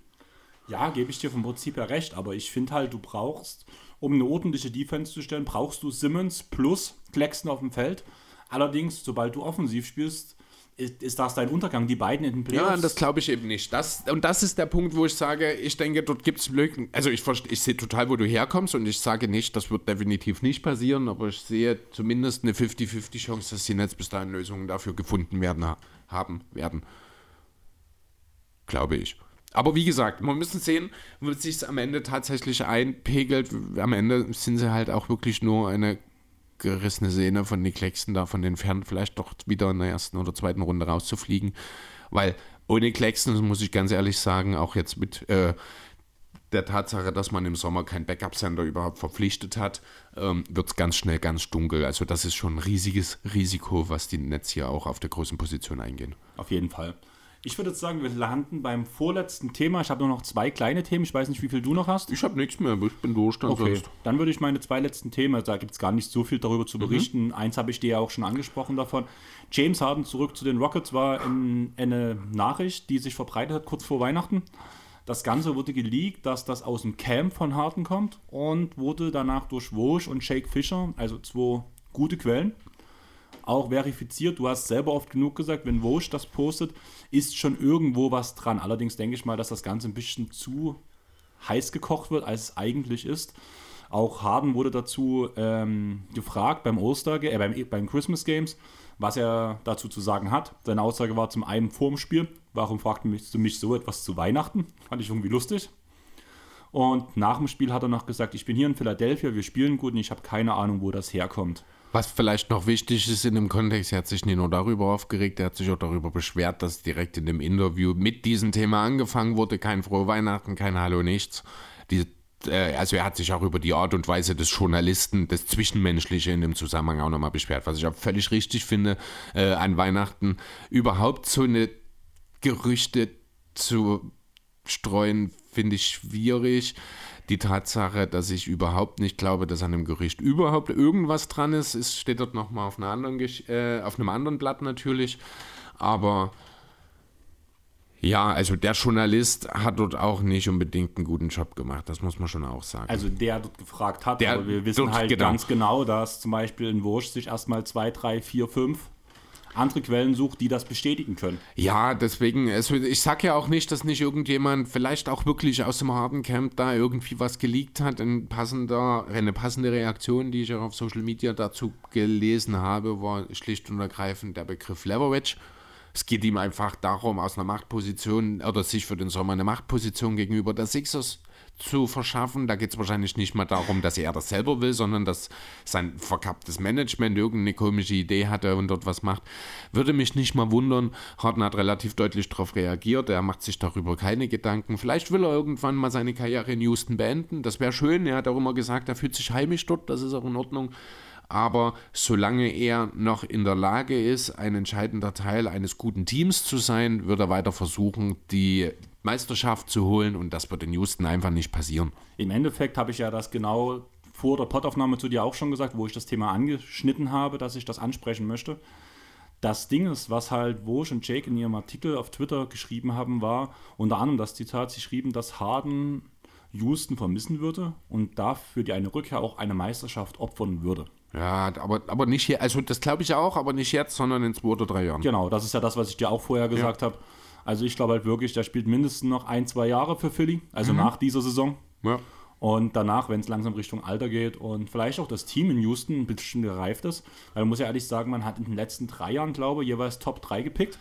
Ja, gebe ich dir vom Prinzip her recht, aber ich finde halt, du brauchst, um eine ordentliche Defense zu stellen, brauchst du Simmons plus Claxton auf dem Feld. Allerdings, sobald du offensiv spielst, ist, ist das dein Untergang, die beiden in den Playoffs? Ja, das glaube ich eben nicht. Das, und das ist der Punkt, wo ich sage, ich denke, dort gibt es Lücken. Also ich, ich sehe total, wo du herkommst und ich sage nicht, das wird definitiv nicht passieren, aber ich sehe zumindest eine 50-50 Chance, dass die Netz bis dahin Lösungen dafür gefunden werden, haben werden glaube ich. Aber wie gesagt, man müssen sehen, wird sich am Ende tatsächlich einpegelt. Am Ende sind sie halt auch wirklich nur eine gerissene Sehne von Nick Claxton davon entfernt, vielleicht doch wieder in der ersten oder zweiten Runde rauszufliegen. Weil ohne Claxton, muss ich ganz ehrlich sagen, auch jetzt mit äh, der Tatsache, dass man im Sommer keinen Backup-Sender überhaupt verpflichtet hat, ähm, wird es ganz schnell ganz dunkel. Also das ist schon ein riesiges Risiko, was die Netz hier auch auf der großen Position eingehen. Auf jeden Fall. Ich würde jetzt sagen, wir landen beim vorletzten Thema. Ich habe nur noch zwei kleine Themen. Ich weiß nicht, wie viel du noch hast. Ich habe nichts mehr, ich bin durch. Dann, okay. dann würde ich meine zwei letzten Themen, da gibt es gar nicht so viel darüber zu mhm. berichten. Mhm. Eins habe ich dir ja auch schon angesprochen davon. James Harden zurück zu den Rockets war in, eine Nachricht, die sich verbreitet hat kurz vor Weihnachten. Das Ganze wurde geleakt, dass das aus dem Camp von Harden kommt und wurde danach durch Woj und Shake Fisher, also zwei gute Quellen, auch verifiziert. Du hast selber oft genug gesagt, wenn Woj das postet, ist schon irgendwo was dran. Allerdings denke ich mal, dass das Ganze ein bisschen zu heiß gekocht wird, als es eigentlich ist. Auch Harden wurde dazu ähm, gefragt beim Oster, äh, beim, beim Christmas Games, was er dazu zu sagen hat. Seine Aussage war zum einen vorm Spiel, warum fragst du mich so etwas zu Weihnachten? Fand ich irgendwie lustig. Und nach dem Spiel hat er noch gesagt, ich bin hier in Philadelphia, wir spielen gut und ich habe keine Ahnung, wo das herkommt. Was vielleicht noch wichtig ist in dem Kontext, er hat sich nicht nur darüber aufgeregt, er hat sich auch darüber beschwert, dass direkt in dem Interview mit diesem Thema angefangen wurde. Kein frohe Weihnachten, kein Hallo, nichts. Die, äh, also er hat sich auch über die Art und Weise des Journalisten, das Zwischenmenschliche in dem Zusammenhang auch nochmal beschwert, was ich auch völlig richtig finde, äh, an Weihnachten überhaupt so eine Gerüchte zu streuen, finde ich schwierig die Tatsache, dass ich überhaupt nicht glaube, dass an dem Gericht überhaupt irgendwas dran ist, ist steht dort nochmal auf, äh, auf einem anderen Blatt natürlich. Aber ja, also der Journalist hat dort auch nicht unbedingt einen guten Job gemacht, das muss man schon auch sagen. Also der dort gefragt hat, Der aber wir wissen halt genau. ganz genau, dass zum Beispiel ein Wursch sich erstmal zwei, drei, vier, fünf andere Quellen sucht, die das bestätigen können. Ja, deswegen, also ich sag ja auch nicht, dass nicht irgendjemand vielleicht auch wirklich aus dem harten Camp da irgendwie was geleakt hat. Ein passender, eine passende Reaktion, die ich auch auf Social Media dazu gelesen habe, war schlicht und ergreifend der Begriff Leverage. Es geht ihm einfach darum, aus einer Machtposition oder sich für den Sommer eine Machtposition gegenüber der Sixers zu verschaffen. Da geht es wahrscheinlich nicht mal darum, dass er das selber will, sondern dass sein verkapptes Management irgendeine komische Idee hatte und dort was macht. Würde mich nicht mal wundern. Harden hat relativ deutlich darauf reagiert. Er macht sich darüber keine Gedanken. Vielleicht will er irgendwann mal seine Karriere in Houston beenden. Das wäre schön. Er hat auch immer gesagt, er fühlt sich heimisch dort. Das ist auch in Ordnung. Aber solange er noch in der Lage ist, ein entscheidender Teil eines guten Teams zu sein, wird er weiter versuchen, die Meisterschaft zu holen und das wird in Houston einfach nicht passieren. Im Endeffekt habe ich ja das genau vor der Pottaufnahme zu dir auch schon gesagt, wo ich das Thema angeschnitten habe, dass ich das ansprechen möchte. Das Ding ist, was halt Wosch und Jake in ihrem Artikel auf Twitter geschrieben haben, war unter anderem das Zitat, sie schrieben, dass Harden Houston vermissen würde und dafür die eine Rückkehr auch eine Meisterschaft opfern würde. Ja, aber, aber nicht hier, also das glaube ich auch, aber nicht jetzt, sondern in zwei oder drei Jahren. Genau, das ist ja das, was ich dir auch vorher gesagt habe. Also ich glaube halt wirklich, der spielt mindestens noch ein, zwei Jahre für Philly, also nach dieser Saison. Ja. Und danach, wenn es langsam Richtung Alter geht und vielleicht auch das Team in Houston ein bisschen gereift ist, weil man muss ja ehrlich sagen, man hat in den letzten drei Jahren, glaube ich, jeweils Top 3 gepickt.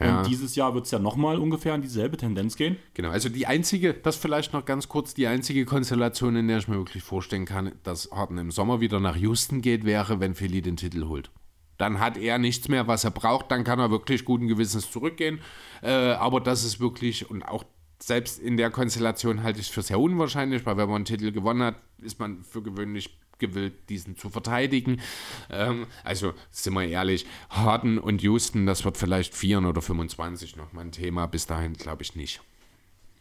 Ja. Und dieses Jahr wird es ja nochmal ungefähr in dieselbe Tendenz gehen. Genau, also die einzige, das vielleicht noch ganz kurz, die einzige Konstellation, in der ich mir wirklich vorstellen kann, dass Harden im Sommer wieder nach Houston geht, wäre, wenn Philly den Titel holt. Dann hat er nichts mehr, was er braucht, dann kann er wirklich guten Gewissens zurückgehen. Äh, aber das ist wirklich, und auch selbst in der Konstellation halte ich es für sehr unwahrscheinlich, weil wenn man einen Titel gewonnen hat, ist man für gewöhnlich gewillt, diesen zu verteidigen. Ähm, also, sind wir ehrlich, Harden und Houston, das wird vielleicht 4 oder 25 noch mal ein Thema. Bis dahin glaube ich nicht.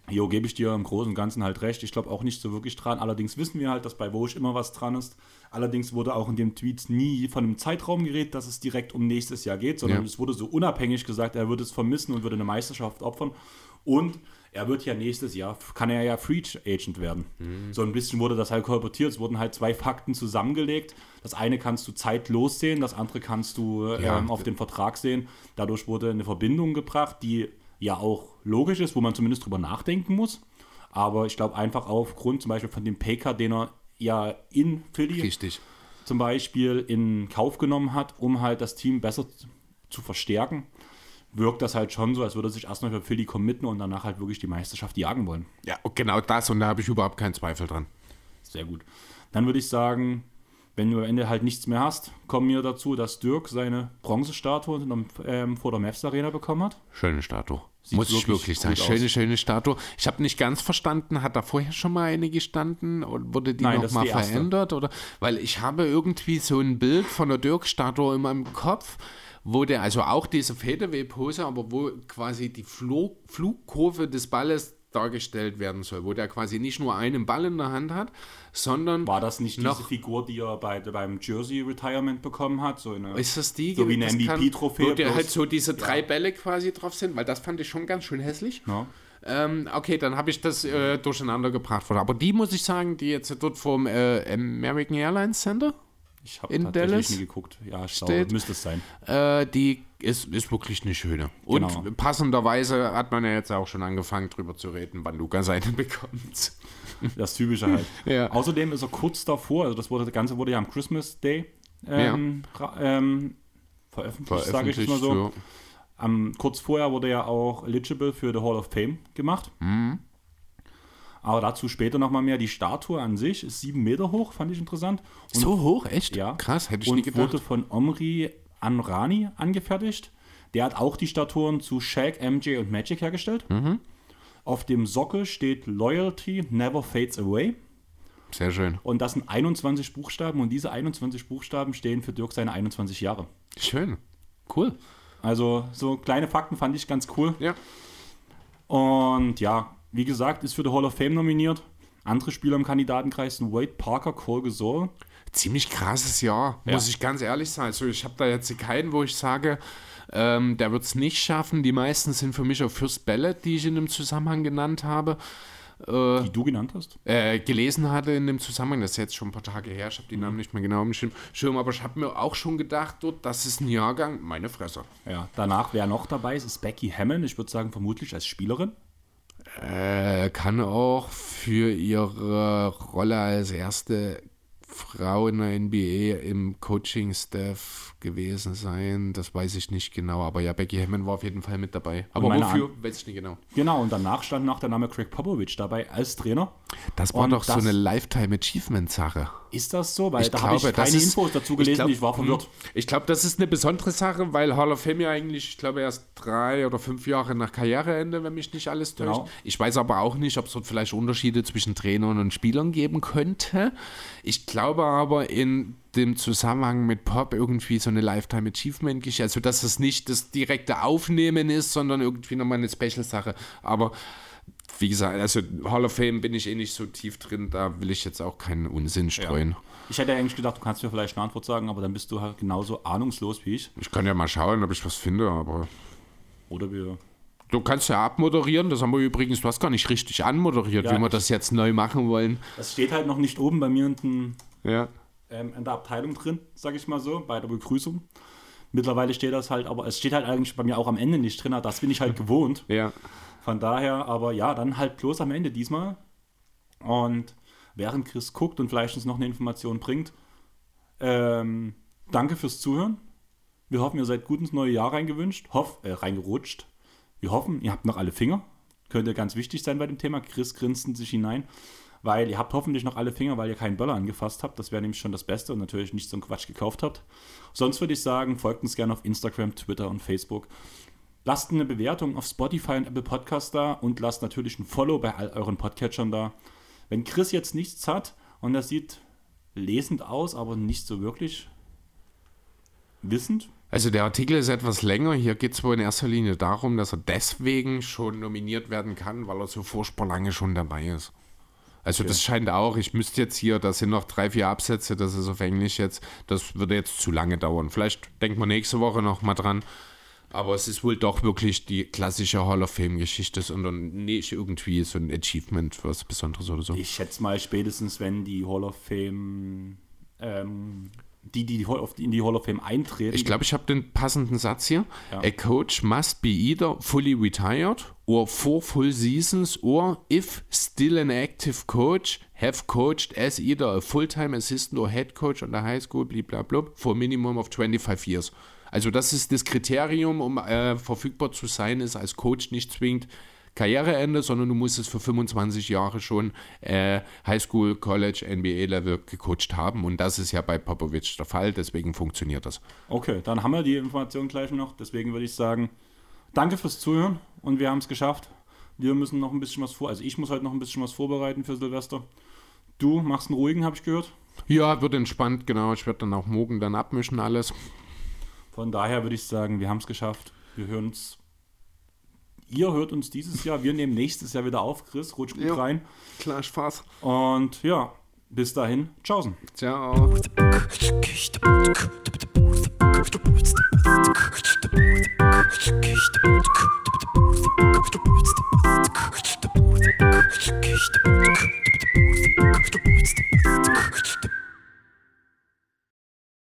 Jo, gebe ich dir im Großen und Ganzen halt recht. Ich glaube auch nicht so wirklich dran. Allerdings wissen wir halt, dass bei Vosch immer was dran ist. Allerdings wurde auch in dem Tweet nie von einem Zeitraum geredet, dass es direkt um nächstes Jahr geht, sondern Ja. es wurde so unabhängig gesagt, er würde es vermissen und würde eine Meisterschaft opfern. Und er wird ja nächstes Jahr, kann er ja Free Agent werden. Mhm. So ein bisschen wurde das halt kolportiert. Es wurden halt zwei Fakten zusammengelegt. Das eine kannst du zeitlos sehen, das andere kannst du Ja. ähm, auf dem Vertrag sehen. Dadurch wurde eine Verbindung gebracht, die ja auch logisch ist, wo man zumindest drüber nachdenken muss. Aber ich glaube einfach aufgrund zum Beispiel von dem Paycard, den er ja in Philly Richtig. zum Beispiel in Kauf genommen hat, um halt das Team besser zu verstärken, wirkt das halt schon so, als würde sich erstmal für Philly committen und danach halt wirklich die Meisterschaft jagen wollen. Ja, genau das und da habe ich überhaupt keinen Zweifel dran. Sehr gut. Dann würde ich sagen, wenn du am Ende halt nichts mehr hast, kommen wir dazu, dass Dirk seine Bronzestatue ähm, vor der Mavs Arena bekommen hat. Schöne Statue. Sieht Muss ich wirklich wirklich sagen. Schöne, aus. schöne Statue. Ich habe nicht ganz verstanden, hat da vorher schon mal eine gestanden und wurde die nochmal erste. verändert? Oder? Weil ich habe irgendwie so ein Bild von der Dirk-Statue in meinem Kopf, wo der, also auch diese Fadeaway-Pose, aber wo quasi die Flug, Flugkurve des Balles dargestellt werden soll, wo der quasi nicht nur einen Ball in der Hand hat, sondern War das nicht Noch- diese Figur, die er bei, beim Jersey Retirement bekommen hat? So eine, Ist das die? So wie eine MVP-Trophäe, Wo der halt so diese drei Bälle quasi drauf sind, weil das fand ich schon ganz schön hässlich. Ja. Ähm, okay, dann habe ich das äh, durcheinander gebracht. Aber die muss ich sagen, die jetzt dort vom äh, American Airlines Center, Ich habe In tatsächlich Dallas nie geguckt. Ja, ich steht- glaube, müsste es sein. äh, die ist, ist wirklich eine schöne. Und Genau. passenderweise hat man ja jetzt auch schon angefangen, drüber zu reden, wann Lukas eine <laughs> bekommt. Das Typische halt. <laughs> Ja. Außerdem ist er kurz davor, also das, wurde, das Ganze wurde ja am Christmas Day ähm, ra- ähm, veröffentlicht, sage ich mal so. ja. Am, kurz vorher wurde ja auch eligible für the Hall of Fame gemacht. Mhm. Aber dazu später nochmal mehr. Die Statue an sich ist sieben Meter hoch, fand ich interessant. Und, so hoch, echt? ja. Krass, hätte ich und nie gedacht. wurde von Omri Anrani angefertigt. Der hat auch die Statuen zu Shaq, MJ und Magic hergestellt. Mhm. Auf dem Sockel steht Loyalty never fades away. Sehr schön. Und das sind 21 Buchstaben und diese 21 Buchstaben stehen für Dirk seine 21 Jahre. Schön. Cool. Also so kleine Fakten fand ich ganz cool. Ja. Und ja, wie gesagt, ist für die Hall of Fame nominiert. Andere Spieler im Kandidatenkreis sind Wade Parker, Cole Gasol. Ziemlich krasses Jahr, Ja. muss ich ganz ehrlich sein. Also ich habe da jetzt keinen, wo ich sage, ähm, der wird es nicht schaffen. Die meisten sind für mich auch Fürst Ballot, die ich in dem Zusammenhang genannt habe. Die du genannt hast? äh, gelesen hatte in dem Zusammenhang, das ist jetzt schon ein paar Tage her, ich habe die Namen nicht mehr genau im Schirm, Schirm, aber ich habe mir auch schon gedacht, dort, das ist ein Jahrgang, meine Fresse. Ja. Danach, wer noch dabei ist, ist Becky Hammond. Ich würde sagen, vermutlich als Spielerin. Äh, kann auch für ihre Rolle als erste Frau in der NBA im Coaching-Staff gewesen sein. Das weiß ich nicht genau, aber ja, Becky Hammond war auf jeden Fall mit dabei. Aber wofür, weiß ich nicht genau. Genau, und danach stand noch der Name Craig Popovich dabei als Trainer. Das war Und doch so das- eine Lifetime-Achievement-Sache. Ist das so? Weil Ich da habe ich keine ist- Infos dazu ich gelesen, glaub- ich war verwirrt. Ich glaube, das ist eine besondere Sache, weil Hall of Fame ja eigentlich, ich glaube, erst drei oder fünf Jahre nach Karriereende, wenn mich nicht alles täuscht. Genau. Ich weiß aber auch nicht, ob es dort vielleicht Unterschiede zwischen Trainern und Spielern geben könnte. Ich glaube aber in dem Zusammenhang mit Pop irgendwie so eine Lifetime Achievement Geschichte, also dass es nicht das direkte Aufnehmen ist, sondern irgendwie nochmal eine Special-Sache. Aber wie gesagt, also Hall of Fame bin ich eh nicht so tief drin, da will ich jetzt auch keinen Unsinn streuen. Ich hätte eigentlich gedacht, du kannst mir vielleicht eine Antwort sagen, aber dann bist du halt genauso ahnungslos wie ich. Ich kann ja mal schauen, ob ich was finde, aber Oder wir. Du kannst ja abmoderieren, das haben wir übrigens, du hast gar nicht richtig anmoderiert, Ja, wie wir das jetzt neu machen wollen. Das steht halt noch nicht oben bei mir unten Ja. ähm, in der Abteilung drin, sage ich mal so, bei der Begrüßung. Mittlerweile steht das halt, aber es steht halt eigentlich bei mir auch am Ende nicht drin, das bin ich halt <laughs> gewohnt. Ja. Von daher, aber ja, dann halt bloß am Ende diesmal. Und während Chris guckt und vielleicht uns noch eine Information bringt, ähm, danke fürs Zuhören. Wir hoffen, ihr seid gut ins neue Jahr reingewünscht, hoff, äh, reingerutscht. Wir hoffen, ihr habt noch alle Finger. Könnte ganz wichtig sein bei dem Thema. Chris grinst in sich hinein, weil ihr habt hoffentlich noch alle Finger, weil ihr keinen Böller angefasst habt. Das wäre nämlich schon das Beste und natürlich nicht so einen Quatsch gekauft habt. Sonst würde ich sagen, folgt uns gerne auf Instagram, Twitter und Facebook. Lasst eine Bewertung auf Spotify und Apple Podcast da und lasst natürlich ein Follow bei all euren Podcatchern da. Wenn Chris jetzt nichts hat und das sieht lesend aus, aber nicht so wirklich wissend, Also der Artikel ist etwas länger. Hier geht es wohl in erster Linie darum, dass er deswegen schon nominiert werden kann, weil er so furchtbar lange schon dabei ist. Also das scheint auch, ich müsste jetzt hier, da sind noch drei, vier Absätze, das ist auf Englisch jetzt, das würde jetzt zu lange dauern. Vielleicht denkt man nächste Woche noch mal dran. Aber es ist wohl doch wirklich die klassische Hall of Fame-Geschichte, sondern nicht irgendwie so ein Achievement, was Besonderes oder so. ich schätze mal spätestens, wenn die Hall of Fame, ähm, die, die in die Hall of Fame eintreten, Ich glaube, ich habe den passenden Satz hier. Ja. A coach must be either fully retired or four full seasons or if still an active coach have coached as either a full-time assistant or head coach on the high school, blablabla, for a minimum of 25 years. Also das ist das Kriterium, um äh, verfügbar zu sein, ist als Coach nicht zwingend Karriereende, sondern du musst es für 25 Jahre schon äh, Highschool, College, NBA-Level gecoacht haben. Und das ist ja bei Popovic der Fall, deswegen funktioniert das. Okay, dann haben wir die Information gleich noch. Deswegen würde ich sagen, danke fürs Zuhören und wir haben es geschafft. Wir müssen noch ein bisschen was vor. Also ich muss heute noch ein bisschen was vorbereiten für Silvester. Du machst einen ruhigen, habe ich gehört. Ja, wird entspannt, genau. Ich werde dann auch morgen dann abmischen alles. Von daher würde ich sagen, wir haben es geschafft. Wir hören uns. Ihr hört uns dieses Jahr. Wir nehmen nächstes Jahr wieder auf. Chris, rutsch gut jo. rein. Klar, Spaß. Und ja, bis dahin. Tschaußen. Ciao.